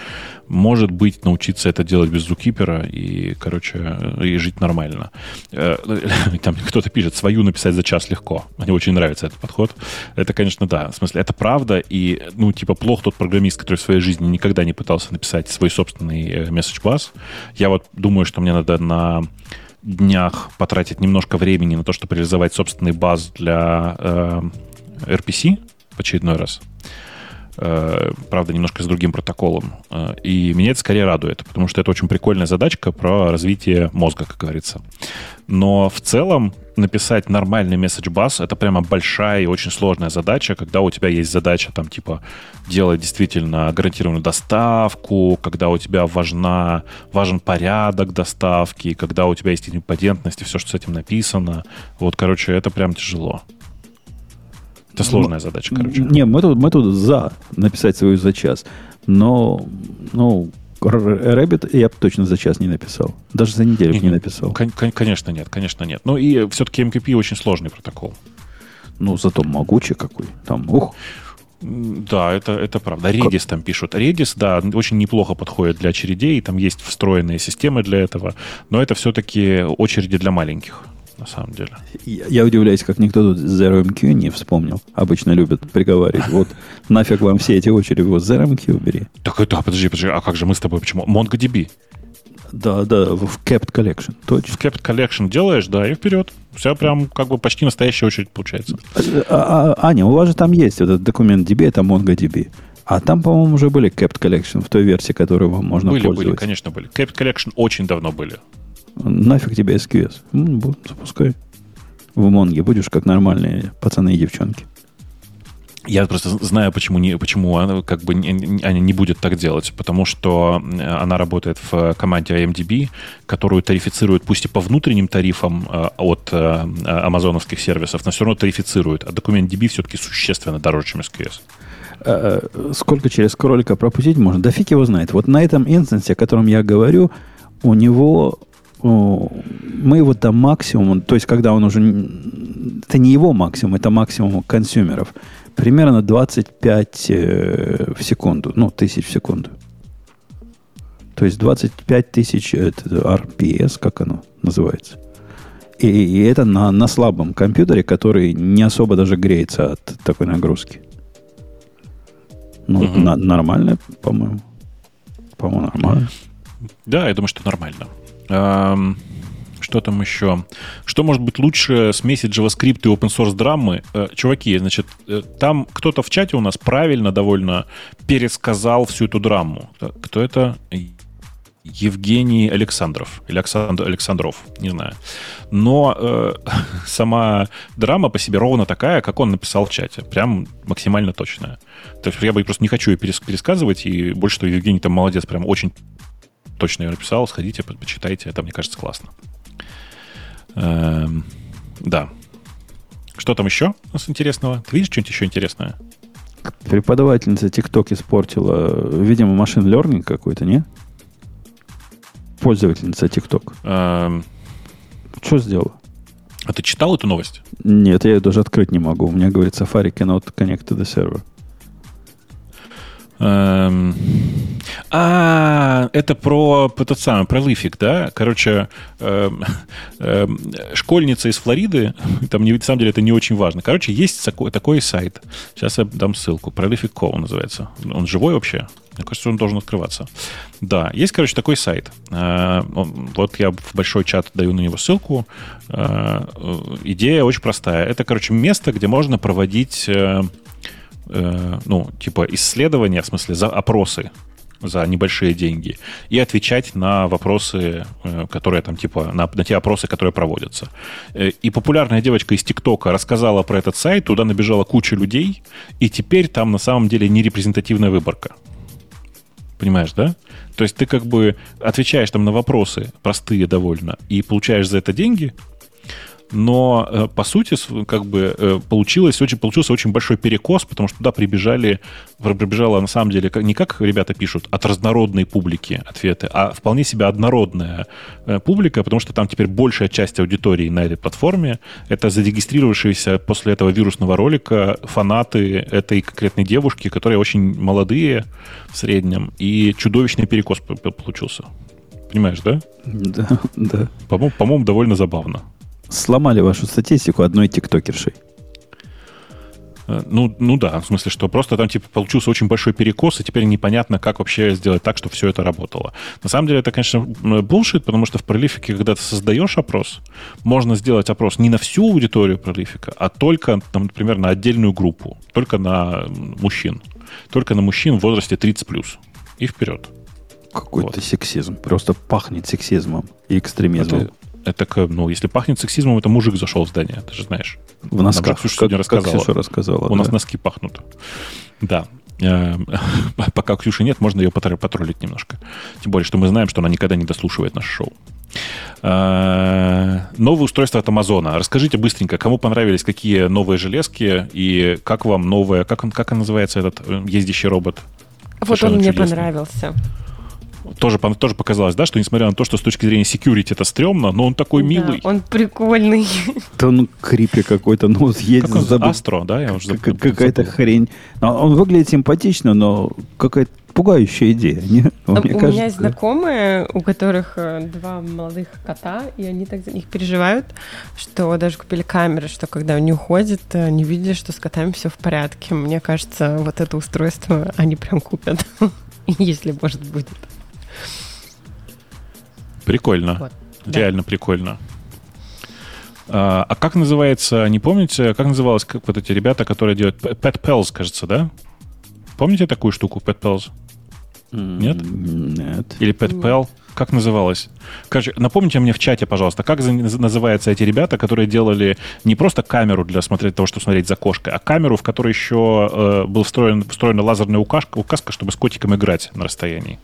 Может быть, научиться это делать без зукипера и, короче, и жить нормально. Э, там кто-то пишет, свою написать за час легко. Мне очень нравится этот подход. Это, конечно, да. В смысле, это правда, и, ну, типа, плохо тот программист, который в своей жизни никогда не пытался написать свой собственный bus. Я вот думаю, что мне надо на на днях потратить немножко времени на то, чтобы реализовать собственный баз для э, RPC в очередной раз. Э, правда, немножко с другим протоколом. Э, и меня это скорее радует, потому что это очень прикольная задачка про развитие мозга, как говорится. Но в целом написать нормальный message bus это прямо большая и очень сложная задача, когда у тебя есть задача там типа делать действительно гарантированную доставку, когда у тебя важна, важен порядок доставки, когда у тебя есть идемпотентность и все, что с этим написано. Вот, короче, это прям тяжело. Это сложная задача, короче. Не, мы тут, мы тут за написать свою за час. Но, ну, Rabbit я бы точно за час не написал. Даже за неделю не, не написал. Конечно нет, конечно нет. Ну и все-таки MQP очень сложный протокол. Ну, зато могучий какой. Там, ух. Да, это, это правда. Redis там пишут. Redis, да, очень неплохо подходит для очередей. Там есть встроенные системы для этого. Но это все-таки очереди для маленьких на самом деле. Я, я удивляюсь, как никто тут ZeroMQ не вспомнил. Обычно любят приговаривать. Вот нафиг вам все эти очереди, вот ZeroMQ бери. Так это, подожди, подожди, а как же мы с тобой, почему? MongoDB. Да, да, в Kept Collection, точно. В Kept Collection делаешь, да, и вперед. Все прям как бы почти настоящая очередь получается. А, а, Аня, у вас же там есть этот документ DB, это MongoDB. А там, по-моему, уже были Kept Collection в той версии, которую вам можно были, пользоваться. Были, конечно, были. Kept Collection очень давно были. Нафиг тебе SQS. Ну, запускай. В Монге будешь как нормальные пацаны и девчонки. Я просто знаю, почему, не, почему она, как бы, Аня не будет так делать. Потому что она работает в команде IMDb, которую тарифицируют пусть и по внутренним тарифам э, от э, амазоновских сервисов, но все равно тарифицируют. А документ DB все-таки существенно дороже, чем SQS. Э, сколько через кролика пропустить можно? Да фиг его знает. Вот на этом инстансе, о котором я говорю, у него мы его до максимума, то есть когда он уже... Это не его максимум, это максимум консюмеров. Примерно 25 э, в секунду, ну, тысяч в секунду. То есть 25 тысяч это RPS, как оно называется. И, и это на, на слабом компьютере, который не особо даже греется от такой нагрузки. Ну, угу. на, нормально, по-моему. По-моему, нормально. Да, я думаю, что нормально. Что там еще? Что может быть лучше смеси JavaScript и open source драмы? Э, чуваки, значит, э, там кто-то в чате у нас правильно довольно пересказал всю эту драму. Кто это? Евгений Александров. Или Александр, Александров, не знаю. Но э, сама драма по себе ровно такая, как он написал в чате. Прям максимально точная. То есть я бы просто не хочу ее пересказывать, и больше того, Евгений там молодец, прям очень точно ее написал, сходите, почитайте, это, мне кажется, классно. Эм, да. Что там еще у нас интересного? Ты видишь что-нибудь еще интересное? Преподавательница ТикТок испортила, видимо, машин learning какой-то, не? Пользовательница ТикТок. Эм... Что сделала? А ты читал эту новость? Нет, я ее даже открыть не могу. У меня говорит Safari cannot connect to the server. Эм... А, это про этот самый, про лифик, да? Короче, э, э, школьница из Флориды, там, на самом деле, это не очень важно. Короче, есть такой, такой сайт. Сейчас я дам ссылку. Prolific.com называется. Он живой вообще? Мне кажется, он должен открываться. Да, есть, короче, такой сайт. Э, вот я в большой чат даю на него ссылку. Э, идея очень простая. Это, короче, место, где можно проводить э, ну, типа исследования, в смысле, за опросы за небольшие деньги и отвечать на вопросы, э, которые там типа, на, на те опросы, которые проводятся. Э, и популярная девочка из ТикТока рассказала про этот сайт, туда набежала куча людей, и теперь там на самом деле нерепрезентативная выборка. Понимаешь, да? То есть ты как бы отвечаешь там на вопросы, простые довольно, и получаешь за это деньги, но э, по сути как бы э, получилось очень, получился очень большой перекос, потому что туда прибежали, прибежала на самом деле не как ребята пишут, от разнородной публики ответы, а вполне себе однородная э, публика, потому что там теперь большая часть аудитории на этой платформе это зарегистрировавшиеся после этого вирусного ролика фанаты этой конкретной девушки, которые очень молодые в среднем, и чудовищный перекос получился. Понимаешь, да? Да, да. По-моему, по-моему довольно забавно сломали вашу статистику одной тиктокершей. Э, ну, ну да, в смысле, что просто там типа получился очень большой перекос, и теперь непонятно, как вообще сделать так, чтобы все это работало. На самом деле это, конечно, булшит, потому что в пролифике, когда ты создаешь опрос, можно сделать опрос не на всю аудиторию пролифика, а только, там, например, на отдельную группу, только на мужчин. Только на мужчин в возрасте 30+. И вперед. Какой-то вот. сексизм. Просто пахнет сексизмом и экстремизмом. Это, это, ну, если пахнет сексизмом, это мужик зашел в здание, ты же знаешь. В носках. Ксюша сегодня рассказала. Как рассказала. У да. нас носки пахнут. Да. Э, пока Ксюши нет, можно ее потроллить немножко. Тем более, что мы знаем, что она никогда не дослушивает наше шоу. Э, новое устройство от Амазона. Расскажите быстренько, кому понравились какие новые железки и как вам новое, как он, как он называется этот э, ездящий робот? Вот Совершенно он мне чудесный. понравился тоже, тоже показалось, да, что несмотря на то, что с точки зрения security это стрёмно, но он такой да, милый. он прикольный. Да он крипи какой-то, ну вот едет. Как забыл. Астро, да? Я уже Какая-то хрень. Он выглядит симпатично, но какая-то пугающая идея. Не? Ну, мне у кажется... меня есть знакомые, у которых э, два молодых кота, и они так за них переживают, что даже купили камеры, что когда они уходят, они видят, что с котами все в порядке. Мне кажется, вот это устройство они прям купят, если может будет. Прикольно. Вот. Реально да. прикольно. А, а как называется, не помните, как называлось как вот эти ребята, которые делают Pet Pals, кажется, да? Помните такую штуку Pet Pals? Нет? Нет. Или Pet Pal? Как называлось? Короче, напомните мне в чате, пожалуйста, как называются эти ребята, которые делали не просто камеру для смотреть того, что смотреть за кошкой, а камеру, в которой еще э, был встроен, встроена лазерная указка, указка, чтобы с котиком играть на расстоянии.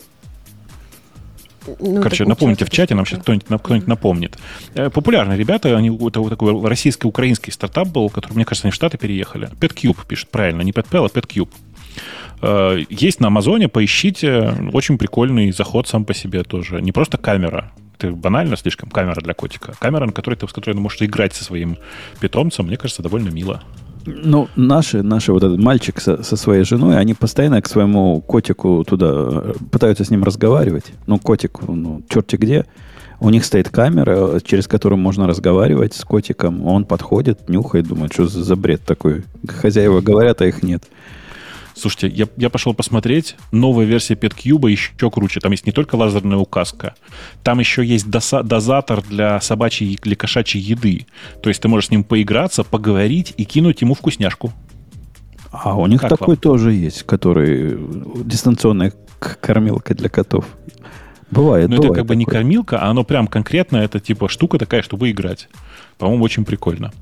Ну, Короче, напомните в чате, нам сейчас кто-нибудь, кто напомнит. Э, популярные ребята, они, это вот такой российско-украинский стартап был, который, мне кажется, они в Штаты переехали. PetCube пишет, правильно, не PetPal, а PetCube. Э, есть на Амазоне, поищите. Очень прикольный заход сам по себе тоже. Не просто камера, это банально слишком камера для котика. Камера, на которой ты, с которой ты можешь играть со своим питомцем, мне кажется, довольно мило. Ну, наши, наши вот этот мальчик со, со своей женой, они постоянно к своему котику туда э, пытаются с ним разговаривать. Ну, котик, ну, черти где. У них стоит камера, через которую можно разговаривать с котиком. Он подходит, нюхает, думает, что за бред такой. Хозяева говорят, а их нет. Слушайте, я, я пошел посмотреть. Новая версия PetCube еще круче. Там есть не только лазерная указка, там еще есть доса, дозатор для собачьей или кошачьей еды. То есть ты можешь с ним поиграться, поговорить и кинуть ему вкусняшку. А у них как такой вам? тоже есть, который дистанционная кормилка для котов. Бывает. Но ну, это как бы не кормилка, а оно прям конкретно, это типа штука такая, чтобы играть. По-моему, очень прикольно.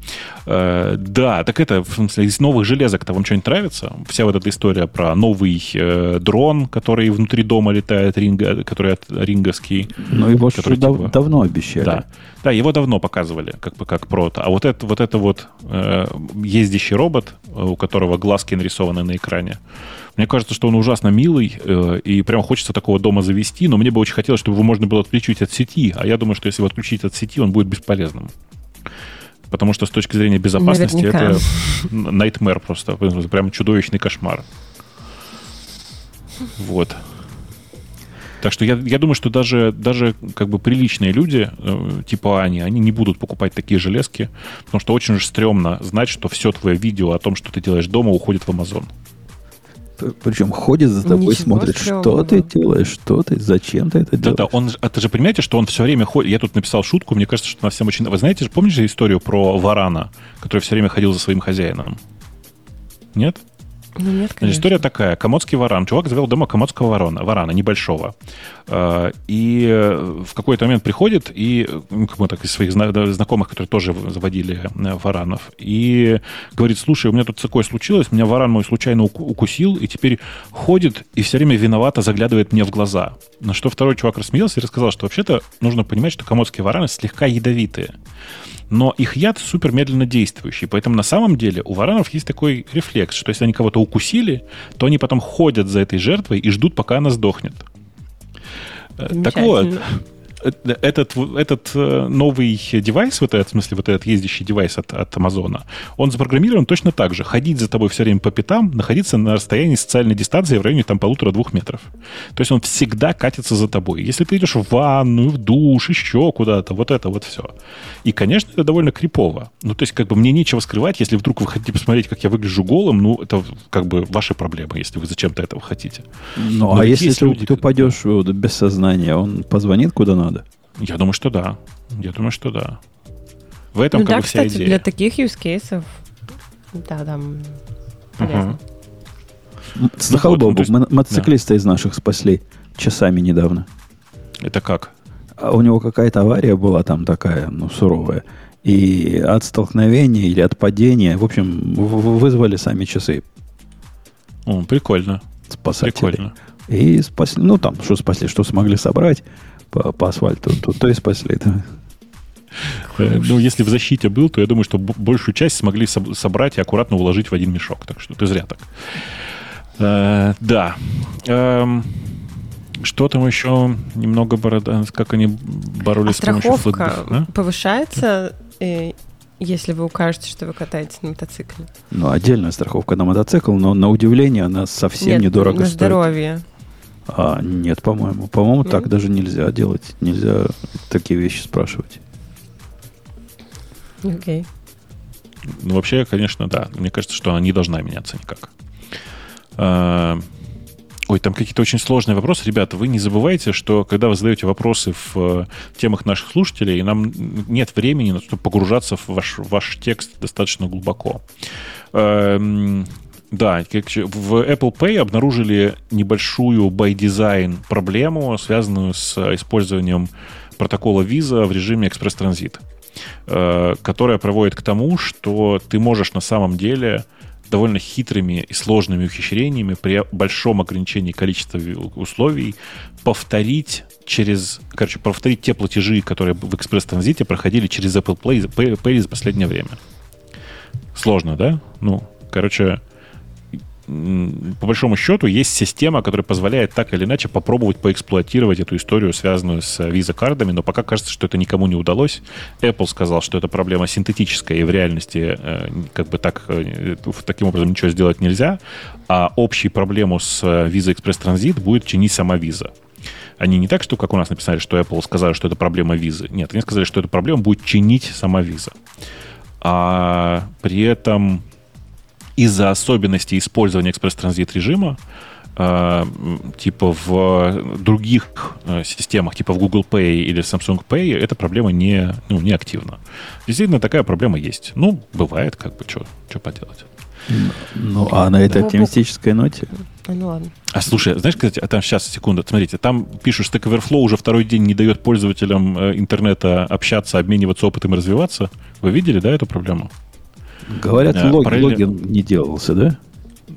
Э, да, так это, в смысле, из новых железок-то вам что-нибудь нравится? Вся вот эта история про новый э, дрон, который внутри дома летает, ринга, который от, ринговский. Ну, его который, типа, дав- давно обещали. Да. да, его давно показывали, как бы как прото. А вот это вот, это вот э, ездящий робот, у которого глазки нарисованы на экране, мне кажется, что он ужасно милый, э, и прям хочется такого дома завести, но мне бы очень хотелось, чтобы его можно было отключить от сети, а я думаю, что если его отключить от сети, он будет бесполезным. Потому что с точки зрения безопасности Наверняка. это nightmare просто. Прям чудовищный кошмар. Вот. Так что я, я думаю, что даже, даже как бы приличные люди, э, типа Ани, они не будут покупать такие железки, потому что очень же стрёмно знать, что все твое видео о том, что ты делаешь дома, уходит в Amazon. Причем ходит за тобой, Ничего смотрит, что ты делаешь, что ты, зачем ты это да, делаешь. Да-да, он, а ты же понимаете, что он все время ходит... Я тут написал шутку, мне кажется, что нас всем очень... Вы знаете, же, помните историю про варана, который все время ходил за своим хозяином? Нет? Ну, нет, Значит, история такая. Комодский варан. Чувак завел дома комодского варана, варана небольшого. А, и в какой-то момент приходит, и ну, так, из своих знакомых, которые тоже заводили э, варанов, и говорит, слушай, у меня тут такое случилось, меня варан мой случайно укусил, и теперь ходит и все время виновато заглядывает мне в глаза. На что второй чувак рассмеялся и рассказал, что вообще-то нужно понимать, что комодские вараны слегка ядовитые но их яд супер медленно действующий. Поэтому на самом деле у варанов есть такой рефлекс, что если они кого-то укусили, то они потом ходят за этой жертвой и ждут, пока она сдохнет. Так вот, этот, этот э, новый девайс, вот этот, в смысле, вот этот ездящий девайс от, от Амазона, он запрограммирован точно так же. Ходить за тобой все время по пятам, находиться на расстоянии социальной дистанции в районе там полутора-двух метров. То есть он всегда катится за тобой. Если ты идешь в ванну, в душ, еще куда-то, вот это вот все. И, конечно, это довольно крипово. Ну, то есть, как бы мне нечего скрывать, если вдруг вы хотите посмотреть, как я выгляжу голым, ну, это как бы ваши проблемы, если вы зачем-то этого хотите. Ну, а если ты, люди, ты упадешь без сознания, он позвонит куда надо? Надо? Я думаю, что да. Я думаю, что да. В этом ну, как да, бы вся кстати, идея. для таких use cases, да, там полезно. Угу. Слыхал, ну, вот, ну, есть, мотоциклиста да. из наших спасли часами недавно. Это как? А у него какая-то авария была там такая, ну, суровая. И от столкновения или от падения, в общем, вызвали сами часы. О, прикольно. Спасатели. Прикольно. И спасли, ну, там, что спасли, что смогли собрать по, по асфальту, то, то и спасли. Да. Э, ну, если в защите был, то я думаю, что большую часть смогли собрать и аккуратно уложить в один мешок. Так что ты зря так. Э, да. Эм, что там еще немного борода, как они боролись а с помощью флотбука, да? повышается, э, если вы укажете, что вы катаетесь на мотоцикле? Ну, отдельная страховка на мотоцикл, но на удивление она совсем Нет, недорого на стоит. здоровье. А, нет, по-моему. По-моему, так даже нельзя делать. Нельзя такие вещи спрашивать. Окей. Okay. Ну, вообще, конечно, да. Мне кажется, что она не должна меняться никак. А, ой, там какие-то очень сложные вопросы. Ребята, вы не забывайте, что когда вы задаете вопросы в э, темах наших слушателей, нам нет времени на то, чтобы погружаться в ваш, в ваш текст достаточно глубоко. Эм, да, в Apple Pay обнаружили небольшую by design проблему, связанную с использованием протокола Visa в режиме экспресс-транзит, э, которая проводит к тому, что ты можешь на самом деле довольно хитрыми и сложными ухищрениями при большом ограничении количества условий повторить через, короче, повторить те платежи, которые в экспресс-транзите проходили через Apple Pay, Pay за последнее время. Сложно, да? Ну, короче, по большому счету, есть система, которая позволяет так или иначе попробовать поэксплуатировать эту историю, связанную с виза-кардами, но пока кажется, что это никому не удалось. Apple сказал, что это проблема синтетическая, и в реальности э, как бы так, э, таким образом ничего сделать нельзя, а общую проблему с Visa Express Transit будет чинить сама виза. Они не так, что, как у нас написали, что Apple сказали, что это проблема визы. Нет, они сказали, что эту проблему будет чинить сама виза. А при этом из-за особенностей использования экспресс-транзит режима, э, типа в других э, системах, типа в Google Pay или Samsung Pay, эта проблема не, ну, не активна. Действительно, такая проблема есть. Ну, бывает, как бы, что поделать. Ну, а на этой оптимистической ноте? Ну ладно. А слушай, знаешь, кстати, а там сейчас, секунду, смотрите, там пишут, что Stack Overflow уже второй день не дает пользователям э, интернета общаться, обмениваться опытом и развиваться. Вы видели, да, эту проблему? Говорят, а, лог, параллель... логин не делался, да?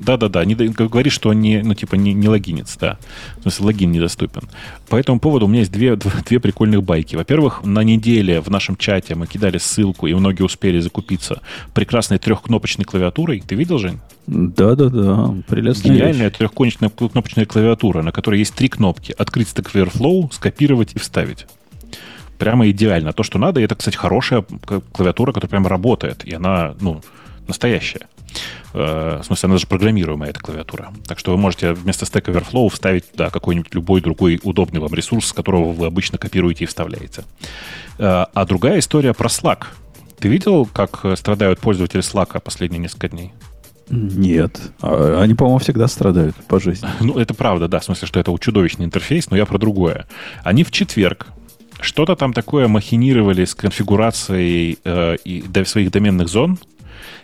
Да-да-да, не, говорит, что он не, ну, типа, не, не логинец, да. В смысле, логин недоступен. По этому поводу у меня есть две, две прикольных байки. Во-первых, на неделе в нашем чате мы кидали ссылку, и многие успели закупиться прекрасной трехкнопочной клавиатурой. Ты видел, Жень? Да-да-да, прелестная Гениальная вещь. трехконечная кнопочная клавиатура, на которой есть три кнопки. Открыть Stack Overflow, скопировать и вставить прямо идеально. То, что надо, и это, кстати, хорошая клавиатура, которая прямо работает. И она, ну, настоящая. Э, в смысле, она даже программируемая, эта клавиатура. Так что вы можете вместо Stack Overflow вставить да, какой-нибудь любой другой удобный вам ресурс, с которого вы обычно копируете и вставляете. Э, а другая история про Slack. Ты видел, как страдают пользователи Slack последние несколько дней? Нет. А, они, по-моему, всегда страдают по жизни. Ну, это правда, да, в смысле, что это чудовищный интерфейс, но я про другое. Они в четверг что-то там такое махинировали с конфигурацией э, и, до своих доменных зон,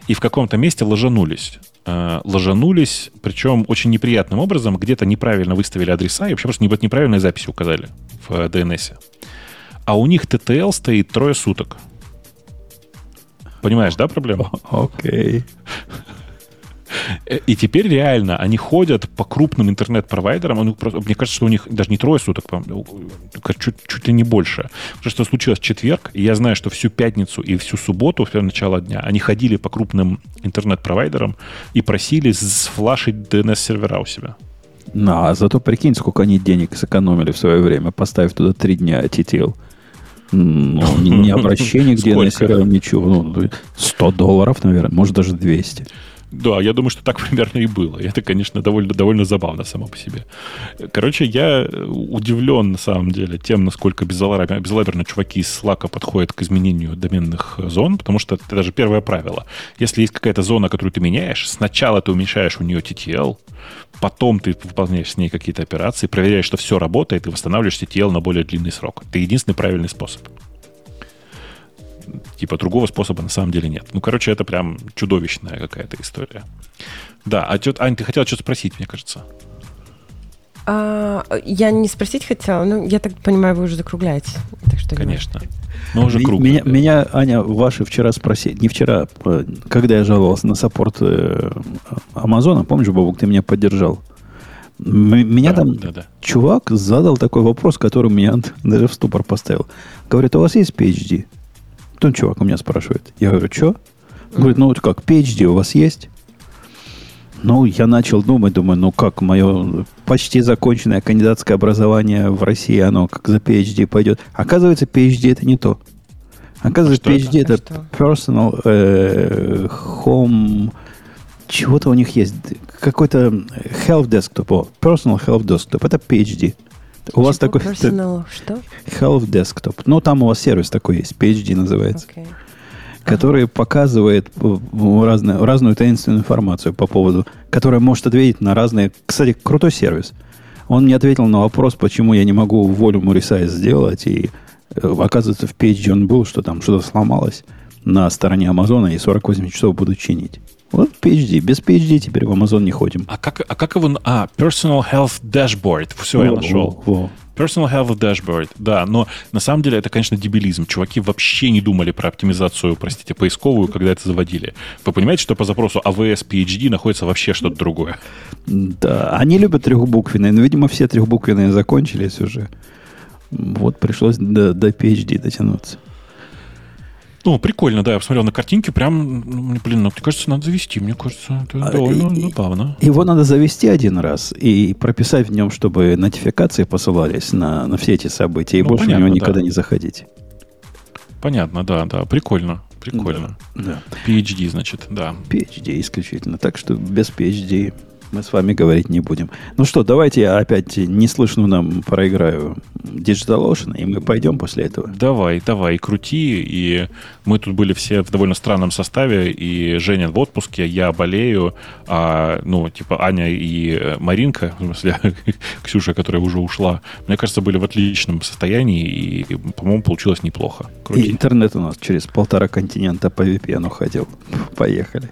и в каком-то месте ложанулись. э, ложанулись, причем очень неприятным образом, где-то неправильно выставили адреса и вообще просто неправильные записи указали в DNS. А у них TTL стоит трое суток. Понимаешь, да, проблема? Окей. Okay. И теперь реально они ходят по крупным интернет-провайдерам. Ну, мне кажется, что у них даже не трое суток, чуть, чуть ли не больше. Потому что случилось четверг, и я знаю, что всю пятницу и всю субботу, в начало дня, они ходили по крупным интернет-провайдерам и просили сфлашить DNS-сервера у себя. Ну, а зато прикинь, сколько они денег сэкономили в свое время, поставив туда три дня TTL. Ну, не обращение к DNS-серверу, ничего. Ну, 100 долларов, наверное, может даже 200. Да, я думаю, что так примерно и было. Это, конечно, довольно, довольно забавно само по себе. Короче, я удивлен, на самом деле, тем, насколько безалаберно, безалаберно чуваки из Slack подходят к изменению доменных зон, потому что это даже первое правило. Если есть какая-то зона, которую ты меняешь, сначала ты уменьшаешь у нее TTL, потом ты выполняешь с ней какие-то операции, проверяешь, что все работает, и восстанавливаешь TTL на более длинный срок. Это единственный правильный способ. Типа другого способа на самом деле нет. Ну, короче, это прям чудовищная какая-то история. Да, а что, Ань, ты хотела что-то спросить, мне кажется. А, я не спросить хотела, но я так понимаю, вы уже закругляете. Так что Конечно. Мы уже круг. Меня, меня, Аня, ваши вчера спросили, не вчера, а, когда я жаловался на саппорт э, Амазона, помнишь, Бобок, ты меня поддержал? Меня да, там да, да. чувак задал такой вопрос, который меня даже в ступор поставил. Говорит, у вас есть PhD? Тут чувак у меня спрашивает. Я говорю, что? Говорит, ну вот как, PhD у вас есть? Ну, я начал думать, думаю, ну как, мое почти законченное кандидатское образование в России, оно как за PhD пойдет. Оказывается, PhD это не то. Оказывается, а PhD это, это personal э, home... Чего-то у них есть. Какой-то health desktop. Personal health desktop. Это PhD. У вас такой... Personal, что? Health Desktop. Ну, там у вас сервис такой есть, PhD называется. Okay. Который ага. показывает разную, разную таинственную информацию по поводу, которая может ответить на разные... Кстати, крутой сервис. Он мне ответил на вопрос, почему я не могу волюм resize сделать, и э, оказывается, в PhD он был, что там что-то сломалось на стороне Амазона, и 48 часов буду чинить. Вот PhD. Без PhD теперь в Amazon не ходим. А как, а как его... А, Personal Health Dashboard. Все, я нашел. Personal Health Dashboard, да, но на самом деле это, конечно, дебилизм. Чуваки вообще не думали про оптимизацию, простите, поисковую, когда это заводили. Вы понимаете, что по запросу AWS PhD находится вообще что-то другое? Да, они любят трехбуквенные, но, видимо, все трехбуквенные закончились уже. Вот пришлось до, до PhD дотянуться. Ну, прикольно, да, я посмотрел на картинки, прям, ну, блин, ну, мне кажется, надо завести, мне кажется, это а, довольно и, забавно. Его надо завести один раз и прописать в нем, чтобы нотификации посылались на, на все эти события, и ну, больше понятно, на него никогда да. не заходить. Понятно, да, да, прикольно, прикольно. Да, да. PhD, значит, да. PhD исключительно, так что без PhD мы с вами говорить не будем. Ну что, давайте я опять неслышно нам проиграю Digital Ocean, и мы пойдем после этого. Давай, давай, крути. И мы тут были все в довольно странном составе, и Женя в отпуске, я болею, а, ну, типа Аня и Маринка, в смысле, Ксюша, которая уже ушла, мне кажется, были в отличном состоянии, и, по-моему, получилось неплохо. Крути. И интернет у нас через полтора континента по VPN уходил. Поехали.